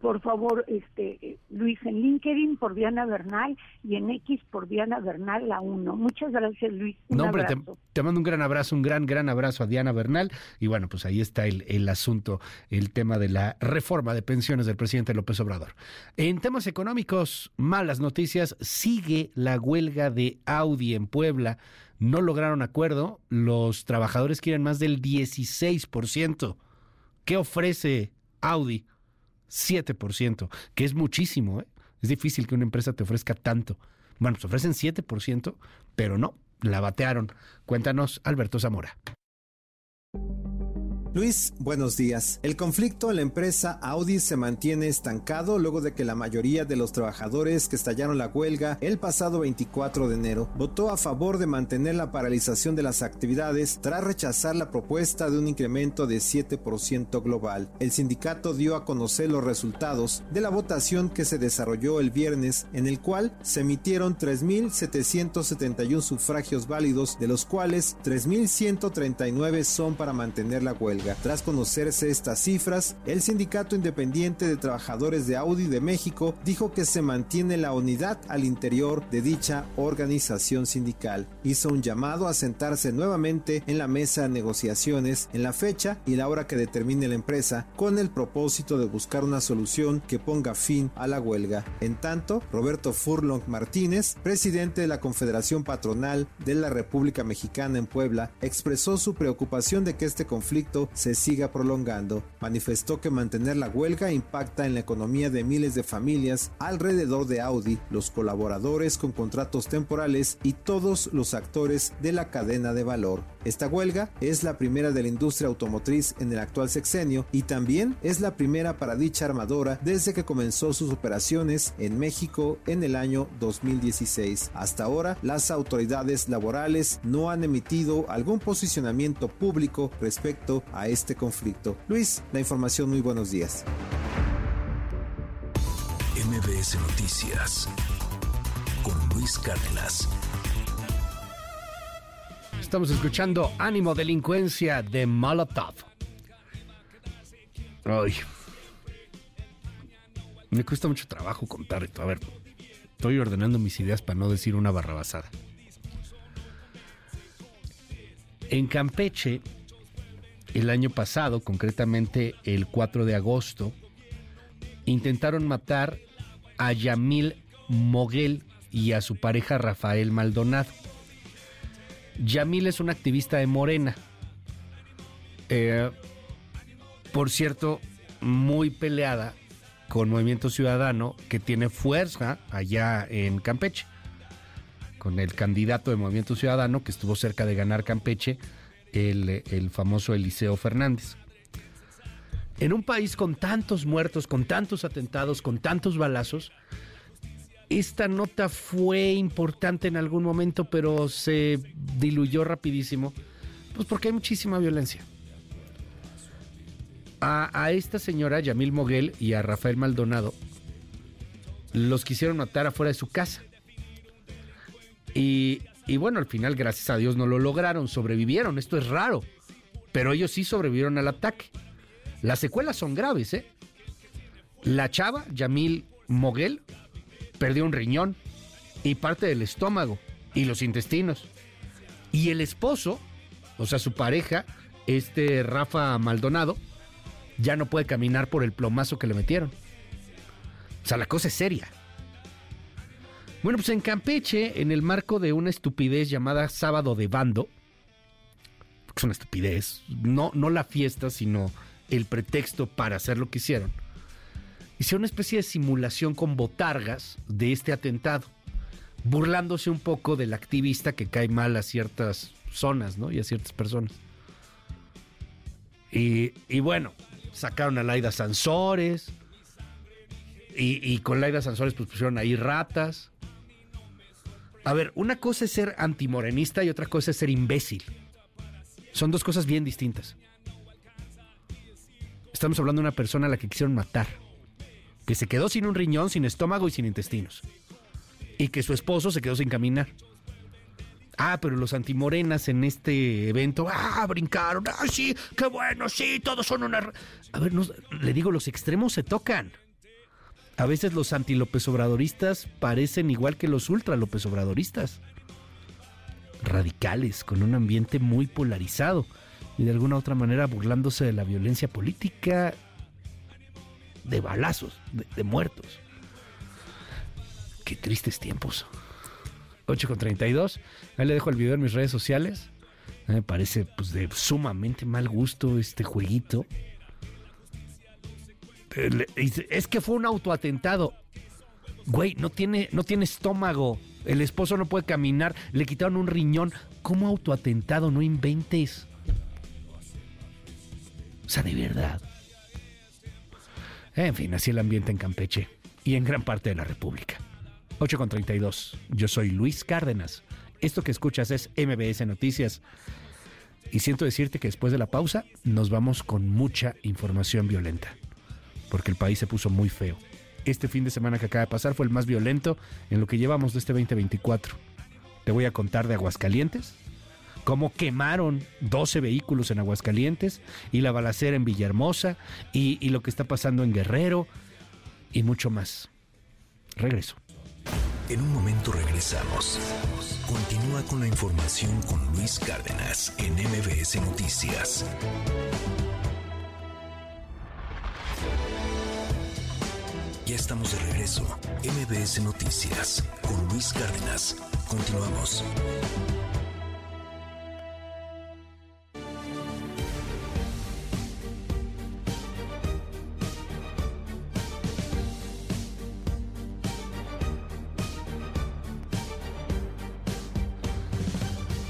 Por favor, este Luis en LinkedIn por Diana Bernal y en X por Diana Bernal la 1. Muchas gracias, Luis. Un hombre, te, mando un gran abrazo, un gran, gran abrazo a Diana Bernal. Y bueno, pues ahí está el, el asunto, el tema de la reforma de pensiones del presidente López Obrador. En temas económicos, malas noticias, sigue la huelga de Audi en Puebla. No lograron acuerdo, los trabajadores quieren más del 16%. ¿Qué ofrece Audi? 7%, que es muchísimo. ¿eh? Es difícil que una empresa te ofrezca tanto. Bueno, se ofrecen 7%, pero no, la batearon. Cuéntanos, Alberto Zamora. Luis, buenos días. El conflicto en la empresa Audi se mantiene estancado luego de que la mayoría de los trabajadores que estallaron la huelga el pasado 24 de enero votó a favor de mantener la paralización de las actividades tras rechazar la propuesta de un incremento de 7% global. El sindicato dio a conocer los resultados de la votación que se desarrolló el viernes en el cual se emitieron 3.771 sufragios válidos, de los cuales 3.139 son para mantener la huelga. Tras conocerse estas cifras, el Sindicato Independiente de Trabajadores de Audi de México dijo que se mantiene la unidad al interior de dicha organización sindical. Hizo un llamado a sentarse nuevamente en la mesa de negociaciones en la fecha y la hora que determine la empresa con el propósito de buscar una solución que ponga fin a la huelga. En tanto, Roberto Furlong Martínez, presidente de la Confederación Patronal de la República Mexicana en Puebla, expresó su preocupación de que este conflicto se siga prolongando. Manifestó que mantener la huelga impacta en la economía de miles de familias alrededor de Audi, los colaboradores con contratos temporales y todos los actores de la cadena de valor. Esta huelga es la primera de la industria automotriz en el actual sexenio y también es la primera para dicha armadora desde que comenzó sus operaciones en México en el año 2016. Hasta ahora, las autoridades laborales no han emitido algún posicionamiento público respecto a este conflicto. Luis, la información, muy buenos días. MBS Noticias con Luis Cárdenas. Estamos escuchando Ánimo Delincuencia de Molotov. Ay. Me cuesta mucho trabajo contar esto. A ver, estoy ordenando mis ideas para no decir una barrabasada. En Campeche, el año pasado, concretamente el 4 de agosto, intentaron matar a Yamil Moguel y a su pareja Rafael Maldonado. Yamil es un activista de Morena. Eh, por cierto, muy peleada con Movimiento Ciudadano, que tiene fuerza allá en Campeche. Con el candidato de Movimiento Ciudadano, que estuvo cerca de ganar Campeche, el, famoso Eliseo Fernández. En un país con tantos muertos, con tantos atentados, con tantos balazos, esta nota fue importante en algún momento, pero se diluyó rapidísimo, pues porque hay muchísima violencia. A, a esta señora, Yamil Moguel, y a Rafael Maldonado, los quisieron matar afuera de su casa. Y, y bueno, al final, gracias a Dios, no lo lograron, sobrevivieron, esto es raro, pero ellos sí sobrevivieron al ataque. Las secuelas son graves, ¿eh? La chava, Yamil Moguel, perdió un riñón y parte del estómago y los intestinos. Y el esposo, o sea, su pareja, este Rafa Maldonado, ya no puede caminar por el plomazo que le metieron. O sea, la cosa es seria. Bueno, pues en Campeche, en el marco de una estupidez llamada Sábado de Bando, que es una estupidez, no, no la fiesta, sino el pretexto para hacer lo que hicieron, hicieron una especie de simulación con botargas de este atentado, burlándose un poco del activista que cae mal a ciertas zonas, ¿no? Y a ciertas personas. Y, y bueno, sacaron a Laida Sansores. Y, y, con Laida Sansores pues pusieron ahí ratas. A ver, una cosa es ser antimorenista y otra cosa es ser imbécil. Son dos cosas bien distintas. Estamos hablando de una persona a la que quisieron matar. Que se quedó sin un riñón, sin estómago y sin intestinos. Y que su esposo se quedó sin caminar. Ah, pero los antimorenas en este evento, ah, brincaron, ah, sí, qué bueno, sí, todos son una... A ver, no, le digo, los extremos se tocan. A veces los anti-López Obradoristas parecen igual que los ultra-López Obradoristas. Radicales, con un ambiente muy polarizado y de alguna otra manera burlándose de la violencia política, de balazos, de, de muertos. Qué tristes tiempos. 8 con 32. Ahí le dejo el video en mis redes sociales. Me parece pues de sumamente mal gusto este jueguito. Es que fue un autoatentado. Güey, no tiene, no tiene estómago. El esposo no puede caminar. Le quitaron un riñón. ¿Cómo autoatentado? No inventes. O sea, de verdad. En fin, así el ambiente en Campeche y en gran parte de la República. 8 con 32. Yo soy Luis Cárdenas. Esto que escuchas es MBS Noticias. Y siento decirte que después de la pausa nos vamos con mucha información violenta. Porque el país se puso muy feo. Este fin de semana que acaba de pasar fue el más violento en lo que llevamos de este 2024. Te voy a contar de Aguascalientes, cómo quemaron 12 vehículos en Aguascalientes y la balacera en Villahermosa y, lo que está pasando en Guerrero y mucho más. Regreso. En un momento regresamos. Continúa con la información con Luis Cárdenas en MBS Noticias. Ya estamos de regreso. MBS Noticias con Luis Cárdenas. Continuamos.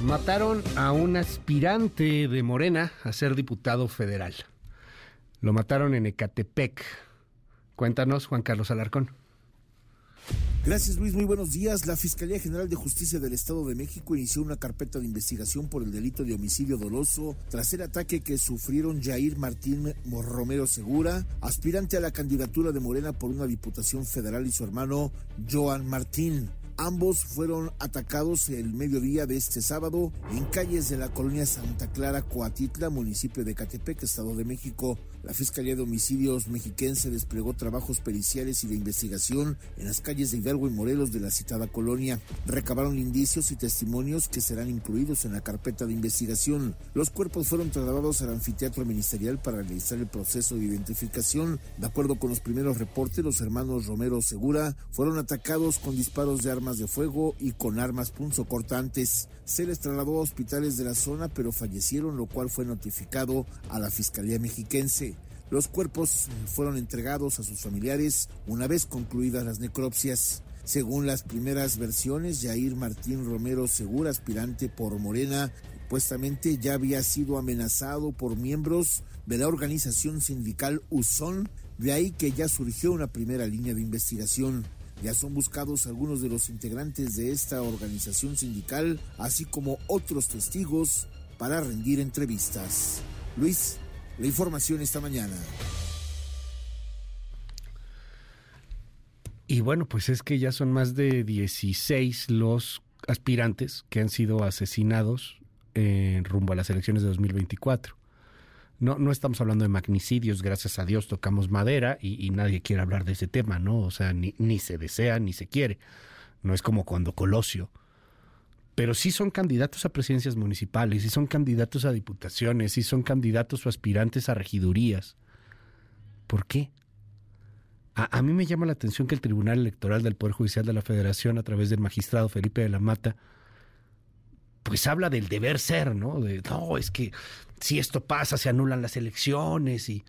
Mataron a un aspirante de Morena a ser diputado federal. Lo mataron en Ecatepec. Cuéntanos, Juan Carlos Alarcón. Gracias Luis, muy buenos días. La Fiscalía General de Justicia del Estado de México inició una carpeta de investigación por el delito de homicidio doloso tras el ataque que sufrieron Jair Martín Romero Segura, aspirante a la candidatura de Morena por una diputación federal y su hermano Joan Martín. Ambos fueron atacados el mediodía de este sábado en calles de la colonia Santa Clara, Coatitla, municipio de Catepec, Estado de México. La Fiscalía de Homicidios mexiquense desplegó trabajos periciales y de investigación en las calles de Hidalgo y Morelos de la citada colonia. Recabaron indicios y testimonios que serán incluidos en la carpeta de investigación. Los cuerpos fueron trasladados al anfiteatro ministerial para realizar el proceso de identificación. De acuerdo con los primeros reportes, los hermanos Romero Segura fueron atacados con disparos de armas de fuego y con armas punzocortantes. Se les trasladó a hospitales de la zona, pero fallecieron, lo cual fue notificado a la Fiscalía mexiquense. Los cuerpos fueron entregados a sus familiares una vez concluidas las necropsias. Según las primeras versiones, Jair Martín Romero Segura, aspirante por Morena, supuestamente ya había sido amenazado por miembros de la organización sindical USON, de ahí que ya surgió una primera línea de investigación. Ya son buscados algunos de los integrantes de esta organización sindical, así como otros testigos, para rendir entrevistas. Luis, la información esta mañana. Y bueno, pues es que ya son más de 16 los aspirantes que han sido asesinados en rumbo a las elecciones de 2024. No, no estamos hablando de magnicidios, gracias a Dios tocamos madera y, nadie quiere hablar de ese tema, ¿no? O sea, ni, ni se desea ni se quiere. No es como cuando Colosio. Pero sí son candidatos a presidencias municipales, sí son candidatos a diputaciones, sí son candidatos o aspirantes a regidurías. ¿Por qué? A, a, mí me llama la atención que el Tribunal Electoral del Poder Judicial de la Federación, a través del magistrado Felipe de la Mata, pues habla del deber ser, ¿no? De, no, es que si esto pasa, se anulan las elecciones y,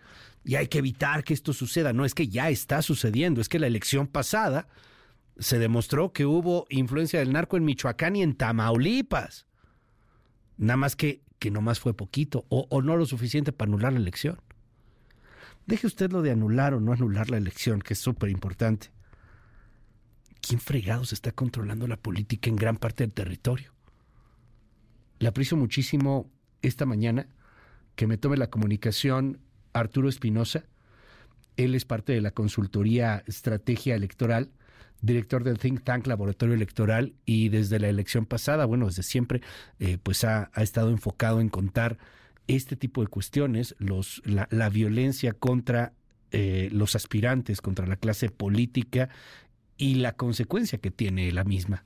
y hay que evitar que esto suceda. No, es que ya está sucediendo, es que la elección pasada se demostró que hubo influencia del narco en Michoacán y en Tamaulipas. Nada más que, que nomás fue poquito o, o no lo suficiente para anular la elección. Deje usted lo de anular o no anular la elección, que es súper importante. ¿Quién fregados está controlando la política en gran parte del territorio? Le aprecio muchísimo esta mañana que me tome la comunicación Arturo Espinosa. Él es parte de la consultoría Estrategia Electoral, director del think tank Laboratorio Electoral y desde la elección pasada, bueno, desde siempre, eh, pues ha, ha, estado enfocado en contar este tipo de cuestiones, los, la, la violencia contra eh, los aspirantes, contra la clase política y la consecuencia que tiene la misma.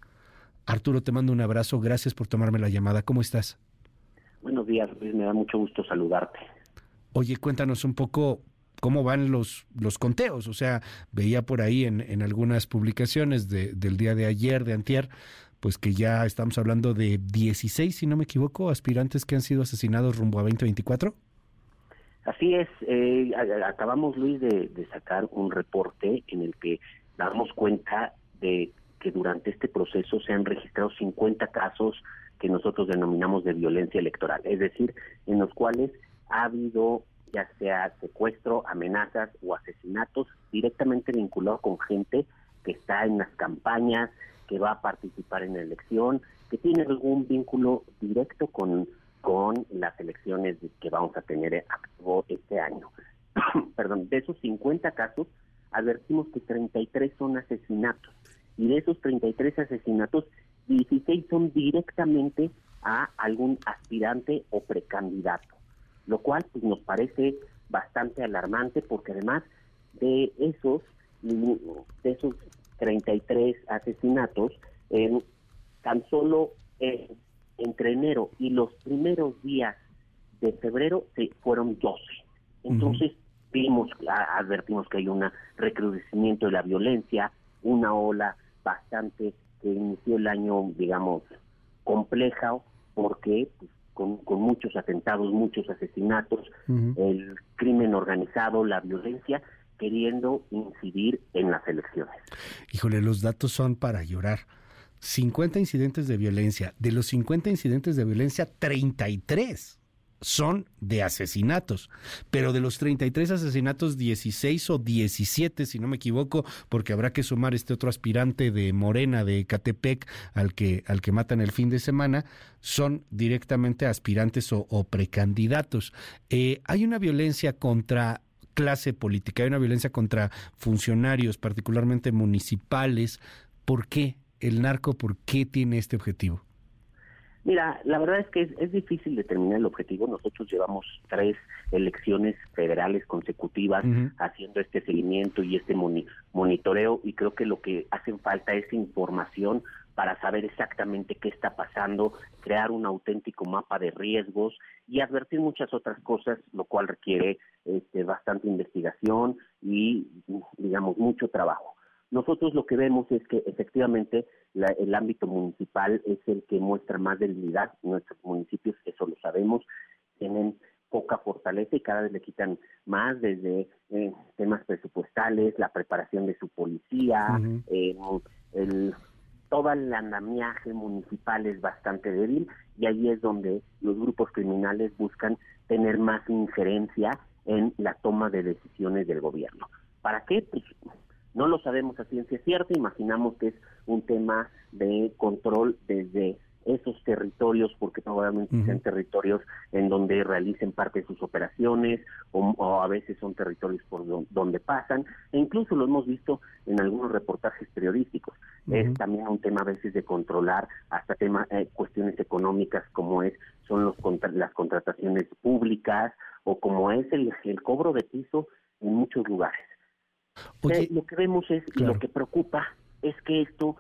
Arturo, te mando un abrazo, gracias por tomarme la llamada. ¿Cómo estás? Buenos días, Luis, me da mucho gusto saludarte. Oye, cuéntanos un poco cómo van los, los conteos. O sea, veía por ahí en, en algunas publicaciones de, del día de ayer, de antier, pues que ya estamos hablando de 16, si no me equivoco, aspirantes que han sido asesinados rumbo a 2024. Así es, eh, acabamos, Luis, de, de sacar un reporte en el que damos cuenta de que durante este proceso se han registrado 50 casos que nosotros denominamos de violencia electoral, es decir, en los cuales ha habido ya sea secuestro, amenazas o asesinatos directamente vinculados con gente que está en las campañas, que va a participar en la elección, que tiene algún vínculo directo con, con las elecciones que vamos a tener activo este año. Perdón, de esos 50 casos, advertimos que 33 son asesinatos y de esos 33 asesinatos, 16 son directamente a algún aspirante o precandidato, lo cual pues, nos parece bastante alarmante porque además de esos de esos 33 asesinatos, en tan solo eh, entre enero y los primeros días de febrero se fueron 12. Entonces vimos, advertimos que hay un recrudecimiento de la violencia, una ola bastante que inició el año, digamos, compleja, porque pues, con, muchos atentados, muchos asesinatos, el crimen organizado, la violencia, queriendo incidir en las elecciones. Híjole, los datos son para llorar. 50 incidentes de violencia. De los 50 incidentes de violencia, 33 son de asesinatos, pero de los 33 asesinatos, 16 o 17, si no me equivoco, porque habrá que sumar este otro aspirante de Morena de Catepec al que, al que matan el fin de semana, son directamente aspirantes o, precandidatos. Eh, hay una violencia contra clase política, hay una violencia contra funcionarios, particularmente municipales. ¿Por qué el narco, por qué tiene este objetivo? Mira, la verdad es que es, difícil determinar el objetivo. Nosotros llevamos tres elecciones federales consecutivas haciendo este seguimiento y este monitoreo y creo que lo que hacen falta es información para saber exactamente qué está pasando, crear un auténtico mapa de riesgos y advertir muchas otras cosas, lo cual requiere este, bastante investigación y, digamos, mucho trabajo. Nosotros lo que vemos es que efectivamente el ámbito municipal es el que muestra más debilidad. Nuestros municipios, eso lo sabemos, tienen poca fortaleza y cada vez le quitan más desde eh, temas presupuestales, la preparación de su policía, eh, el, todo el andamiaje municipal es bastante débil y ahí es donde los grupos criminales buscan tener más injerencia en la toma de decisiones del gobierno. ¿Para qué? Pues no lo sabemos a ciencia cierta, imaginamos que es un tema de control desde esos territorios, porque probablemente sean territorios en donde realicen parte de sus operaciones o, a veces son territorios por donde pasan, e incluso lo hemos visto en algunos reportajes periodísticos. Es también un tema a veces de controlar hasta tema, eh, cuestiones económicas como es son los las contrataciones públicas o como es el, el cobro de piso en muchos lugares. Eh, lo que vemos es, y lo que preocupa, es que esto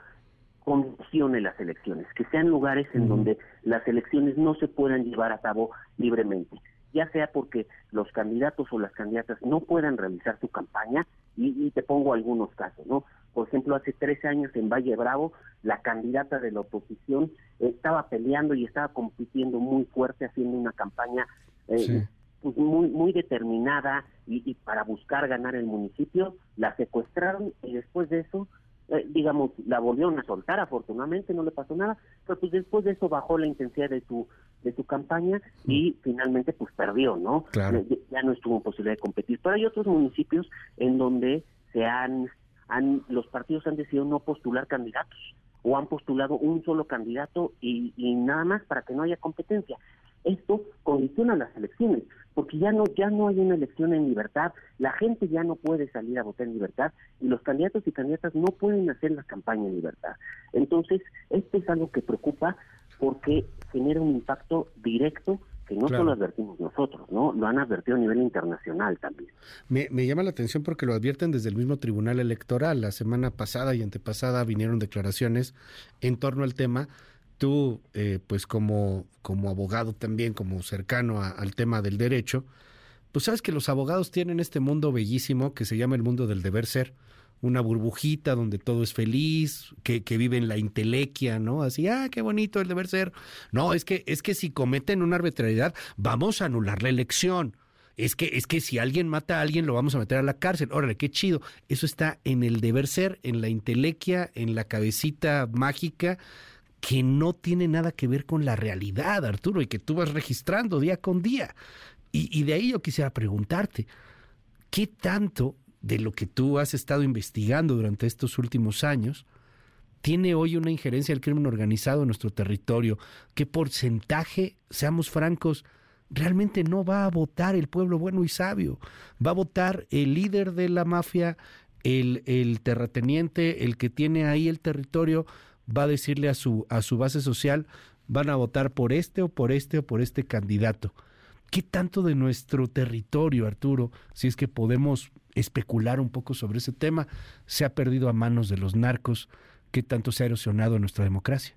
condicione las elecciones, que sean lugares en donde las elecciones no se puedan llevar a cabo libremente, ya sea porque los candidatos o las candidatas no puedan realizar su campaña, y, te pongo algunos casos, ¿no? Por ejemplo, hace 13 años en Valle Bravo, la candidata de la oposición estaba peleando y estaba compitiendo muy fuerte, haciendo una campaña eh, pues muy, muy determinada y, para buscar ganar el municipio, la secuestraron y después de eso, eh, digamos, la volvieron a soltar, afortunadamente no le pasó nada, pero pues después de eso bajó la intensidad de su de su campaña y mm. finalmente pues perdió, ¿no? Claro. Ya, no estuvo en posibilidad de competir. Pero hay otros municipios en donde se han, han los partidos han decidido no postular candidatos o han postulado un solo candidato y, y nada más para que no haya competencia esto condiciona las elecciones, porque ya no ya no hay una elección en libertad, la gente ya no puede salir a votar en libertad y los candidatos y candidatas no pueden hacer la campaña en libertad. Entonces, esto es algo que preocupa porque genera un impacto directo que no solo advertimos nosotros, ¿no? Lo han advertido a nivel internacional también. Me, me, llama la atención porque lo advierten desde el mismo Tribunal Electoral. La semana pasada y antepasada vinieron declaraciones en torno al tema tú, eh, pues como, como abogado también, como cercano al tema del derecho, pues sabes que los abogados tienen este mundo bellísimo que se llama el mundo del deber ser, una burbujita donde todo es feliz, que, que vive en la intelequia, ¿no? Así, ah, qué bonito el deber ser. No, es que, es que si cometen una arbitrariedad, vamos a anular la elección. Es que, es que si alguien mata a alguien, lo vamos a meter a la cárcel. Órale, qué chido. Eso está en el deber ser, en la intelequia, en la cabecita mágica que no tiene nada que ver con la realidad, Arturo, y que tú vas registrando día con día. Y, de ahí yo quisiera preguntarte, ¿qué tanto de lo que tú has estado investigando durante estos últimos años tiene hoy una injerencia del crimen organizado en nuestro territorio? ¿Qué porcentaje, seamos francos, realmente no va a votar el pueblo bueno y sabio? Va a votar el líder de la mafia, el, terrateniente, el que tiene ahí el territorio, va a decirle a su, a su base social, van a votar por este o por este o por este candidato. ¿Qué tanto de nuestro territorio, Arturo, si es que podemos especular un poco sobre ese tema, se ha perdido a manos de los narcos? ¿Qué tanto se ha erosionado nuestra democracia?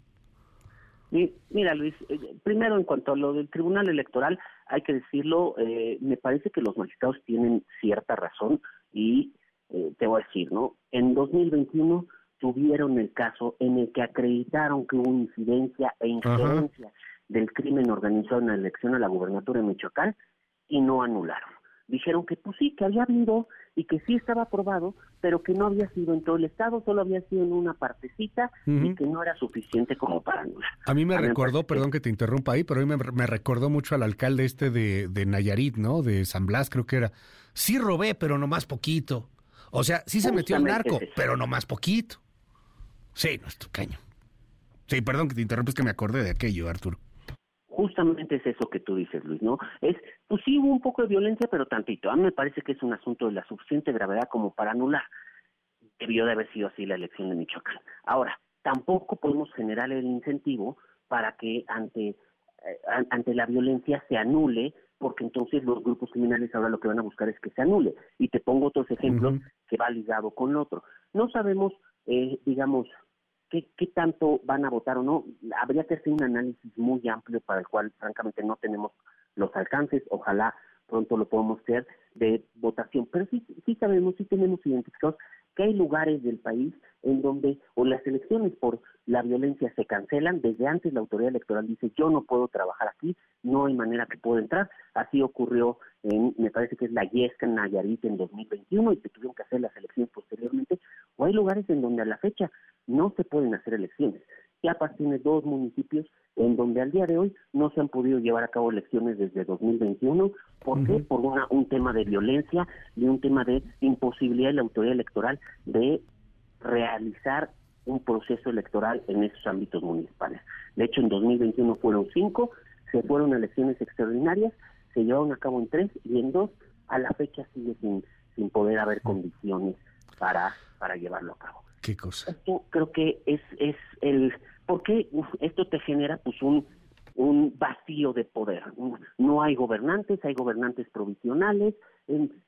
Mira, Luis, eh, primero en cuanto a lo del Tribunal Electoral, hay que decirlo, eh, me parece que los magistrados tienen cierta razón y eh, te voy a decir, ¿no? En 2021 tuvieron el caso en el que acreditaron que hubo incidencia e injerencia del crimen organizado en la elección a la gubernatura de Michoacán y no anularon. Dijeron que pues sí, que había habido y que sí estaba aprobado, pero que no había sido en todo el estado, solo había sido en una partecita y que no era suficiente como para anular. A mí me recordó, perdón que te interrumpa ahí, pero a mí me, recordó mucho al alcalde este de, de Nayarit, ¿no? De San Blas, creo que era. Sí robé, pero no más poquito. O sea, sí se metió al narco, pero no más poquito. Sí, no es tu caño. Sí, perdón que te interrumpa, es que me acordé de aquello, Arturo justamente es eso que tú dices, Luis, ¿no? Es, pues sí hubo un poco de violencia, pero tantito. A mí me parece que es un asunto de la suficiente gravedad como para anular. Debió de haber sido así la elección de Michoacán. Ahora, tampoco podemos generar el incentivo para que ante, eh, ante la violencia se anule, porque entonces los grupos criminales ahora lo que van a buscar es que se anule. Y te pongo otros ejemplos que va ligado con otro. No sabemos, eh, digamos, qué, qué tanto van a votar o no. Habría que hacer un análisis muy amplio para el cual, francamente, no tenemos los alcances. Ojalá pronto lo podamos hacer de votación. Pero sí, sí sabemos, sí tenemos identificados que hay lugares del país en donde o las elecciones por la violencia se cancelan, desde antes la autoridad electoral dice yo no puedo trabajar aquí, no hay manera que pueda entrar, así ocurrió en, me parece que es la Yesca en Nayarit en 2021 y se tuvieron que hacer las elecciones posteriormente, o hay lugares en donde a la fecha no se pueden hacer elecciones. Chiapas tiene dos municipios en donde al día de hoy no se han podido llevar a cabo elecciones desde 2021. ¿Por qué? Por una, un tema de violencia y un tema de imposibilidad de la autoridad electoral de realizar un proceso electoral en esos ámbitos municipales. De hecho, en 2021 fueron cinco, se fueron elecciones extraordinarias, se llevaron a cabo en tres y en dos a la fecha sigue sin, sin poder haber condiciones para, para llevarlo a cabo. ¿Qué cosa? Esto creo que es, es el... porque esto te genera pues un, un vacío de poder. No hay gobernantes, hay gobernantes provisionales,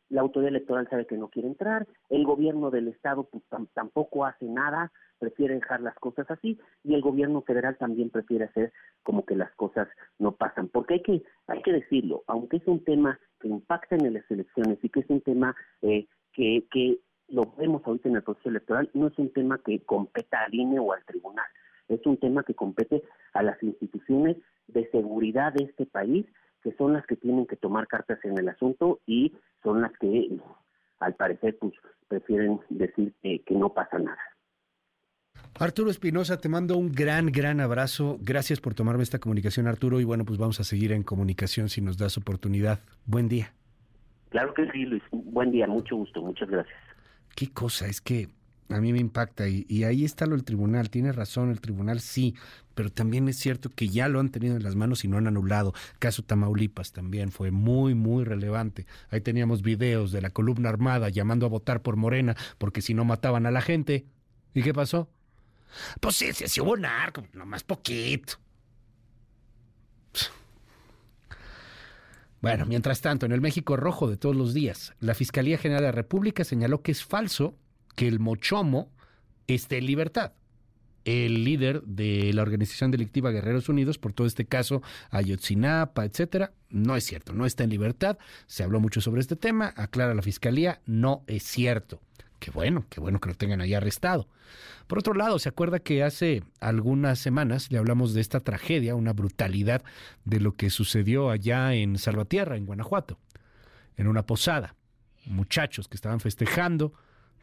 la autoridad electoral sabe que no quiere entrar, el gobierno del Estado pues, tampoco hace nada, prefiere dejar las cosas así, y el gobierno federal también prefiere hacer como que las cosas no pasan. Porque hay que, hay que decirlo, aunque es un tema que impacta en las elecciones y que es un tema eh, que, que lo vemos ahorita en el proceso electoral, no es un tema que competa al INE o al tribunal, es un tema que compete a las instituciones de seguridad de este país, que son las que tienen que tomar cartas en el asunto y son las que, al parecer, pues prefieren decir que, que no pasa nada. Arturo Espinosa, te mando un gran, gran abrazo. Gracias por tomarme esta comunicación, Arturo. Y bueno, pues vamos a seguir en comunicación si nos das oportunidad. Buen día. Claro que sí, Luis. Buen día, mucho gusto. Muchas gracias qué cosa, es que a mí me impacta y, ahí está lo del tribunal, tiene razón, el tribunal sí, pero también es cierto que ya lo han tenido en las manos y no han anulado. Caso Tamaulipas también fue muy, muy relevante. Ahí teníamos videos de la columna armada llamando a votar por Morena porque si no mataban a la gente. ¿Y qué pasó? Pues sí, sí, sí hubo narco, nomás poquito. Bueno, mientras tanto, en el México rojo de todos los días, la Fiscalía General de la República señaló que es falso que el Mochomo esté en libertad. El líder de la organización delictiva Guerreros Unidos, por todo este caso, Ayotzinapa, etcétera, no es cierto, no está en libertad. Se habló mucho sobre este tema, aclara la Fiscalía, no es cierto. Qué bueno, qué bueno que lo tengan ahí arrestado. Por otro lado, ¿se acuerda que hace algunas semanas le hablamos de esta tragedia, una brutalidad de lo que sucedió allá en Salvatierra, en Guanajuato, en una posada? Muchachos que estaban festejando,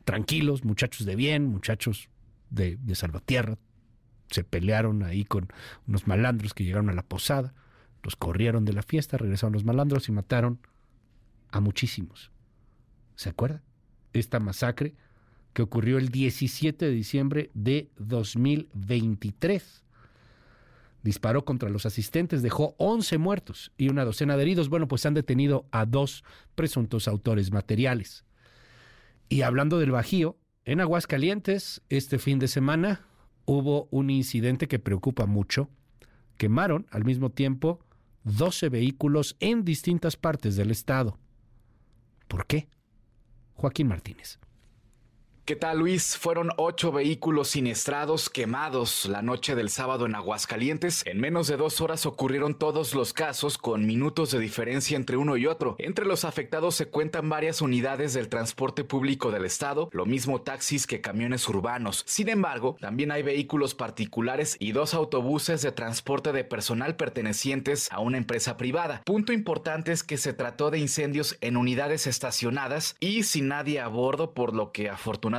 tranquilos, muchachos de bien, muchachos de, de Salvatierra, se pelearon ahí con unos malandros que llegaron a la posada, los corrieron de la fiesta, regresaron los malandros y mataron a muchísimos. ¿Se acuerda? Esta masacre que ocurrió el 17 de diciembre de 2023. Disparó contra los asistentes, dejó 11 muertos y una docena de heridos. Bueno, pues han detenido a dos presuntos autores materiales. Y hablando del Bajío, en Aguascalientes, este fin de semana hubo un incidente que preocupa mucho, quemaron al mismo tiempo 12 vehículos en distintas partes del estado. ¿Por qué? Joaquín Martínez. ¿Qué tal Luis? Fueron ocho vehículos siniestrados quemados la noche del sábado en Aguascalientes. En menos de dos horas ocurrieron todos los casos con minutos de diferencia entre uno y otro. Entre los afectados se cuentan varias unidades del transporte público del estado, lo mismo taxis que camiones urbanos. Sin embargo, también hay vehículos particulares y dos autobuses de transporte de personal pertenecientes a una empresa privada. Punto importante es que se trató de incendios en unidades estacionadas y sin nadie a bordo, por lo que afortunadamente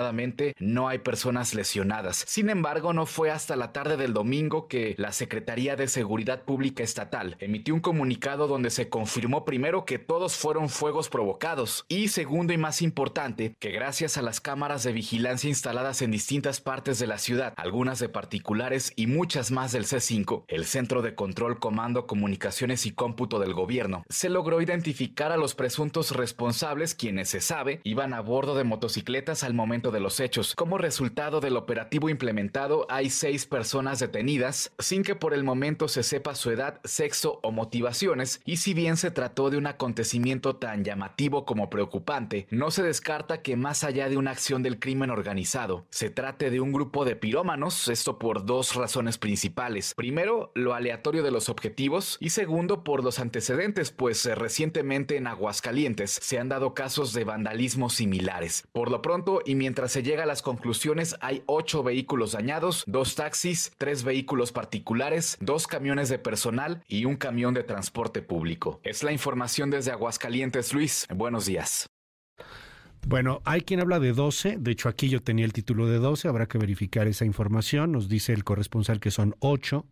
no hay personas lesionadas. Sin embargo, no fue hasta la tarde del domingo que la Secretaría de Seguridad Pública Estatal emitió un comunicado donde se confirmó primero que todos fueron fuegos provocados y segundo y más importante, que gracias a las cámaras de vigilancia instaladas en distintas partes de la ciudad, algunas de particulares y muchas más del C5, el Centro de Control, Comando, Comunicaciones y Cómputo del Gobierno, se logró identificar a los presuntos responsables quienes se sabe iban a bordo de motocicletas al momento de los hechos. Como resultado del operativo implementado, hay seis personas detenidas, sin que por el momento se sepa su edad, sexo o motivaciones, y si bien se trató de un acontecimiento tan llamativo como preocupante, no se descarta que más allá de una acción del crimen organizado, se trate de un grupo de pirómanos, esto por dos razones principales. Primero, lo aleatorio de los objetivos, y segundo, por los antecedentes, pues eh, recientemente en Aguascalientes se han dado casos de vandalismo similares. Por lo pronto, y mientras se llega a las conclusiones, hay ocho vehículos dañados, dos taxis, tres vehículos particulares, dos camiones de personal y un camión de transporte público. Es la información desde Aguascalientes, Luis. Buenos días. Bueno, hay quien habla de 12, de hecho aquí yo tenía el título de 12, habrá que verificar esa información, nos dice el corresponsal que son 8.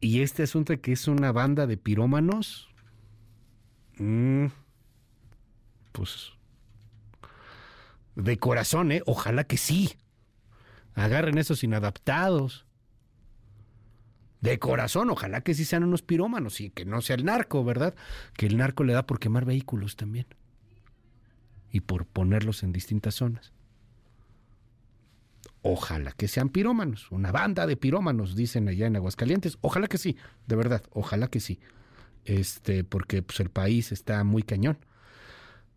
Y este asunto que es una banda de pirómanos, mm, pues de corazón, ¿eh? Ojalá que sí. Agarren esos inadaptados. De corazón, ojalá que sí sean unos pirómanos y que no sea el narco, ¿verdad? Que el narco le da por quemar vehículos también. Y por ponerlos en distintas zonas. Ojalá que sean pirómanos, una banda de pirómanos, dicen allá en Aguascalientes. Ojalá que sí, de verdad, ojalá que sí. Este, porque pues, el país está muy cañón.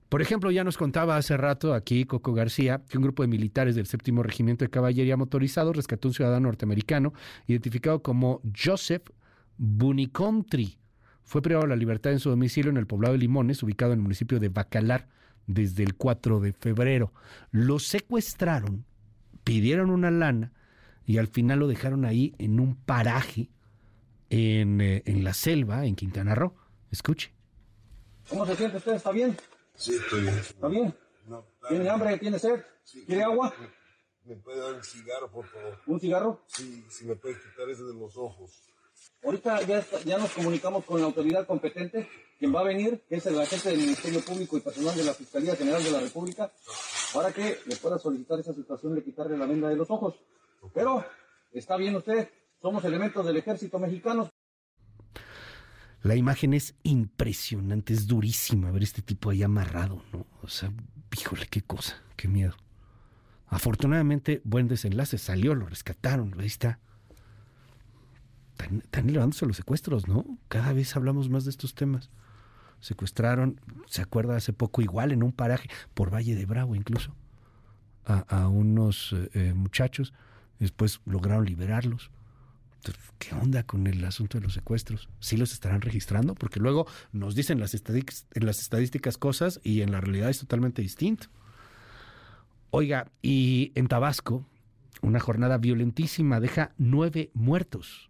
Por ejemplo, ya nos contaba hace rato aquí Coco García que un grupo de militares del séptimo regimiento de caballería motorizado rescató a un ciudadano norteamericano identificado como Joseph Bunicontri. Fue privado de la libertad en su domicilio en el poblado de Limones, ubicado en el municipio de Bacalar, desde el 4 de febrero. Lo secuestraron, pidieron una lana y al final lo dejaron ahí en un paraje en, eh, en la selva, en Quintana Roo. Escuche. ¿Cómo se siente usted? ¿Está bien? Sí, estoy bien. ¿Está bien? ¿Tiene hambre? ¿Tiene sed? ¿Quiere agua? ¿Me puede dar un cigarro, por favor? ¿Un cigarro? Sí, si me puede quitar ese de los ojos. Ahorita ya, está- ya nos comunicamos con la autoridad competente, quien va a venir, que es el agente del Ministerio Público y personal de la Fiscalía General de la República, para que le pueda solicitar esa situación de quitarle la venda de los ojos. Pero, está bien usted, somos elementos del ejército mexicano, La imagen es impresionante, es durísima ver este tipo ahí amarrado, ¿no? O sea, híjole, qué cosa, qué miedo. Afortunadamente, buen desenlace, salió, lo rescataron, ahí está. Están, elevándose los secuestros, ¿no? Cada vez hablamos más de estos temas. Secuestraron, se acuerda hace poco, igual en un paraje, por Valle de Bravo incluso, a, a unos eh, eh, muchachos, después lograron liberarlos. ¿Qué onda con el asunto de los secuestros? ¿Sí los estarán registrando? Porque luego nos dicen las, en las estadísticas cosas y en la realidad es totalmente distinto. Oiga, y en Tabasco, una jornada violentísima deja nueve muertos.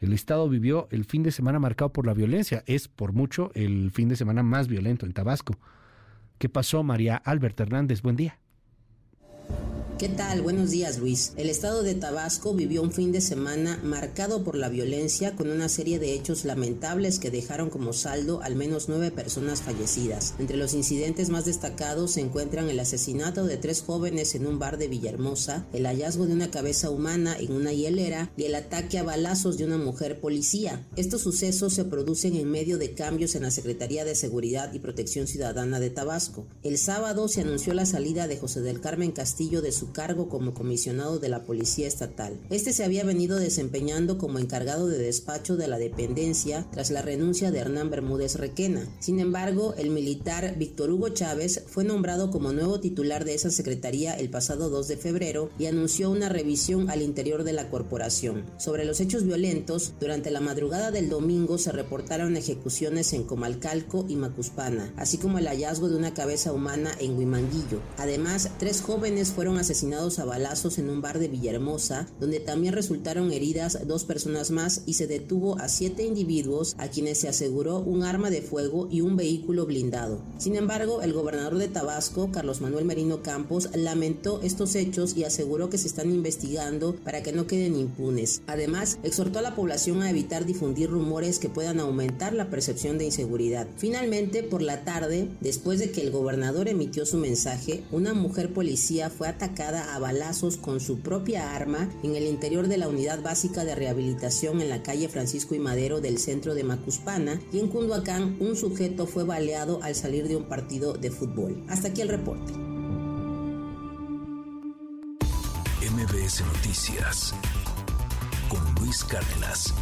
El Estado vivió el fin de semana marcado por la violencia. Es por mucho el fin de semana más violento en Tabasco. ¿Qué pasó, María Albert Hernández? Buen día. ¿Qué tal? Buenos días, Luis. El estado de Tabasco vivió un fin de semana marcado por la violencia con una serie de hechos lamentables que dejaron como saldo al menos nueve personas fallecidas. Entre los incidentes más destacados se encuentran el asesinato de tres jóvenes en un bar de Villahermosa, el hallazgo de una cabeza humana en una hielera y el ataque a balazos de una mujer policía. Estos sucesos se producen en medio de cambios en la Secretaría de Seguridad y Protección Ciudadana de Tabasco. El sábado se anunció la salida de José del Carmen Castillo de su cargo como comisionado de la Policía Estatal. Este se había venido desempeñando como encargado de despacho de la dependencia tras la renuncia de Hernán Bermúdez Requena. Sin embargo, el militar Víctor Hugo Chávez fue nombrado como nuevo titular de esa secretaría el pasado 2 de febrero y anunció una revisión al interior de la corporación. Sobre los hechos violentos, durante la madrugada del domingo se reportaron ejecuciones en Comalcalco y Macuspana, así como el hallazgo de una cabeza humana en Huimanguillo. Además, tres jóvenes fueron asesinados a balazos en un bar de Villahermosa, donde también resultaron heridas dos personas más y se detuvo a siete individuos a quienes se aseguró un arma de fuego y un vehículo blindado. Sin embargo, el gobernador de Tabasco, Carlos Manuel Merino Campos, lamentó estos hechos y aseguró que se están investigando para que no queden impunes. Además, exhortó a la población a evitar difundir rumores que puedan aumentar la percepción de inseguridad. Finalmente, por la tarde, después de que el gobernador emitió su mensaje, una mujer policía fue atacada a balazos con su propia arma en el interior de la unidad básica de rehabilitación en la calle Francisco y Madero del centro de Macuspana y en Cunduacán un sujeto fue baleado al salir de un partido de fútbol. Hasta aquí el reporte. MBS Noticias con Luis Cárdenas.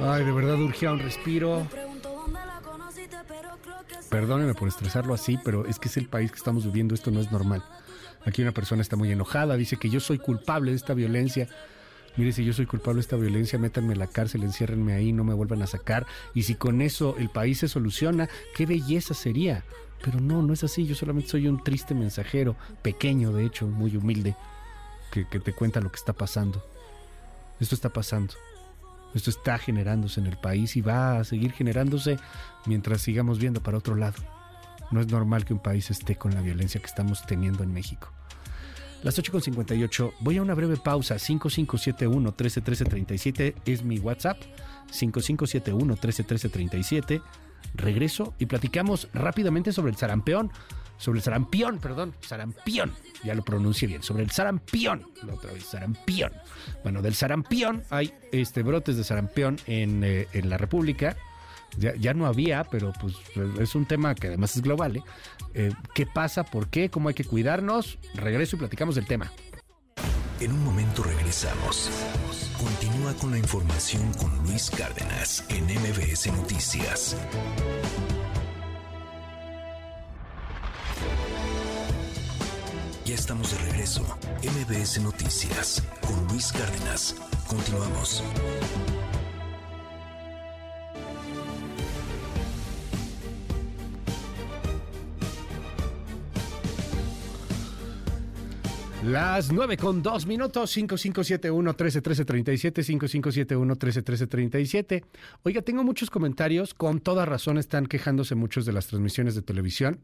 Ay, de verdad urgía un respiro. Perdóneme por estresarlo así, pero es que es el país que estamos viviendo, esto no es normal. Aquí una persona está muy enojada, dice que yo soy culpable de esta violencia. Mire, si yo soy culpable de esta violencia, métanme en la cárcel, enciérrenme ahí, no me vuelvan a sacar. Y si con eso el país se soluciona, qué belleza sería. Pero no, no es así, yo solamente soy un triste mensajero, pequeño de hecho, muy humilde, que te cuenta lo que está pasando. Esto está pasando. Esto está generándose en el país y va a seguir generándose mientras sigamos viendo para otro lado. No es normal que un país esté con la violencia que estamos teniendo en México. Las 8.58, voy a una breve pausa. 5571-131337 es mi WhatsApp. 5571-131337. Regreso y platicamos rápidamente sobre el sarampeón. Sobre el sarampión, perdón, sarampión. Ya lo pronuncié bien. Sobre el sarampión. La otra vez, sarampión. Bueno, del sarampión hay este, brotes de sarampión en, eh, en la República. Ya, ya, no había, pero pues es un tema que además es global. ¿eh? Eh, ¿Qué pasa? ¿Por qué? ¿Cómo hay que cuidarnos? Regreso y platicamos del tema. En un momento regresamos. Continúa con la información con Luis Cárdenas en MBS Noticias. Ya estamos de regreso. MBS Noticias con Luis Cárdenas. Continuamos. Las 9 con 2 minutos, 5571-131337, 5571-131337. Oiga, tengo muchos comentarios, con toda razón están quejándose muchos de las transmisiones de televisión.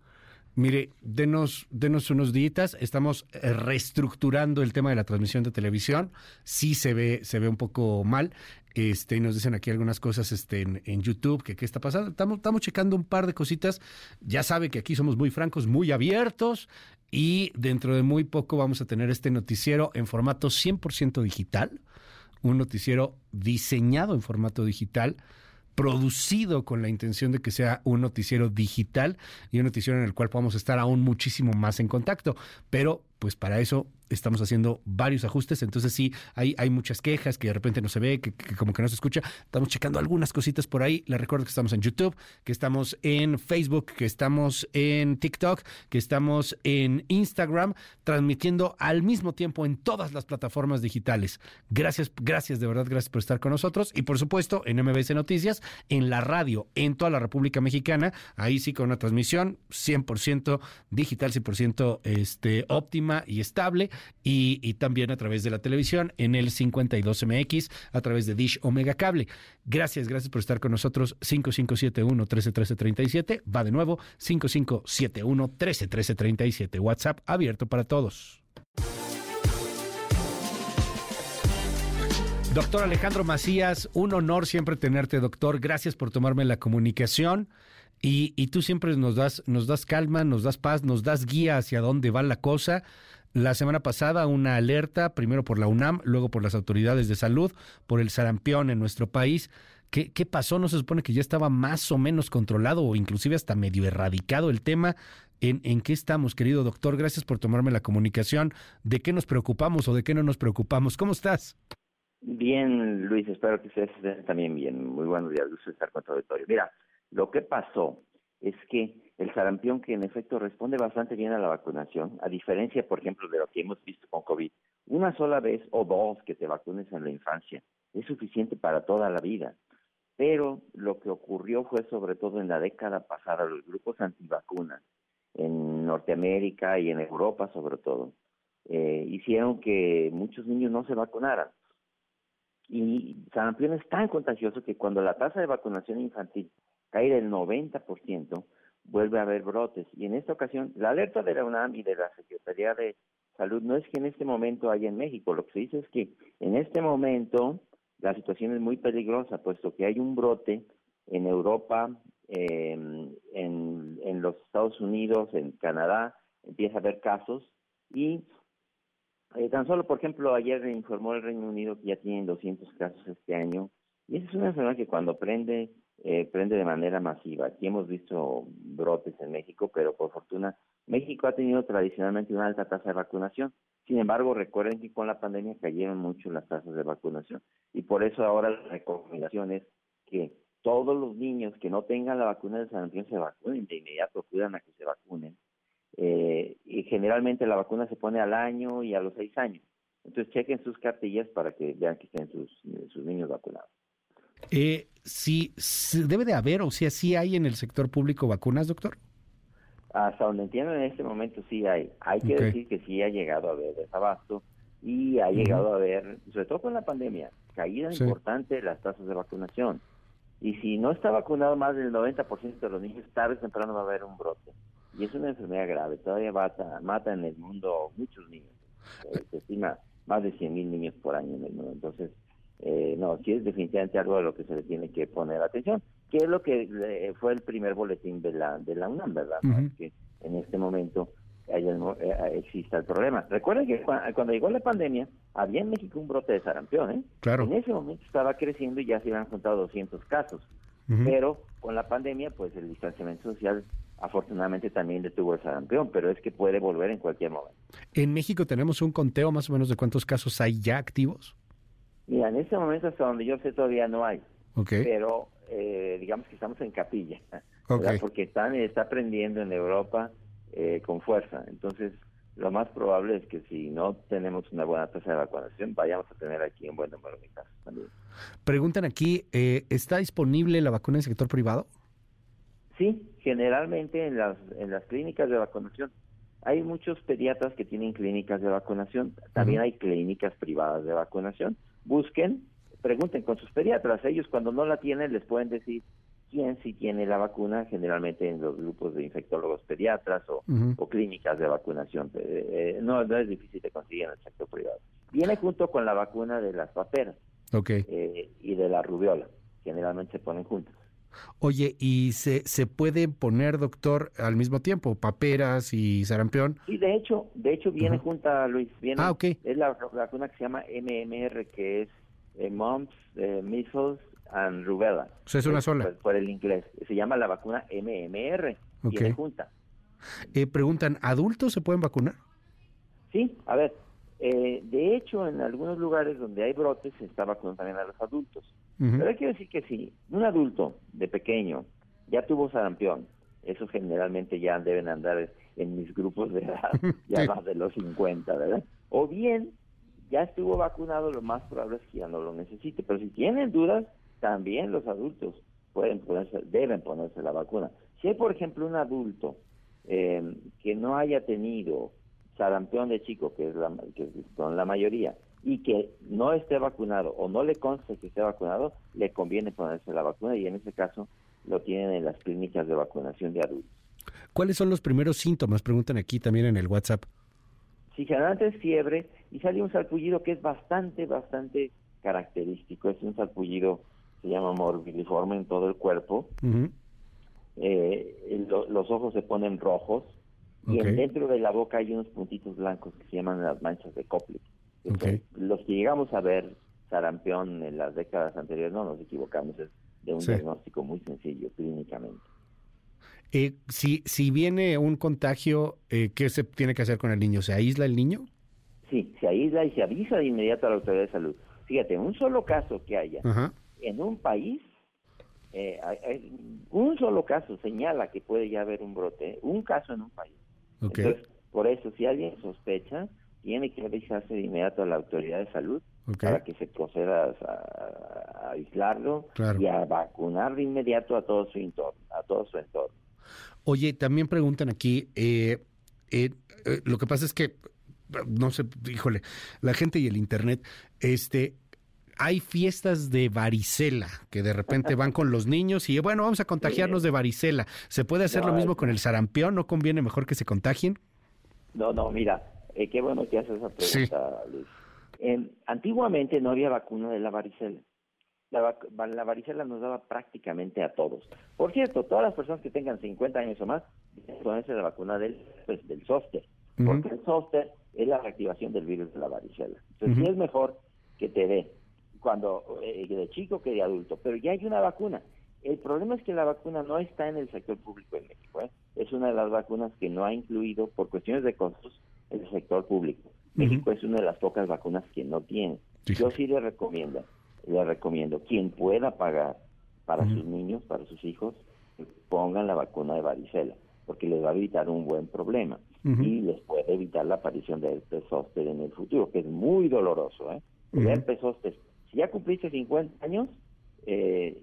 Mire, denos, denos unos días, estamos reestructurando el tema de la transmisión de televisión. Sí se ve, se ve un poco mal. Este, y nos dicen aquí algunas cosas este, en, en YouTube, que qué está pasando. Estamos, estamos checando un par de cositas. Ya sabe que aquí somos muy francos, muy abiertos. Y dentro de muy poco vamos a tener este noticiero en formato 100% digital. Un noticiero diseñado en formato digital producido con la intención de que sea un noticiero digital y un noticiero en el cual podamos estar aún muchísimo más en contacto. Pero pues para eso estamos haciendo varios ajustes, entonces sí, hay, hay muchas quejas que de repente no se ve, que, como que no se escucha. Estamos checando algunas cositas por ahí. Les recuerdo que estamos en YouTube, que estamos en Facebook, que estamos en TikTok, que estamos en Instagram, transmitiendo al mismo tiempo en todas las plataformas digitales. Gracias, gracias, de verdad, gracias por estar con nosotros. Y por supuesto, en MBS Noticias, en la radio, en toda la República Mexicana, ahí sí con una transmisión 100% digital, 100% este, óptima y estable y, también a través de la televisión en el 52MX, a través de Dish Omega Cable. Gracias, gracias por estar con nosotros. 5571-131337. Va de nuevo, 5571-131337. WhatsApp abierto para todos. Doctor Alejandro Macías, un honor siempre tenerte, doctor. Gracias por tomarme la comunicación. Y, y, tú siempre nos das, nos das calma, nos das paz, nos das guía hacia dónde va la cosa. La semana pasada una alerta, primero por la UNAM, luego por las autoridades de salud, por el sarampión en nuestro país. ¿Qué, ¿Qué pasó? ¿No se supone que ya estaba más o menos controlado o inclusive hasta medio erradicado el tema? ¿En, ¿En qué estamos, querido doctor? Gracias por tomarme la comunicación. ¿De qué nos preocupamos o de qué no nos preocupamos? ¿Cómo estás? Bien, Luis, espero que ustedes estén también bien. Muy buenos días, gusto estar con tu auditorio. Mira, lo que pasó es que el sarampión, que en efecto responde bastante bien a la vacunación, a diferencia, por ejemplo, de lo que hemos visto con COVID, una sola vez o dos que te vacunes en la infancia es suficiente para toda la vida. Pero lo que ocurrió fue sobre todo en la década pasada, los grupos antivacunas en Norteamérica y en Europa sobre todo, eh, hicieron que muchos niños no se vacunaran. Y sarampión es tan contagioso que cuando la tasa de vacunación infantil cae del 90%, vuelve a haber brotes. Y en esta ocasión, la alerta de la UNAM y de la Secretaría de Salud no es que en este momento haya en México, lo que se dice es que en este momento la situación es muy peligrosa, puesto que hay un brote en Europa, en, en los Estados Unidos, en Canadá, empieza a haber casos. Y eh, tan solo, por ejemplo, ayer informó el Reino Unido que ya tienen 200 casos este año. Y esa es una enfermedad que cuando prende, eh, prende de manera masiva. Aquí hemos visto brotes en México, pero por fortuna México ha tenido tradicionalmente una alta tasa de vacunación. Sin embargo, recuerden que con la pandemia cayeron mucho las tasas de vacunación y por eso ahora la recomendación es que todos los niños que no tengan la vacuna de sarampión se vacunen de inmediato, cuidan a que se vacunen. Eh, y generalmente la vacuna se pone al año y a los seis años. Entonces chequen sus cartillas para que vean que estén sus niños vacunados. Eh, sí, debe de haber, o sea, sí hay en el sector público vacunas, doctor. Hasta donde entiendo en este momento sí hay. Hay que decir que sí ha llegado a haber desabasto y ha llegado a haber, sobre todo con la pandemia, caída importante de las tasas de vacunación. Y si no está vacunado más del 90% de los niños, tarde o temprano va a haber un brote. Y es una enfermedad grave, todavía mata, mata en el mundo muchos niños. Eh, se estima más de 100 mil niños por año en el mundo. Entonces, eh, no, sí es definitivamente algo a lo que se le tiene que poner atención, que es lo que eh, fue el primer boletín de la, de la UNAM, ¿verdad? Que en este momento haya, eh, exista el problema. Recuerden que cuando llegó la pandemia, había en México un brote de sarampión, ¿eh? Claro. En ese momento estaba creciendo y ya se habían juntado 200 casos. Pero con la pandemia, pues el distanciamiento social afortunadamente también detuvo el sarampión, pero es que puede volver en cualquier momento. ¿En México tenemos un conteo más o menos de cuántos casos hay ya activos? Mira, en este momento hasta donde yo sé todavía no hay, pero eh, digamos que estamos en capilla, porque están, está aprendiendo en Europa eh, con fuerza. Entonces, lo más probable es que si no tenemos una buena tasa de vacunación, vayamos a tener aquí un buen número de casos también. Preguntan aquí, eh, ¿está disponible la vacuna en el sector privado? Sí, generalmente en las, en las clínicas de vacunación. Hay muchos pediatras que tienen clínicas de vacunación, también hay clínicas privadas de vacunación. Busquen, pregunten con sus pediatras, ellos cuando no la tienen les pueden decir quién sí tiene la vacuna, generalmente en los grupos de infectólogos pediatras o, clínicas de vacunación. Eh, eh, no, no es difícil de conseguir en el sector privado. Viene junto con la vacuna de las paperas eh, y de la rubiola, generalmente se ponen juntos. Oye, ¿y se, se puede poner, doctor, al mismo tiempo, paperas y sarampión? Sí, de hecho, de hecho viene junta, Luis. Viene, ah, ok. Es la vacuna que se llama MMR, que es eh, Mumps, eh, Measles and Rubella. O sea, es una sola. Por, el inglés. Se llama la vacuna MMR. Viene junta. Eh, preguntan, ¿adultos se pueden vacunar? Sí, a ver, eh, de hecho, en algunos lugares donde hay brotes se está vacunando también a los adultos. Pero que decir que si un adulto de pequeño ya tuvo sarampión, eso generalmente ya deben andar en mis grupos de edad, ya más de los 50, ¿verdad? O bien ya estuvo vacunado, lo más probable es que ya no lo necesite. Pero si tienen dudas, también los adultos pueden ponerse, deben ponerse la vacuna. Si hay, por ejemplo, un adulto eh, que no haya tenido sarampión de chico, que es la, que son la mayoría, y que no esté vacunado o no le conste que esté vacunado, le conviene ponerse la vacuna y en ese caso lo tienen en las clínicas de vacunación de adultos. ¿Cuáles son los primeros síntomas? Preguntan aquí también en el WhatsApp. Si generalmente es fiebre y sale un salpullido que es bastante, bastante característico. Es un salpullido, se llama morbidiforme en todo el cuerpo. Eh, los ojos se ponen rojos, y dentro de la boca hay unos puntitos blancos que se llaman las manchas de Los que llegamos a ver sarampión en las décadas anteriores, no nos equivocamos, es de un Sí. diagnóstico muy sencillo clínicamente. Eh, si, si viene un contagio, eh, ¿qué se tiene que hacer con el niño? ¿Se aísla el niño? Sí, se aísla y se avisa de inmediato a la autoridad de salud. Fíjate, un solo caso que haya Ajá. en un país, eh, un solo caso señala que puede ya haber un brote, un caso en un país. Entonces, por eso, si alguien sospecha, tiene que avisarse de inmediato a la autoridad de salud para que se proceda a, a aislarlo Claro. y a vacunar de inmediato a todo su entorno, a todo su entorno. Oye, también preguntan aquí, eh, eh, eh, lo que pasa es que, no sé, híjole, la gente y el Internet, este, hay fiestas de varicela que de repente van con los niños y bueno, vamos a contagiarnos de varicela. ¿Se puede hacer No, lo mismo con el sarampión? ¿No conviene mejor que se contagien? No, no, mira, eh, qué bueno que haces esa pregunta, Luis. Eh, antiguamente no había vacuna de la varicela. La, vac- va- la varicela nos daba prácticamente a todos. Por cierto, todas las personas que tengan 50 años o más, deben ponerse la vacuna del, pues, del zóster, porque el zóster es la reactivación del virus de la varicela. Entonces, sí es mejor que te dé cuando eh, de chico que de adulto, pero ya hay una vacuna. El problema es que la vacuna no está en el sector público en México. ¿eh? Es una de las vacunas que no ha incluido, por cuestiones de costos, el sector público. México es una de las pocas vacunas que no tiene. Yo sí le recomiendo, le recomiendo, quien pueda pagar para sus niños, para sus hijos, pongan la vacuna de varicela, porque les va a evitar un buen problema y les puede evitar la aparición de herpes zóster en el futuro, que es muy doloroso. ¿eh? El herpes zóster, si ya cumpliste 50 años, eh,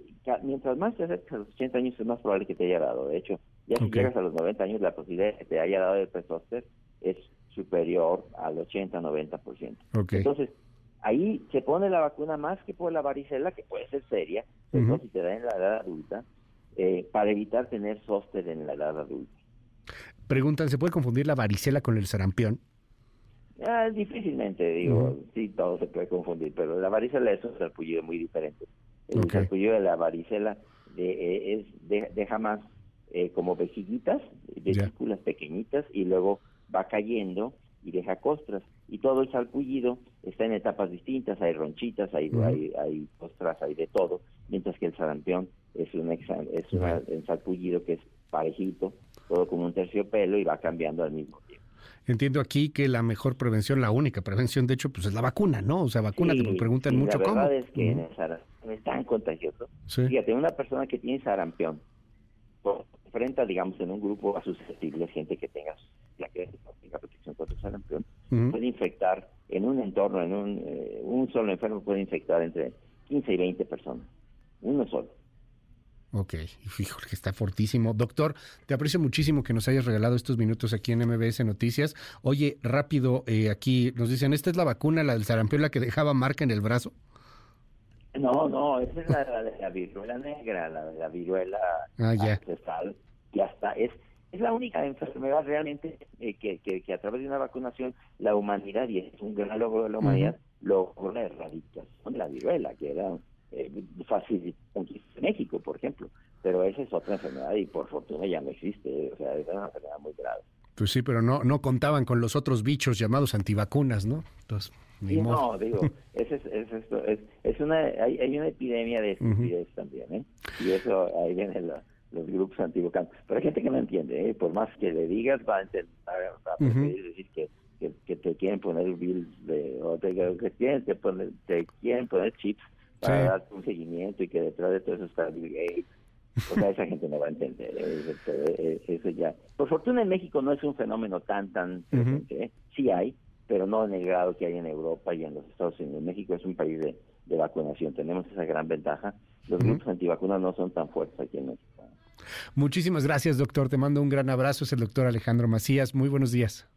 mientras más te acercas a los 80 años es más probable que te haya dado. De hecho, ya si llegas a los 90 años, la posibilidad de que te haya dado herpes zóster es superior al 80-90%. Ok. Entonces, ahí se pone la vacuna más que por la varicela, que puede ser seria, todo si te da en la edad adulta, eh, para evitar tener zóster en la edad adulta. Preguntan, ¿se puede confundir la varicela con el sarampión? Ah, difícilmente, digo, sí, todo se puede confundir, pero la varicela es un sarpullido muy diferente. El sarpullido de la varicela de- eh, es, de- deja más eh, como vejiguitas, vesículas pequeñitas, y luego va cayendo y deja costras. Y todo el sarpullido está en etapas distintas, hay ronchitas, hay, hay, hay costras, hay de todo, mientras que el sarampión es un, exa- es una- un sarpullido que es parejito, todo como un terciopelo y va cambiando al mismo tiempo. Entiendo aquí que la mejor prevención, la única prevención, de hecho, pues es la vacuna, ¿no? O sea, vacúnate, Sí, me preguntan sí, mucho la cómo. verdad es que en Ujú. el sarampión es tan contagioso. Sí. Fíjate, una persona que tiene sarampión pues, enfrenta, digamos, en un grupo a susceptibles, gente que tenga la que tenga protección contra el sarampión, puede infectar en un entorno, en un, eh, un solo enfermo puede infectar entre 15 y 20 personas. Uno solo. Ok, híjole, que está fortísimo. Doctor, te aprecio muchísimo que nos hayas regalado estos minutos aquí en MBS Noticias. Oye, rápido, eh, aquí nos dicen, ¿esta es la vacuna, la del sarampión, la que dejaba marca en el brazo? No, no, esa es la, la de la viruela negra, la de la viruela Ah, ya. ancestral, que hasta es, es la única enfermedad realmente eh, que, que, que a través de una vacunación la humanidad, y es un gran logro de la humanidad, logró la erradicación de la viruela, que era eh, fácil en México, por ejemplo. Pero esa es otra enfermedad y por fortuna ya no existe, o sea, es una enfermedad muy grave. Pues sí, pero no, no contaban con los otros bichos llamados antivacunas, ¿no? Entonces, ni Sí, modo. no, digo, es, es, es, es, es una, hay, hay una epidemia de estupidez también, ¿eh? Y eso, ahí vienen la- los grupos antivacunas. Pero hay gente que no entiende, ¿eh? Por más que le digas, va a intentar, va a decir que, que, que te quieren poner bills de, o te, que quieren, te, poner- te quieren poner chips para Sí. darte un seguimiento y que detrás de todo eso está Bill Gates. O sea, esa gente no va a entender. ¿eh? Eso, eh, eso ya. Por fortuna en México no es un fenómeno tan, tan presente. ¿eh? Sí hay, pero no en el grado que hay en Europa y en los Estados Unidos. México es un país de, de vacunación. Tenemos esa gran ventaja. Los grupos antivacunas no son tan fuertes aquí en México. Muchísimas gracias, doctor. Te mando un gran abrazo. Es el doctor Alejandro Macías. Muy buenos días.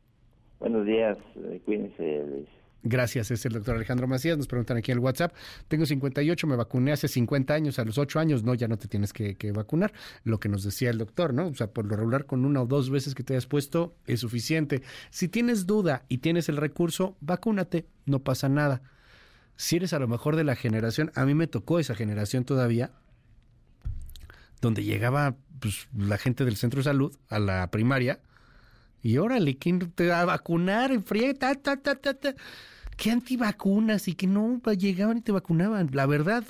Buenos días. eh, Cuídense, Luis. Gracias, es el doctor Alejandro Macías. Nos preguntan aquí en el WhatsApp. Tengo 58, me vacuné hace 50 años, a los 8 años, no, ya no te tienes que, que vacunar. Lo que nos decía el doctor, ¿no? O sea, por lo regular, con una o dos veces que te hayas puesto es suficiente. Si tienes duda y tienes el recurso, vacúnate, no pasa nada. Si eres a lo mejor de la generación, a mí me tocó esa generación todavía, donde llegaba pues, la gente del centro de salud a la primaria y órale, ¿quién te va a vacunar? En friega, ta, ta, ta, ta, ta. qué antivacunas y que no llegaban y te vacunaban? La verdad,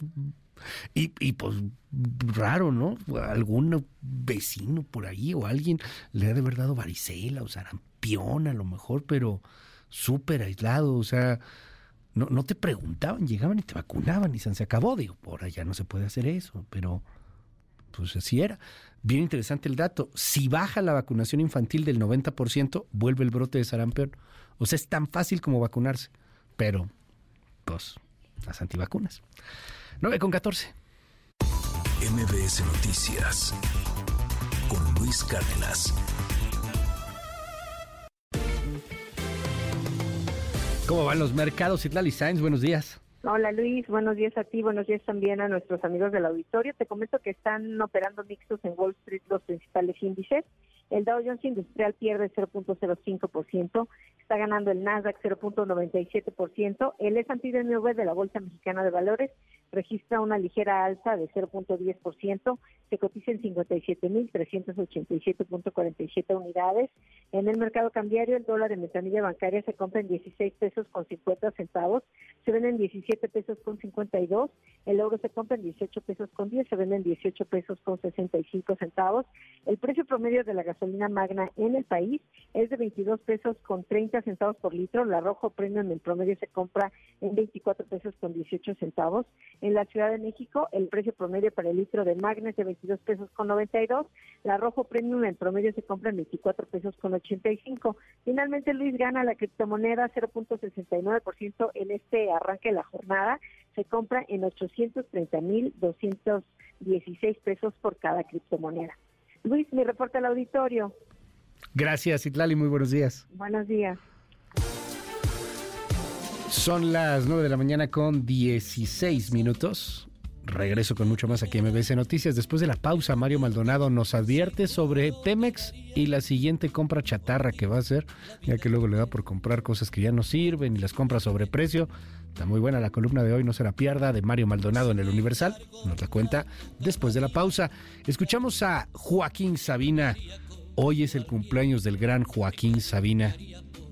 y, y pues raro, ¿no? Algún vecino por ahí o alguien le ha de haber dado varicela o sarampión a lo mejor, pero súper aislado, o sea, no, no te preguntaban, llegaban y te vacunaban y se acabó. Digo, ahora ya no se puede hacer eso, pero pues así era. Bien interesante el dato. Si baja la vacunación infantil del 90%, vuelve el brote de sarampión. O sea, es tan fácil como vacunarse. Pero, pues, las antivacunas. 9 con 14. MBS Noticias con Luis Cárdenas. ¿Cómo van los mercados? Itlali Sainz, buenos días. Hola Luis, buenos días a ti, buenos días también a nuestros amigos del auditorio. Te comento que están operando mixtos en Wall Street los principales índices. El Dow Jones Industrial pierde 0.05%, está ganando el Nasdaq 0.97%, el S&P de la Bolsa Mexicana de Valores registra una ligera alza de 0.10%, se cotiza en 57.387.47 unidades. En el mercado cambiario, el dólar en ventanilla bancaria se compra en 16 pesos con 50 centavos, se vende en 17 pesos con 52, el euro se compra en 18 pesos con 10, se vende en 18 pesos con 65 centavos. El precio promedio de la gasolina magna en el país es de 22 pesos con 30 centavos por litro, la rojo premium en promedio se compra en 24 pesos con 18 centavos. En la Ciudad de México, el precio promedio para el litro de Magna es de 22 pesos con 92. La Rojo Premium en promedio se compra en 24 pesos con 85. Finalmente, Luis gana la criptomoneda 0.69% en este arranque de la jornada. Se compra en 830.216 pesos por cada criptomoneda. Luis, mi reporte al auditorio. Gracias, Itlali. Muy buenos días. Buenos días. Son las 9 de la mañana con 16 minutos. Regreso con mucho más aquí en MBC Noticias. Después de la pausa, Mario Maldonado nos advierte sobre Temex y la siguiente compra chatarra que va a hacer, ya que luego le da por comprar cosas que ya no sirven y las compra sobre precio. Está muy buena la columna de hoy, no se la pierda, de Mario Maldonado en el Universal. Nos la cuenta después de la pausa. Escuchamos a Joaquín Sabina. Hoy es el cumpleaños del gran Joaquín Sabina.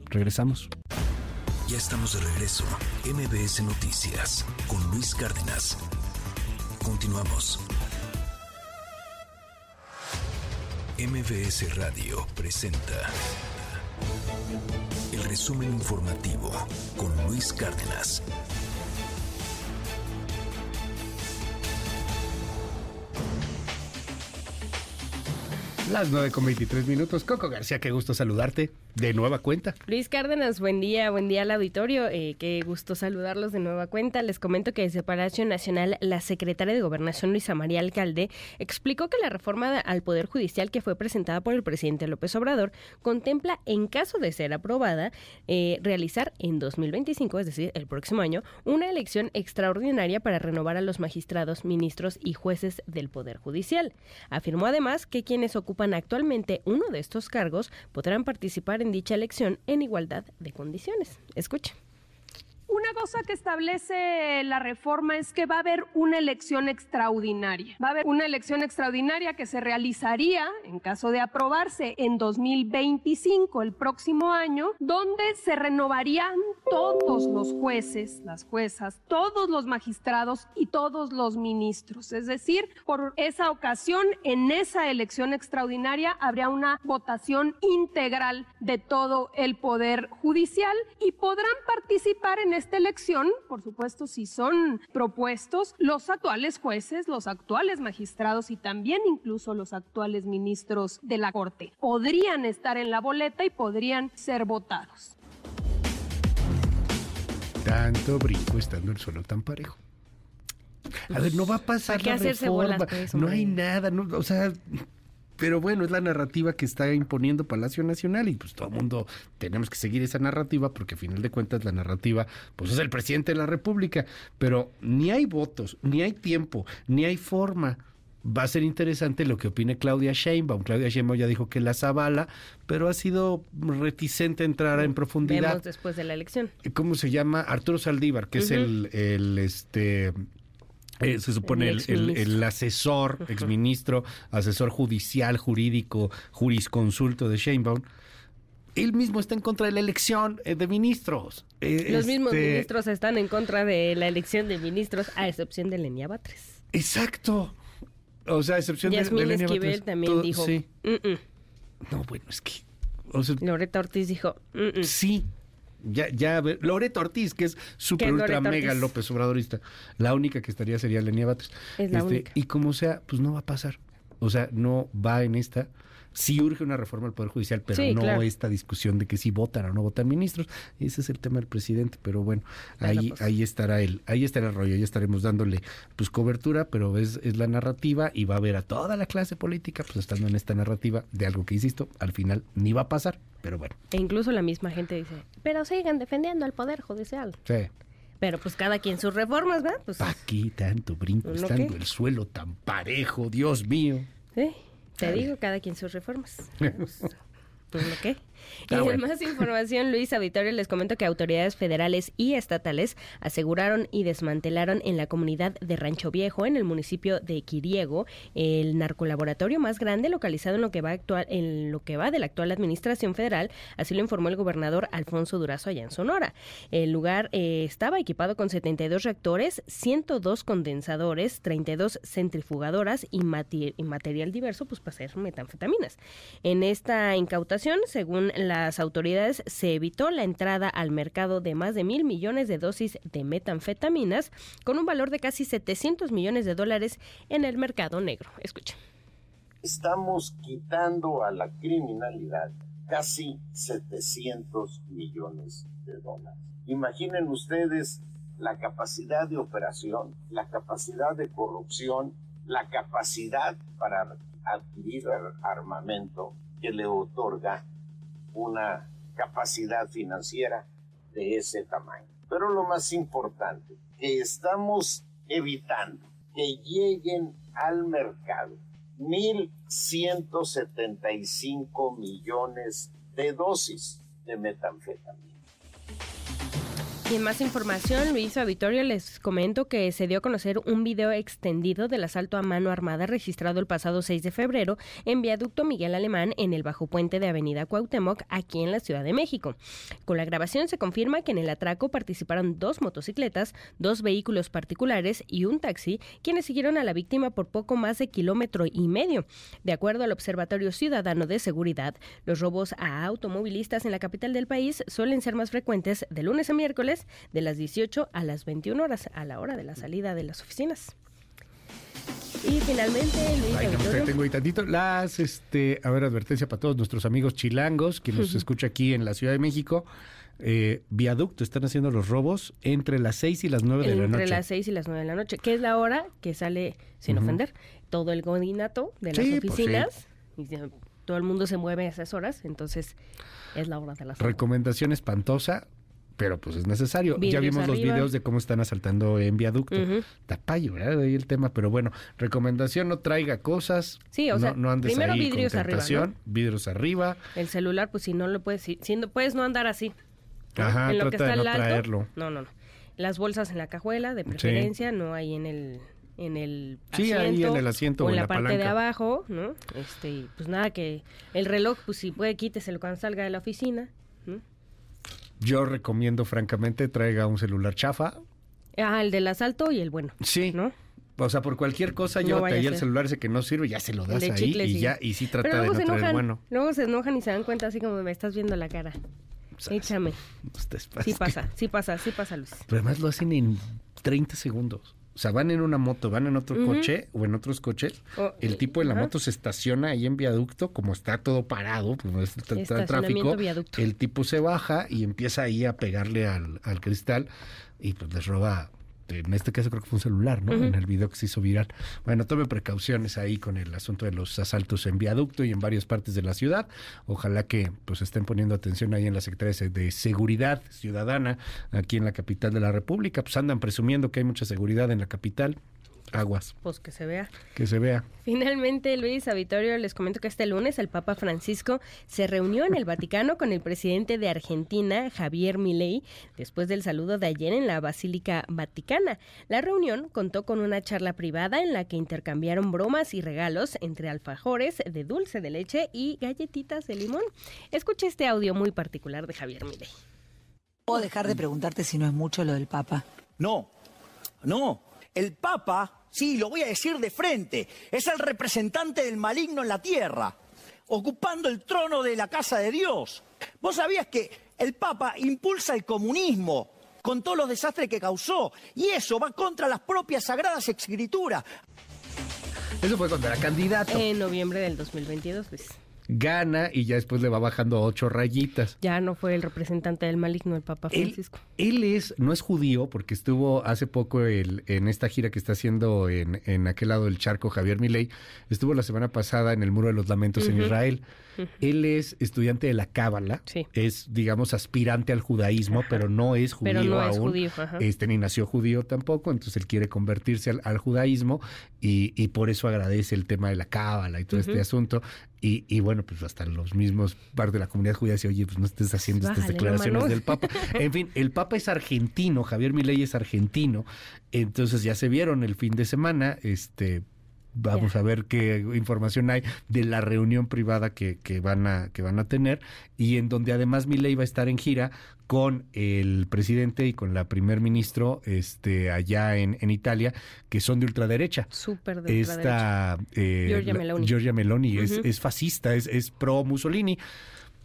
Regresamos. Ya estamos de regreso. MBS Noticias con Luis Cárdenas. Continuamos. MBS Radio presenta resumen informativo con Luis Cárdenas. Las 9 con 23 minutos. Coco García, qué gusto saludarte de nueva cuenta. Luis Cárdenas, buen día, buen día al auditorio. Eh, qué gusto saludarlos de nueva cuenta. Les comento que desde Palacio Nacional, la secretaria de Gobernación, Luisa María Alcalde, explicó que la reforma al Poder Judicial que fue presentada por el presidente López Obrador contempla, en caso de ser aprobada, eh, realizar en 2025, es decir, el próximo año, una elección extraordinaria para renovar a los magistrados, ministros y jueces del Poder Judicial. Afirmó además que quienes ocupan actualmente uno de estos cargos podrán participar en dicha elección en igualdad de condiciones. Escuche. Una cosa que establece la reforma es que va a haber una elección extraordinaria. Va a haber una elección extraordinaria que se realizaría, en caso de aprobarse, en 2025, el próximo año, donde se renovarían todos los jueces, las juezas, todos los magistrados y todos los ministros. Es decir, por esa ocasión, en esa elección extraordinaria, habría una votación integral de todo el Poder Judicial y podrán participar en esta elección, por supuesto, si son propuestos los actuales jueces, los actuales magistrados y también incluso los actuales ministros de la Corte. Podrían estar en la boleta y podrían ser votados. Tanto brinco estando el suelo tan parejo. A ver, no va a pasar ¿Para qué la hacerse reforma. bolas, pues, no hay nada, no, o sea, pero bueno, es la narrativa que está imponiendo Palacio Nacional y pues todo el mundo tenemos que seguir esa narrativa porque a final de cuentas la narrativa pues es el presidente de la República, pero ni hay votos, ni hay tiempo, ni hay forma. Va a ser interesante lo que opine Claudia Sheinbaum. Claudia Sheinbaum ya dijo que las avala, pero ha sido reticente a entrar en profundidad. Vemos después de la elección. ¿Cómo se llama? Arturo Saldívar, que es el, el, este eh, se supone el, El el- exministro. el asesor, exministro, asesor judicial, jurídico, jurisconsulto de Sheinbaum. él mismo está en contra de la elección eh, de ministros. Eh, Los mismos este, ministros están en contra de la elección de ministros, a excepción de Lenia Batres. Exacto. O sea, a excepción de, de Yasmín Lenia Esquivel Batres, también todo- dijo. Sí. "Mm, mm". No, bueno, es que. o sea, Loreta Ortiz dijo. "Mm, mm". Sí. Ya, ya, Loreto Ortiz, que es super ¿Qué es ultra Loreto mega Ortiz? López Obradorista. La única que estaría sería Lenia Batres. Es la única. Y como sea, pues no va a pasar. O sea, no va en esta. Sí urge una reforma al Poder Judicial, pero Sí, no claro. esta discusión de que si votan o no votan ministros. Ese es el tema del presidente, pero bueno, ahí, pues. ahí estará el, ahí estará el rollo, ya estaremos dándole pues cobertura, pero es, es la narrativa y va a ver a toda la clase política pues estando en esta narrativa de algo que insisto, al final ni va a pasar, pero bueno, E incluso la misma gente dice, pero sigan defendiendo al Poder Judicial. sí. Pero pues cada quien sus reformas, ¿verdad? Pues, Aquí tanto brinco, ¿Uno estando qué? el suelo tan parejo, Dios mío. sí, te digo, cada quien sus reformas. Pues, ¿lo qué? Ah, y bueno. más información, Luis Auditorio, les comento que autoridades federales y estatales aseguraron y desmantelaron en la comunidad de Rancho Viejo, en el municipio de Quiriego, el narcolaboratorio más grande localizado en lo que va actual, en lo que va de la actual administración federal, así lo informó el gobernador Alfonso Durazo allá en Sonora. El lugar eh, estaba equipado con 72 reactores, 102 condensadores, 32 centrifugadoras y, mati- y material diverso pues para hacer metanfetaminas. En esta incautación, según las autoridades, se evitó la entrada al mercado de más de mil millones de dosis de metanfetaminas con un valor de casi 700 millones de dólares en el mercado negro. Escuchen. Estamos quitando a la criminalidad casi 700 millones de dólares. Imaginen ustedes la capacidad de operación, la capacidad de corrupción, la capacidad para adquirir ar- armamento que le otorga una capacidad financiera de ese tamaño. Pero lo más importante, que estamos evitando que lleguen al mercado 1.175 millones de dosis de metanfetamina. Y en más información, Luis Auditorio, les comento que se dio a conocer un video extendido del asalto a mano armada registrado el pasado 6 de febrero en Viaducto Miguel Alemán en el Bajo Puente de Avenida Cuauhtémoc, aquí en la Ciudad de México. Con la grabación se confirma que en el atraco participaron dos motocicletas, dos vehículos particulares y un taxi, quienes siguieron a la víctima por poco más de kilómetro y medio. De acuerdo al Observatorio Ciudadano de Seguridad, los robos a automovilistas en la capital del país suelen ser más frecuentes de lunes a miércoles de las 18 a las 21 horas, a la hora de la salida de las oficinas. Y finalmente, Luis Ay, no, tengo ahí tantito. Las, este, a ver, advertencia para todos nuestros amigos chilangos, que nos escucha aquí en la Ciudad de México. Eh, viaducto, están haciendo los robos entre las 6 y las 9 de la entre noche. las 6 y las 9 de la noche, que es la hora que sale, sin ofender, todo el godinato de las Sí, pues sí. oficinas. y todo el mundo se mueve a esas horas, entonces es la hora de las Recomendación espantosa, pero pues es necesario. ya vimos los arriba. videos de cómo están asaltando en viaducto. Tapayo, ¿verdad? Ahí el tema, pero bueno, recomendación no traiga cosas. Sí, o no, sea, no andes primero ahí con vidrios arriba, tentación, ¿no? vidrios arriba. El celular, pues si no lo puedes, si, si no- puedes no andar así. Ajá, en lo que está de no alto. traerlo. No, no, no. Las bolsas en la cajuela, de preferencia, no ahí en el en el Sí, ahí asiento, en el asiento o en la, la parte de abajo, ¿no? Este, pues nada que el reloj, pues si puede quíteselo cuando salga de la oficina. ¿no? Yo recomiendo francamente traiga un celular chafa. Ah, el del asalto y el bueno. Sí. ¿No? O sea, por cualquier cosa, No ahí a el celular ese que no sirve, ya se lo das ahí y ya, y sí trata Pero de no se traer enojan, bueno. luego se enojan y se dan cuenta así como me estás viendo la cara. Échame. Sí pasa, sí pasa, sí pasa, Luis. Pero además lo hacen en 30 segundos. O sea, van en una moto, van en otro coche o en otros coches. El tipo de la moto se estaciona ahí en viaducto, como está todo parado, pues no está, está tráfico. viaducto. El tipo se baja y empieza ahí a pegarle al, al cristal y pues les roba. En este caso creo que fue un celular, ¿no? En el video que se hizo viral. Bueno, tome precauciones ahí con el asunto de los asaltos en viaducto y en varias partes de la ciudad. Ojalá que pues estén poniendo atención ahí en la Secretaría de- de Seguridad Ciudadana aquí en la capital de la República. Pues andan presumiendo que hay mucha seguridad en la capital. Aguas. Pues que se vea. Que se vea. Finalmente, Luis Auditorio, les comento que este lunes el Papa Francisco se reunió en el Vaticano con el presidente de Argentina, Javier Milei, después del saludo de ayer en la Basílica Vaticana. La reunión contó con una charla privada en la que intercambiaron bromas y regalos entre alfajores de dulce de leche y galletitas de limón. Escuche este audio muy particular de Javier Milei. ¿Puedo dejar de preguntarte si no es mucho lo del Papa? No, no. El Papa, sí, lo voy a decir de frente, es el representante del maligno en la tierra, ocupando el trono de la casa de Dios. ¿Vos sabías que el Papa impulsa el comunismo con todos los desastres que causó? Y eso va contra las propias sagradas escrituras. Eso fue era candidato. En noviembre del 2022, Luis gana y ya después le va bajando ocho rayitas. Ya no fue el representante del maligno, el Papa Francisco. Él, es, no es judío, porque estuvo hace poco el, en esta gira que está haciendo en, en aquel lado del charco Javier Milei, estuvo la semana pasada en el Muro de los Lamentos en Israel. Él es estudiante de la Cábala, es, digamos, aspirante al judaísmo, pero no es judío pero no aún. Es judío, Este ni nació judío tampoco, entonces él quiere convertirse al, judaísmo y, y, por eso agradece el tema de la Cábala y todo este asunto. Y, y, bueno, pues hasta los mismos parte de la comunidad judía dice, oye, pues no estés haciendo estas declaraciones del Papa. En fin, el Papa es argentino, Javier Milei es argentino, entonces ya se vieron el fin de semana, este Vamos a ver qué información hay de la reunión privada que, que, van a, que van a tener y en donde además Milei va a estar en gira con el presidente y con la primer ministro este, allá en, en Italia, que son de ultraderecha. Súper de Esta, eh, Giorgia Meloni. Giorgia Meloni es, es fascista, es, es pro Mussolini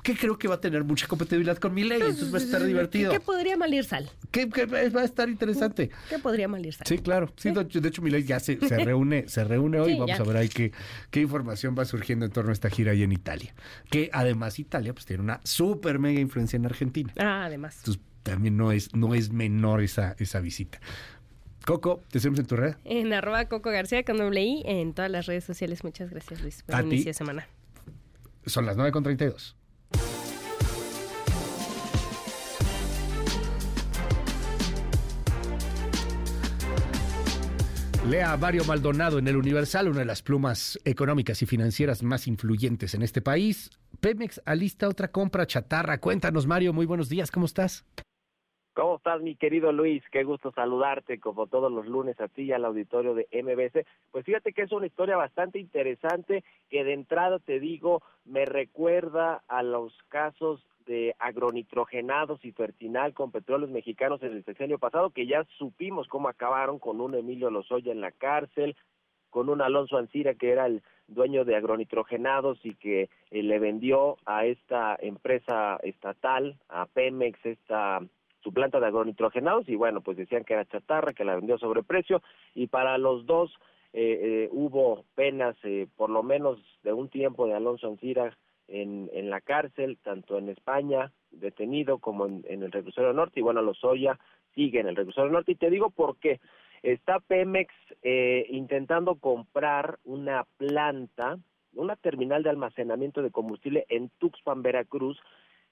que creo que va a tener mucha compatibilidad con mi ley, entonces va a estar divertido. ¿Qué, podría malir sal? ¿Qué, va a estar interesante. ¿Qué podría malir sal? Sí, claro. Sí, de hecho, mi ley ya se, reúne, se reúne hoy. Vamos a ver ahí qué, qué información va surgiendo en torno a esta gira ahí en Italia. Que además Italia pues tiene una súper mega influencia en Argentina. Ah, además. Entonces también no es, no es menor esa, esa visita. Coco, te seguimos en tu red. En arroba Coco García con doble en todas las redes sociales. Muchas gracias, Luis. Buen inicio de semana. Son las 9.32. Lea Mario Maldonado en el Universal, una de las plumas económicas y financieras más influyentes en este país. Pemex alista otra compra chatarra. Cuéntanos, Mario, muy buenos días, ¿cómo estás? ¿Cómo estás, mi querido Luis? Qué gusto saludarte, como todos los lunes, a ti y al auditorio de MBC. Pues fíjate que es una historia bastante interesante que de entrada te digo, me recuerda a los casos de agronitrogenados y fertinal con petróleos mexicanos en el sexenio pasado, que ya supimos cómo acabaron con un Emilio Lozoya en la cárcel, con un Alonso Ancira que era el dueño de agronitrogenados y que eh, le vendió a esta empresa estatal, a Pemex, esta su planta de agronitrogenados y bueno, pues decían que era chatarra, que la vendió sobre precio y para los dos eh, eh, hubo penas por lo menos de un tiempo de Alonso Ancira en, en la cárcel, tanto en España, detenido, como en, el reclusorio norte, y bueno, Lozoya sigue en el reclusorio norte, y te digo por qué. Está Pemex eh, intentando comprar una planta, una terminal de almacenamiento de combustible en Tuxpan, Veracruz.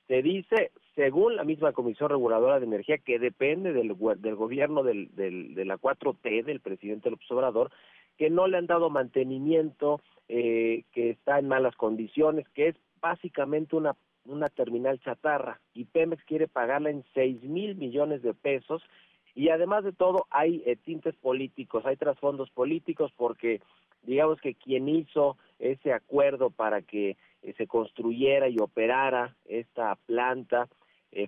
Se dice, según la misma Comisión Reguladora de Energía, que depende del, del gobierno del, del, de la 4T, del presidente López Obrador, que no le han dado mantenimiento, eh, que está en malas condiciones, que es básicamente una, una terminal chatarra y Pemex quiere pagarla en seis mil millones de pesos. Y además de todo hay eh, tintes políticos, hay trasfondos políticos porque digamos que quien hizo ese acuerdo para que eh, se construyera y operara esta planta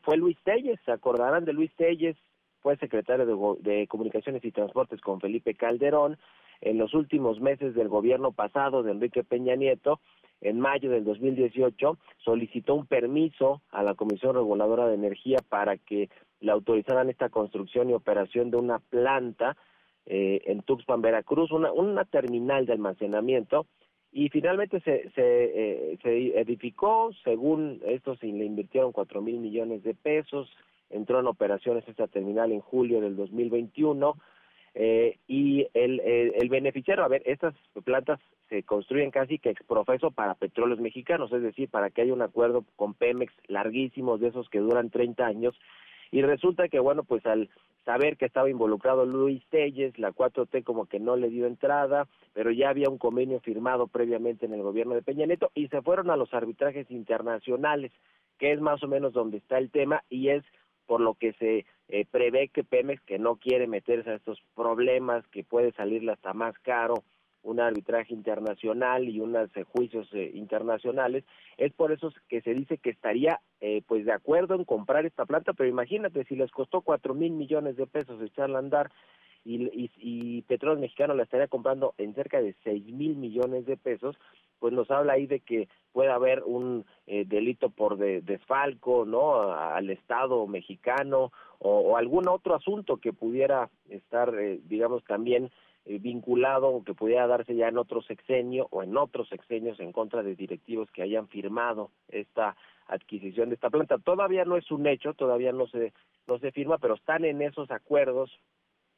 fue Luis Telles, se acordarán de Luis Telles, fue secretario de Comunicaciones y Transportes con Felipe Calderón, en los últimos meses del gobierno pasado de Enrique Peña Nieto, en mayo del 2018, solicitó un permiso a la Comisión Reguladora de Energía para que le autorizaran esta construcción y operación de una planta eh, en Tuxpan, Veracruz, una, una terminal de almacenamiento, y finalmente se, se, eh, se edificó, según esto se le invirtieron cuatro mil millones de pesos, entró en operaciones esta terminal en julio del 2021, eh, y el, el, beneficiario, a ver, estas plantas se construyen casi que exprofeso para petróleos mexicanos, es decir, para que haya un acuerdo con Pemex larguísimos de esos que duran 30 años, y resulta que, bueno, pues al saber que estaba involucrado Luis Telles, la 4T como que no le dio entrada, pero ya había un convenio firmado previamente en el gobierno de Peña Nieto y se fueron a los arbitrajes internacionales, que es más o menos donde está el tema y es por lo que se eh, prevé que Pemex, que no quiere meterse a estos problemas, que puede salirle hasta más caro un arbitraje internacional y unos eh, juicios eh, internacionales, es por eso que se dice que estaría pues de acuerdo en comprar esta planta, pero imagínate si les costó cuatro mil millones de pesos echarla a andar y, y, y Mexicano la estaría comprando en cerca de seis mil millones de pesos, pues nos habla ahí de que puede haber un eh, delito por de, desfalco, ¿no? al Estado mexicano o, algún otro asunto que pudiera estar, eh, digamos, también eh, vinculado o que pudiera darse ya en otro sexenio o en otros sexenios en contra de directivos que hayan firmado esta adquisición de esta planta. Todavía no es un hecho, todavía no se no se firma, pero están en esos acuerdos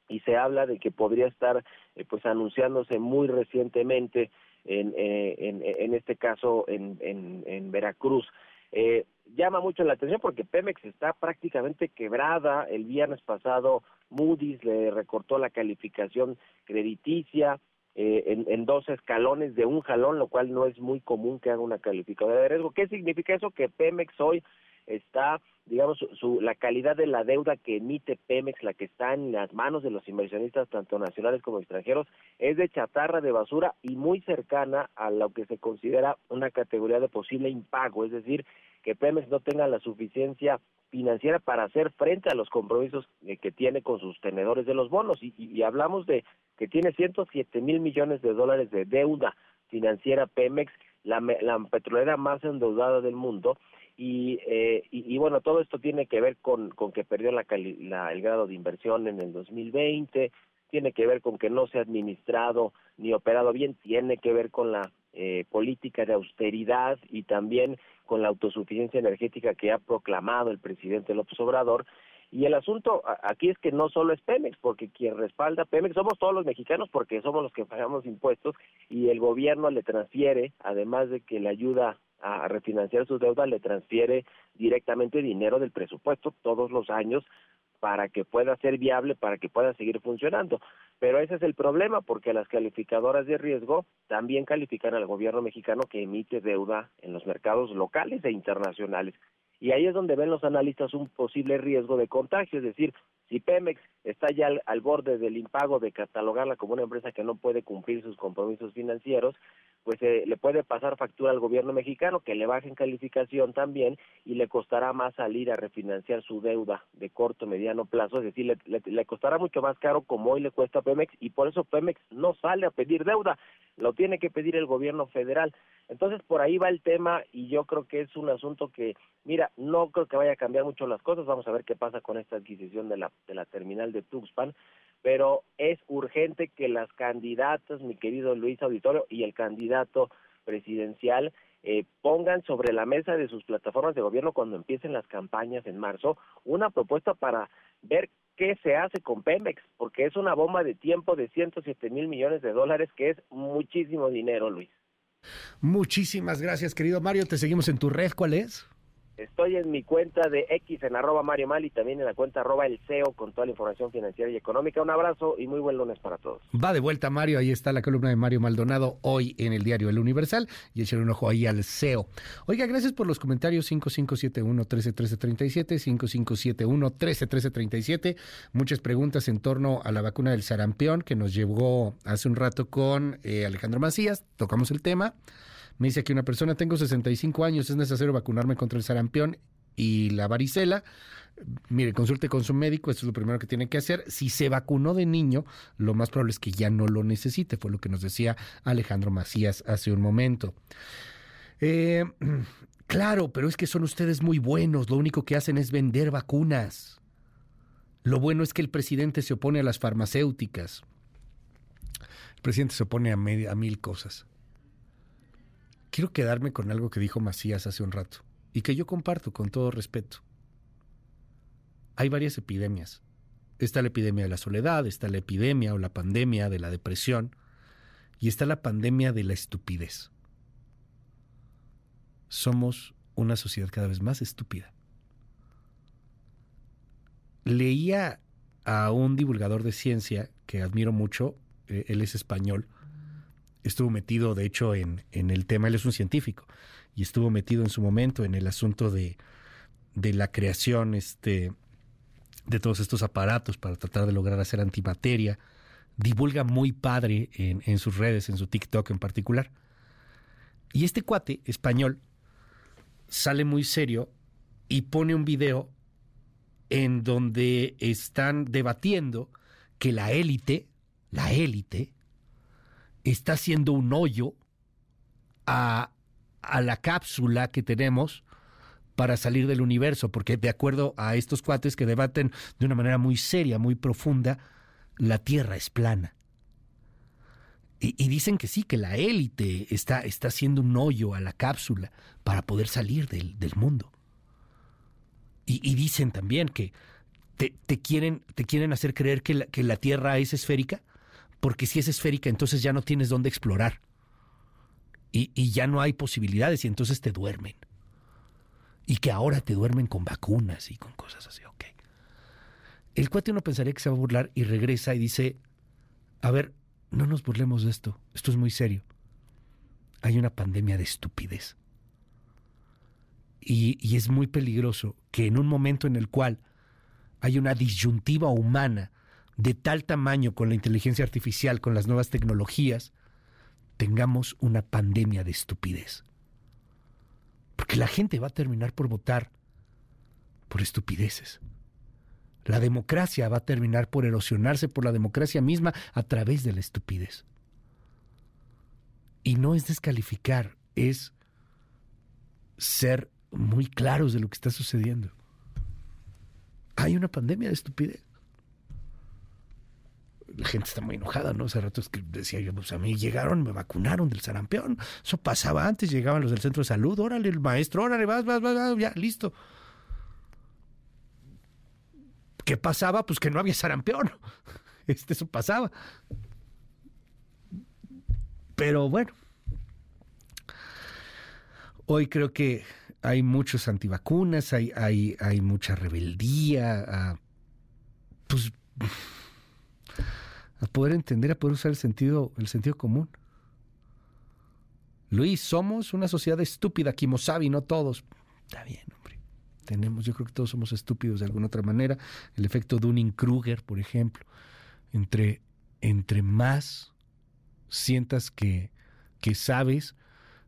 y se habla de que podría estar eh, pues anunciándose muy recientemente en, eh, en, en, este caso en, en, en Veracruz. Eh, llama mucho la atención porque Pemex está prácticamente quebrada. El viernes pasado Moody's le recortó la calificación crediticia eh, en, en, dos escalones de un jalón, lo cual no es muy común que haga una calificadora de riesgo. ¿Qué significa eso? Que Pemex hoy está, digamos, su, la calidad de la deuda que emite Pemex, la que está en las manos de los inversionistas, tanto nacionales como extranjeros, es de chatarra de basura y muy cercana a lo que se considera una categoría de posible impago, es decir, que Pemex no tenga la suficiencia financiera para hacer frente a los compromisos que tiene con sus tenedores de los bonos. Y hablamos de que tiene 107 mil millones de dólares de deuda financiera Pemex, la, la petrolera más endeudada del mundo, y, eh, y, y, bueno, todo esto tiene que ver con, con que perdió la, la, el grado de inversión en el 2020, tiene que ver con que no se ha administrado ni operado bien, tiene que ver con la eh, política de austeridad y también con la autosuficiencia energética que ha proclamado el presidente López Obrador. Y el asunto aquí es que no solo es Pemex, porque quien respalda Pemex somos todos los mexicanos porque somos los que pagamos impuestos y el gobierno le transfiere, además de que le ayuda a refinanciar sus deudas, le transfiere directamente dinero del presupuesto todos los años para que pueda ser viable, para que pueda seguir funcionando. Pero ese es el problema, porque las calificadoras de riesgo también califican al gobierno mexicano que emite deuda en los mercados locales e internacionales. Y ahí es donde ven los analistas un posible riesgo de contagio, es decir, si Pemex está ya al, borde del impago de catalogarla como una empresa que no puede cumplir sus compromisos financieros, pues eh, le puede pasar factura al gobierno mexicano que le baje en calificación también y le costará más salir a refinanciar su deuda de corto mediano plazo, es decir, le costará mucho más caro como hoy le cuesta a Pemex y por eso Pemex no sale a pedir deuda, lo tiene que pedir el gobierno federal. Entonces por ahí va el tema y yo creo que es un asunto que, mira, no creo que vaya a cambiar mucho las cosas, vamos a ver qué pasa con esta adquisición de la, de la terminal de Tuxpan, pero es urgente que las candidatas, mi querido Luis Auditorio, y el candidato presidencial eh, pongan sobre la mesa de sus plataformas de gobierno cuando empiecen las campañas en marzo una propuesta para ver qué se hace con Pemex, porque es una bomba de tiempo de 107 mil millones de dólares, que es muchísimo dinero, Luis. Muchísimas gracias, querido Mario. Te seguimos en tu red. ¿Cuál es? Estoy en mi cuenta de X en arroba Mario Mal y también en la cuenta arroba el CEO con toda la información financiera y económica. Un abrazo y muy buen lunes para todos. Va de vuelta Mario, ahí está la columna de Mario Maldonado hoy en el diario El Universal y echar un ojo ahí al CEO. Oiga, gracias por los comentarios 5571-131337, 5571-131337. Muchas preguntas en torno a la vacuna del sarampión que nos llegó hace un rato con eh, Alejandro Macías. Tocamos el tema. Me dice aquí una persona, tengo 65 años, es necesario vacunarme contra el sarampión y la varicela. Mire, consulte con su médico, esto es lo primero que tiene que hacer. Si se vacunó de niño, lo más probable es que ya no lo necesite, fue lo que nos decía Alejandro Macías hace un momento. Eh, claro, pero es que son ustedes muy buenos, lo único que hacen es vender vacunas. Lo bueno es que el presidente se opone a las farmacéuticas. El presidente se opone a, media, a mil cosas quiero quedarme con algo que dijo Macías hace un rato y que yo comparto con todo respeto. Hay varias epidemias. Está la epidemia de la soledad, está la epidemia o la pandemia de la depresión y está la pandemia de la estupidez. Somos una sociedad cada vez más estúpida. Leía a un divulgador de ciencia que admiro mucho, eh, él es español, estuvo metido de hecho en, en, el tema, él es un científico, y estuvo metido en su momento en el asunto de, de la creación este, de todos estos aparatos para tratar de lograr hacer antimateria. Divulga muy padre en, en sus redes, en su TikTok en particular. Y este cuate español sale muy serio y pone un video en donde están debatiendo que la élite, la élite, está haciendo un hoyo a, a, la cápsula que tenemos para salir del universo, porque de acuerdo a estos cuates que debaten de una manera muy seria, muy profunda, la Tierra es plana. Y, dicen que sí, que la élite está, está haciendo un hoyo a la cápsula para poder salir del, del mundo. Y, y, dicen también que te, te, quieren, te quieren hacer creer que la, que la Tierra es esférica, porque si es esférica entonces ya no tienes dónde explorar. Y, ya no hay posibilidades y entonces te duermen. Y que ahora te duermen con vacunas y con cosas así, ok. El cuate uno pensaría que se va a burlar y regresa y dice, a ver, no nos burlemos de esto, esto es muy serio. Hay una pandemia de estupidez. Y, y, es muy peligroso que en un momento en el cual hay una disyuntiva humana de tal tamaño con la inteligencia artificial, con las nuevas tecnologías, tengamos una pandemia de estupidez. Porque la gente va a terminar por votar por estupideces. La democracia va a terminar por erosionarse por la democracia misma a través de la estupidez. Y no es descalificar, es ser muy claros de lo que está sucediendo. Hay una pandemia de estupidez. La gente está muy enojada, ¿no? Hace rato es que decía yo, pues a mí llegaron, me vacunaron del sarampión. Eso pasaba antes, llegaban los del centro de salud, órale, el maestro, órale, vas, vas, vas, ya, listo. ¿Qué pasaba? Pues que no había sarampión. Este, eso pasaba. Pero bueno, hoy creo que hay muchos antivacunas, hay, hay, mucha rebeldía, uh, pues a poder entender, a poder usar el sentido, el sentido común. Luis, somos una sociedad estúpida, Kimosabi, no todos. Está bien, hombre. Tenemos, yo creo que todos somos estúpidos de alguna otra manera. El efecto Dunning-Kruger, por ejemplo. Entre, entre más sientas que, que sabes,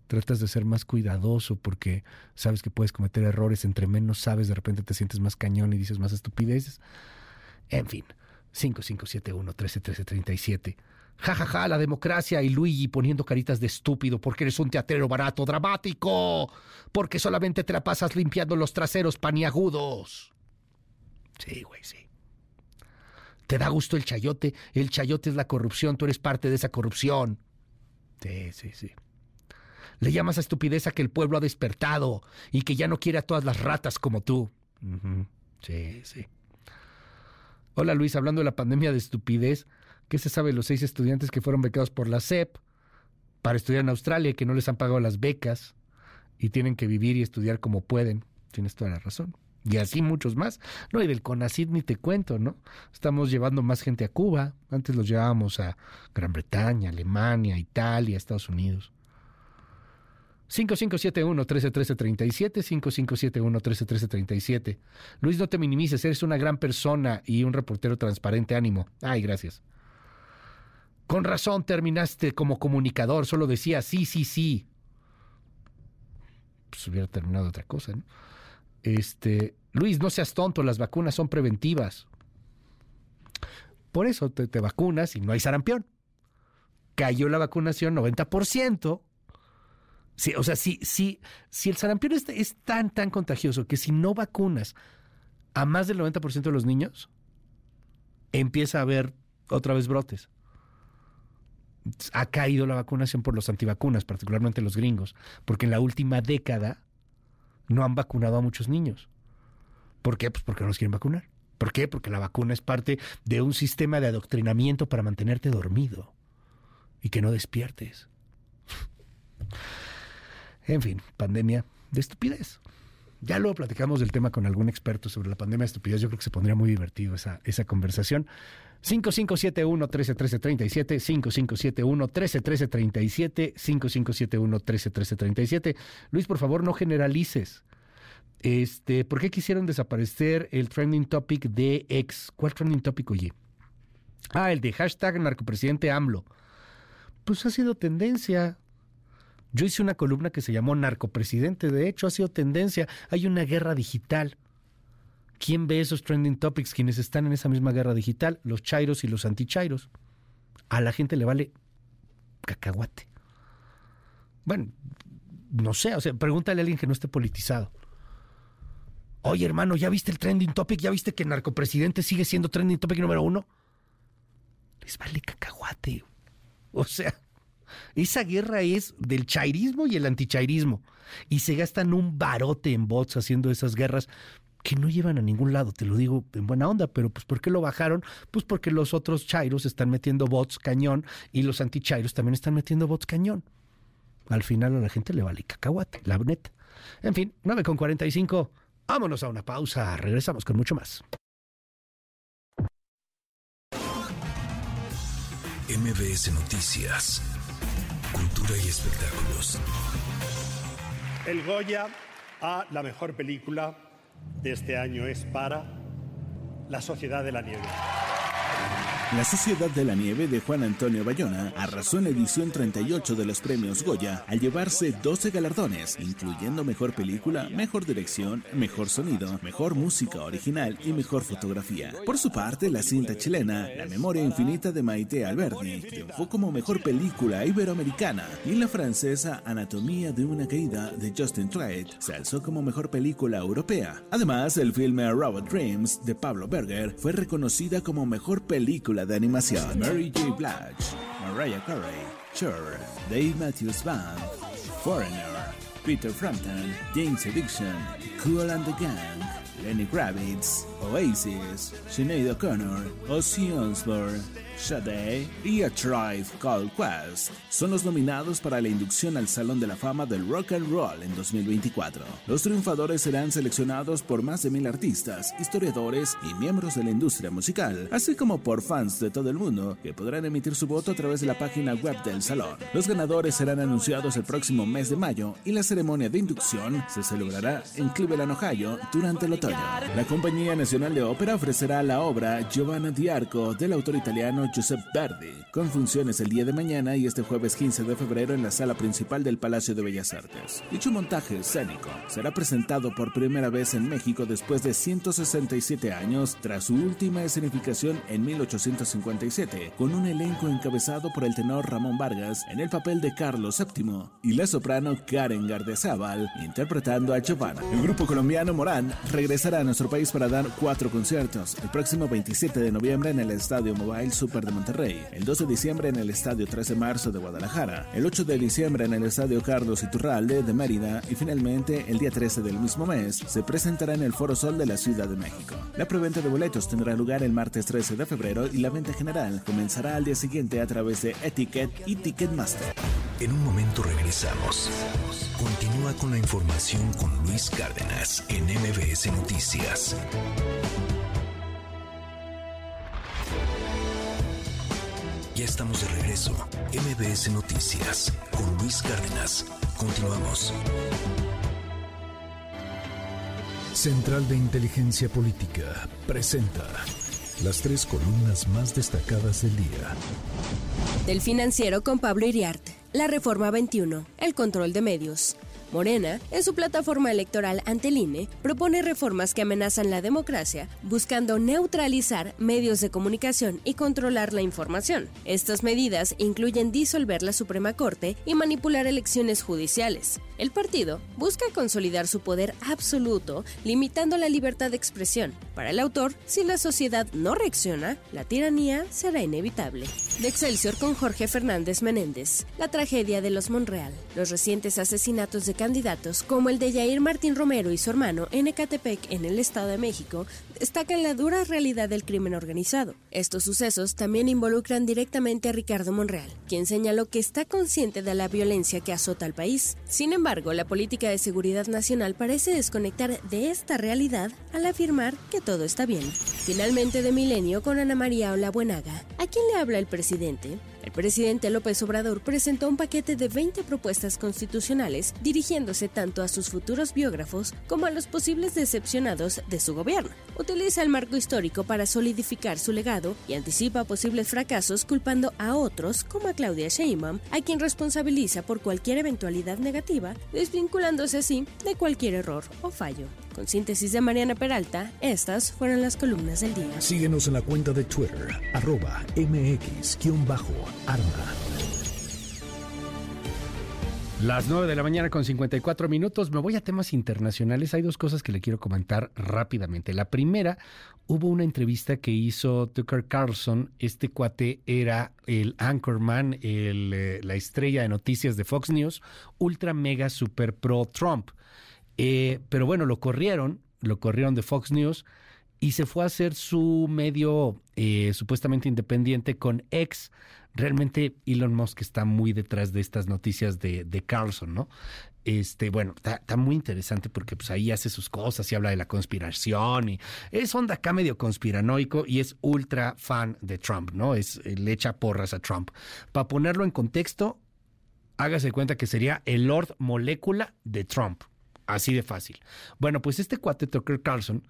tratas de ser más cuidadoso porque sabes que puedes cometer errores, entre menos sabes, de repente te sientes más cañón y dices más estupideces. En fin, 5571-131337. Ja, ja, ja, la democracia y Luigi poniendo caritas de estúpido porque eres un teatrero barato, dramático, porque solamente te la pasas limpiando los traseros paniagudos. Sí, güey, sí. ¿Te da gusto el chayote? El chayote es la corrupción, tú eres parte de esa corrupción. Sí, sí, sí. Le llamas a estupidez a que el pueblo ha despertado y que ya no quiere a todas las ratas como tú. Sí, sí. Hola Luis, hablando de la pandemia de estupidez, ¿qué se sabe de los seis estudiantes que fueron becados por la SEP para estudiar en Australia y que no les han pagado las becas y tienen que vivir y estudiar como pueden? Tienes toda la razón. Y así muchos más. No, y del CONACID ni te cuento, ¿no? Estamos llevando más gente a Cuba. Antes los llevábamos a Gran Bretaña, Alemania, Italia, Estados Unidos. 5571-131337, 5571-131337. Luis, no te minimices, eres una gran persona y un reportero transparente, ánimo. Ay, gracias. Con razón terminaste como comunicador, solo decía sí, sí, sí. Pues hubiera terminado otra cosa, ¿no? Este, Luis, no seas tonto, las vacunas son preventivas. Por eso te, te vacunas y no hay sarampión. Cayó la vacunación 90%. Sí, o sea, si, si, si el sarampión es, tan, tan contagioso que si no vacunas a más del 90% de los niños, empieza a haber otra vez brotes. Ha caído la vacunación por los antivacunas, particularmente los gringos, porque en la última década no han vacunado a muchos niños. ¿Por qué? Pues porque no los quieren vacunar. ¿Por qué? Porque la vacuna es parte de un sistema de adoctrinamiento para mantenerte dormido y que no despiertes. En fin, pandemia de estupidez. Ya luego platicamos del tema con algún experto sobre la pandemia de estupidez. Yo creo que se pondría muy divertido esa, esa conversación. 5571-131337, 5571-131337, 5571-131337. Luis, por favor, no generalices. Este, ¿Por qué quisieron desaparecer el trending topic de ex? ¿Cuál trending topic, oye? Ah, el de hashtag narcopresidente AMLO. Pues ha sido tendencia. Yo hice una columna que se llamó Narcopresidente. De hecho, ha sido tendencia. Hay una guerra digital. ¿Quién ve esos trending topics? Quienes están en esa misma guerra digital, los chairos y los antichairos. A la gente le vale cacahuate. Bueno, no sé, o sea, pregúntale a alguien que no esté politizado. Oye, hermano, ¿ya viste el trending topic? ¿Ya viste que el narcopresidente sigue siendo trending topic número uno? Les vale cacahuate. O sea, esa guerra es del chairismo y el antichairismo. Y se gastan un barote en bots haciendo esas guerras que no llevan a ningún lado, te lo digo en buena onda, pero pues ¿por qué lo bajaron? Pues porque los otros chairos están metiendo bots cañón y los antichairos también están metiendo bots cañón. Al final a la gente le vale cacahuate, la neta. En fin, 9 con 45. Vámonos a una pausa. Regresamos con mucho más. MBS Noticias. Cultura y espectáculos. El Goya a la mejor película de este año es para La Sociedad de la Nieve. La Sociedad de la Nieve de Juan Antonio Bayona arrasó en la edición 38 de los premios Goya al llevarse 12 galardones, incluyendo Mejor Película, Mejor Dirección, Mejor Sonido, Mejor Música Original y Mejor Fotografía. Por su parte, la cinta chilena La Memoria Infinita de Maite Alberdi triunfó como Mejor Película Iberoamericana y la francesa Anatomía de una Caída de Justin Triet se alzó como Mejor Película Europea. Además, el filme Robot Dreams de Pablo Berger fue reconocida como Mejor Película de animación. Mary J. Blige, Mariah Carey, Cher, Dave Matthews Band, Foreigner, Peter Frampton, James Addiction, Cool and the Gang, Lenny Kravitz, Oasis, Sinead O'Connor, Ozzy Osbourne, Sade y A Tribe Called Quest son los nominados para la inducción al Salón de la Fama del Rock and Roll en 2024. Los triunfadores serán seleccionados por más de mil artistas, historiadores y miembros de la industria musical, así como por fans de todo el mundo que podrán emitir su voto a través de la página web del salón. Los ganadores serán anunciados el próximo mes de mayo y la ceremonia de inducción se celebrará en Cleveland, Ohio, durante el otoño. La Compañía Nacional de Ópera ofrecerá la obra Giovanna di Arco del autor italiano Giuseppe Verdi, con funciones el día de mañana y este jueves 15 de febrero en la sala principal del Palacio de Bellas Artes. Dicho montaje escénico será presentado por primera vez en México después de 167 años tras su última escenificación en 1857, con un elenco encabezado por el tenor Ramón Vargas en el papel de Carlos VII y la soprano Karen Gardezábal interpretando a Giovanna. El grupo colombiano Morán regresará a nuestro país para dar cuatro conciertos, el próximo 27 de noviembre en el Estadio Mobile Super de Monterrey, el 2 de diciembre en el Estadio 3 de Marzo de Guadalajara, el 8 de diciembre en el Estadio Carlos Iturralde de Mérida y finalmente el día 13 del mismo mes se presentará en el Foro Sol de la Ciudad de México. La preventa de boletos tendrá lugar el martes 13 de febrero y la venta general comenzará al día siguiente a través de Etiquet y Ticketmaster. En un momento regresamos. Continúa con la información con Luis Cárdenas en MBS Noticias. Ya estamos de regreso. MBS Noticias con Luis Cárdenas. Continuamos. Central de Inteligencia Política presenta las tres columnas más destacadas del día. Del financiero con Pablo Iriart. La Reforma 21. El control de medios. Morena, en su plataforma electoral ante el INE, propone reformas que amenazan la democracia, buscando neutralizar medios de comunicación y controlar la información. Estas medidas incluyen disolver la Suprema Corte y manipular elecciones judiciales. El partido busca consolidar su poder absoluto, limitando la libertad de expresión. Para el autor, si la sociedad no reacciona, la tiranía será inevitable. De Excelsior con Jorge Fernández Menéndez. La tragedia de los Monreal. Los recientes asesinatos de candidatos como el de Yair Martín Romero y su hermano en Ecatepec, en el Estado de México, destacan la dura realidad del crimen organizado. Estos sucesos también involucran directamente a Ricardo Monreal, quien señaló que está consciente de la violencia que azota al país. Sin embargo, la política de seguridad nacional parece desconectar de esta realidad al afirmar que todo está bien. Finalmente de Milenio con Ana María Olabuenaga. ¿A quién le habla el presidente? El presidente López Obrador presentó un paquete de 20 propuestas constitucionales dirigiéndose tanto a sus futuros biógrafos como a los posibles decepcionados de su gobierno. Utiliza el marco histórico para solidificar su legado y anticipa posibles fracasos culpando a otros, como a Claudia Sheinbaum, a quien responsabiliza por cualquier eventualidad negativa, desvinculándose así de cualquier error o fallo. Con síntesis de Mariana Peralta, estas fueron las columnas del día. Síguenos en la cuenta de Twitter, arroba mx-arma. Las 9 de la mañana con 54 minutos. Me voy a temas internacionales. Hay dos cosas que le quiero comentar rápidamente. La primera, hubo una entrevista que hizo Tucker Carlson. Este cuate era el anchorman, el, eh, la estrella de noticias de Fox News, ultra mega super pro Trump. Eh, pero bueno, lo corrieron, lo corrieron de Fox News y se fue a hacer su medio eh, supuestamente independiente con ex. Realmente Elon Musk está muy detrás de estas noticias de, de Carlson, ¿no? Este, bueno, está, muy interesante porque pues ahí hace sus cosas y habla de la conspiración y es onda acá medio conspiranoico y es ultra fan de Trump, ¿no? Es, eh, le echa porras a Trump. Para ponerlo en contexto, hágase cuenta que sería el Lord Molécula de Trump. Así de fácil. Bueno, pues este cuate Tucker Carlson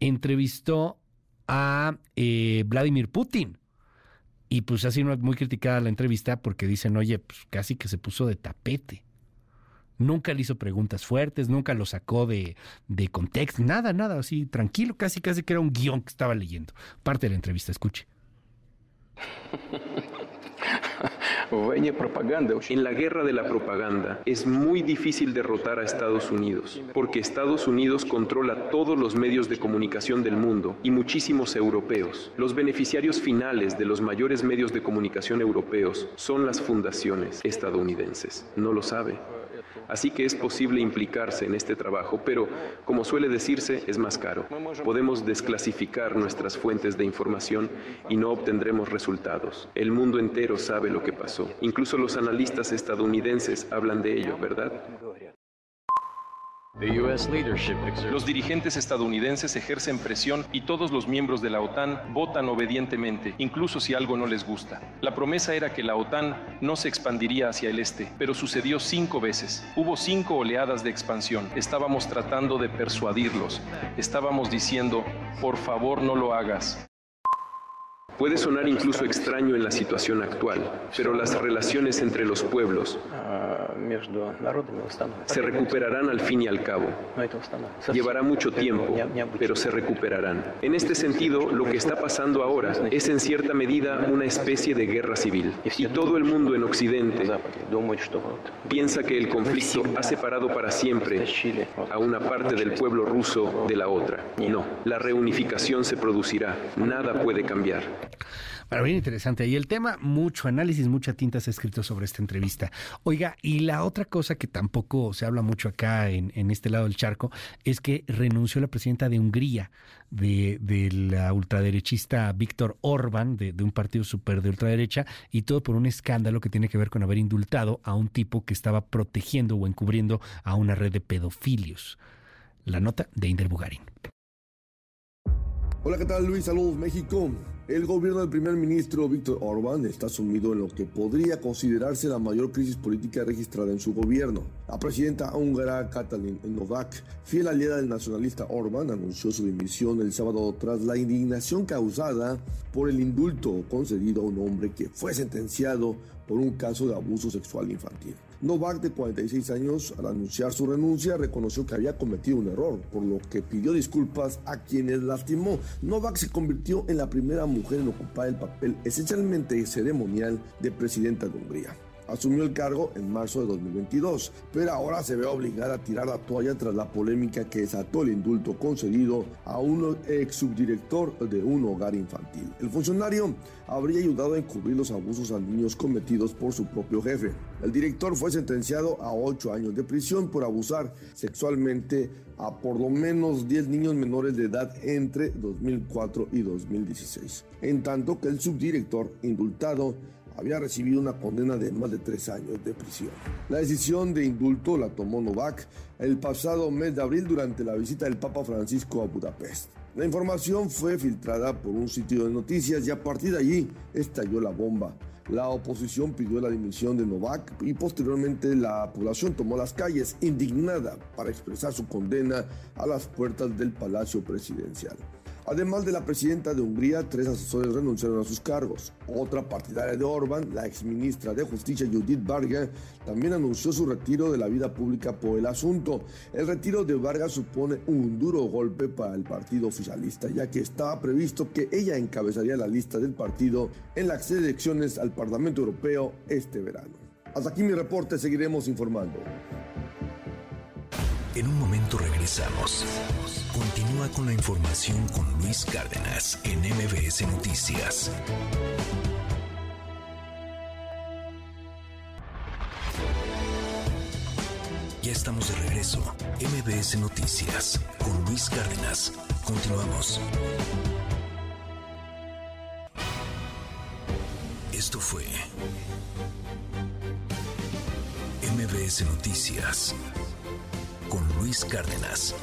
entrevistó a eh, Vladimir Putin. Y pues así muy criticada la entrevista porque dicen, oye, pues casi que se puso de tapete. Nunca le hizo preguntas fuertes, nunca lo sacó de, de contexto, nada, nada, así tranquilo, casi casi que era un guion que estaba leyendo. Parte de la entrevista, escuche. En la guerra de la propaganda es muy difícil derrotar a Estados Unidos, porque Estados Unidos controla todos los medios de comunicación del mundo y muchísimos europeos. Los beneficiarios finales de los mayores medios de comunicación europeos son las fundaciones estadounidenses. No lo sabe. Así que es posible implicarse en este trabajo, pero, como suele decirse, es más caro. Podemos desclasificar nuestras fuentes de información y no obtendremos resultados. El mundo entero sabe lo que pasó. Incluso los analistas estadounidenses hablan de ello, ¿verdad? Los dirigentes estadounidenses ejercen presión y todos los miembros de la OTAN votan obedientemente, incluso si algo no les gusta. La promesa era que la OTAN no se expandiría hacia el este, pero sucedió cinco veces. Hubo cinco oleadas de expansión. Estábamos tratando de persuadirlos. Estábamos diciendo, por favor no lo hagas. Puede sonar incluso extraño en la situación actual, pero las relaciones entre los pueblos se recuperarán al fin y al cabo. Llevará mucho tiempo, pero se recuperarán. En este sentido, lo que está pasando ahora es en cierta medida una especie de guerra civil. Y todo el mundo en Occidente piensa que el conflicto ha separado para siempre a una parte del pueblo ruso de la otra. No, la reunificación se producirá. Nada puede cambiar. Bueno, bien interesante. Y el tema, mucho análisis, mucha tinta se ha escrito sobre esta entrevista. Oiga, y la otra cosa que tampoco se habla mucho acá en, este lado del charco es que renunció la presidenta de Hungría, de, la ultraderechista Víctor Orban, de, de un partido súper de ultraderecha, y todo por un escándalo que tiene que ver con haber indultado a un tipo que estaba protegiendo o encubriendo a una red de pedofilios. La nota de Inder Bugarin. Hola, ¿qué tal Luis? Saludos México. El gobierno del primer ministro Víctor Orbán está sumido en lo que podría considerarse la mayor crisis política registrada en su gobierno. La presidenta húngara Katalin Novak, fiel aliada del nacionalista Orbán, anunció su dimisión el sábado tras la indignación causada por el indulto concedido a un hombre que fue sentenciado por un caso de abuso sexual infantil. Novak, de 46 años, al anunciar su renuncia, reconoció que había cometido un error, por lo que pidió disculpas a quienes lastimó. Novak se convirtió en la primera mujer en ocupar el papel esencialmente ceremonial de presidenta de Hungría. Asumió el cargo en marzo de 2022, pero ahora se ve obligada a tirar la toalla tras la polémica que desató el indulto concedido a un ex subdirector de un hogar infantil. El funcionario habría ayudado a encubrir los abusos a niños cometidos por su propio jefe. El director fue sentenciado a ocho años de prisión por abusar sexualmente a por lo menos 10 niños menores de edad entre 2004 y 2016, en tanto que el subdirector indultado había recibido una condena de más de tres años de prisión. La decisión de indulto la tomó Novak el pasado mes de abril durante la visita del Papa Francisco a Budapest. La información fue filtrada por un sitio de noticias y a partir de allí estalló la bomba. La oposición pidió la dimisión de Novak y posteriormente la población tomó las calles indignada para expresar su condena a las puertas del Palacio Presidencial. Además de la presidenta de Hungría, tres asesores renunciaron a sus cargos. Otra partidaria de Orban, la exministra de Justicia Judith Varga, también anunció su retiro de la vida pública por el asunto. El retiro de Varga supone un duro golpe para el partido oficialista, ya que estaba previsto que ella encabezaría la lista del partido en las elecciones al Parlamento Europeo este verano. Hasta aquí mi reporte, seguiremos informando. En un momento regresamos. Continúa con la información con Luis Cárdenas en MBS Noticias. Ya estamos de regreso. MBS Noticias con Luis Cárdenas. Continuamos. Esto fue MBS Noticias con Luis Cárdenas.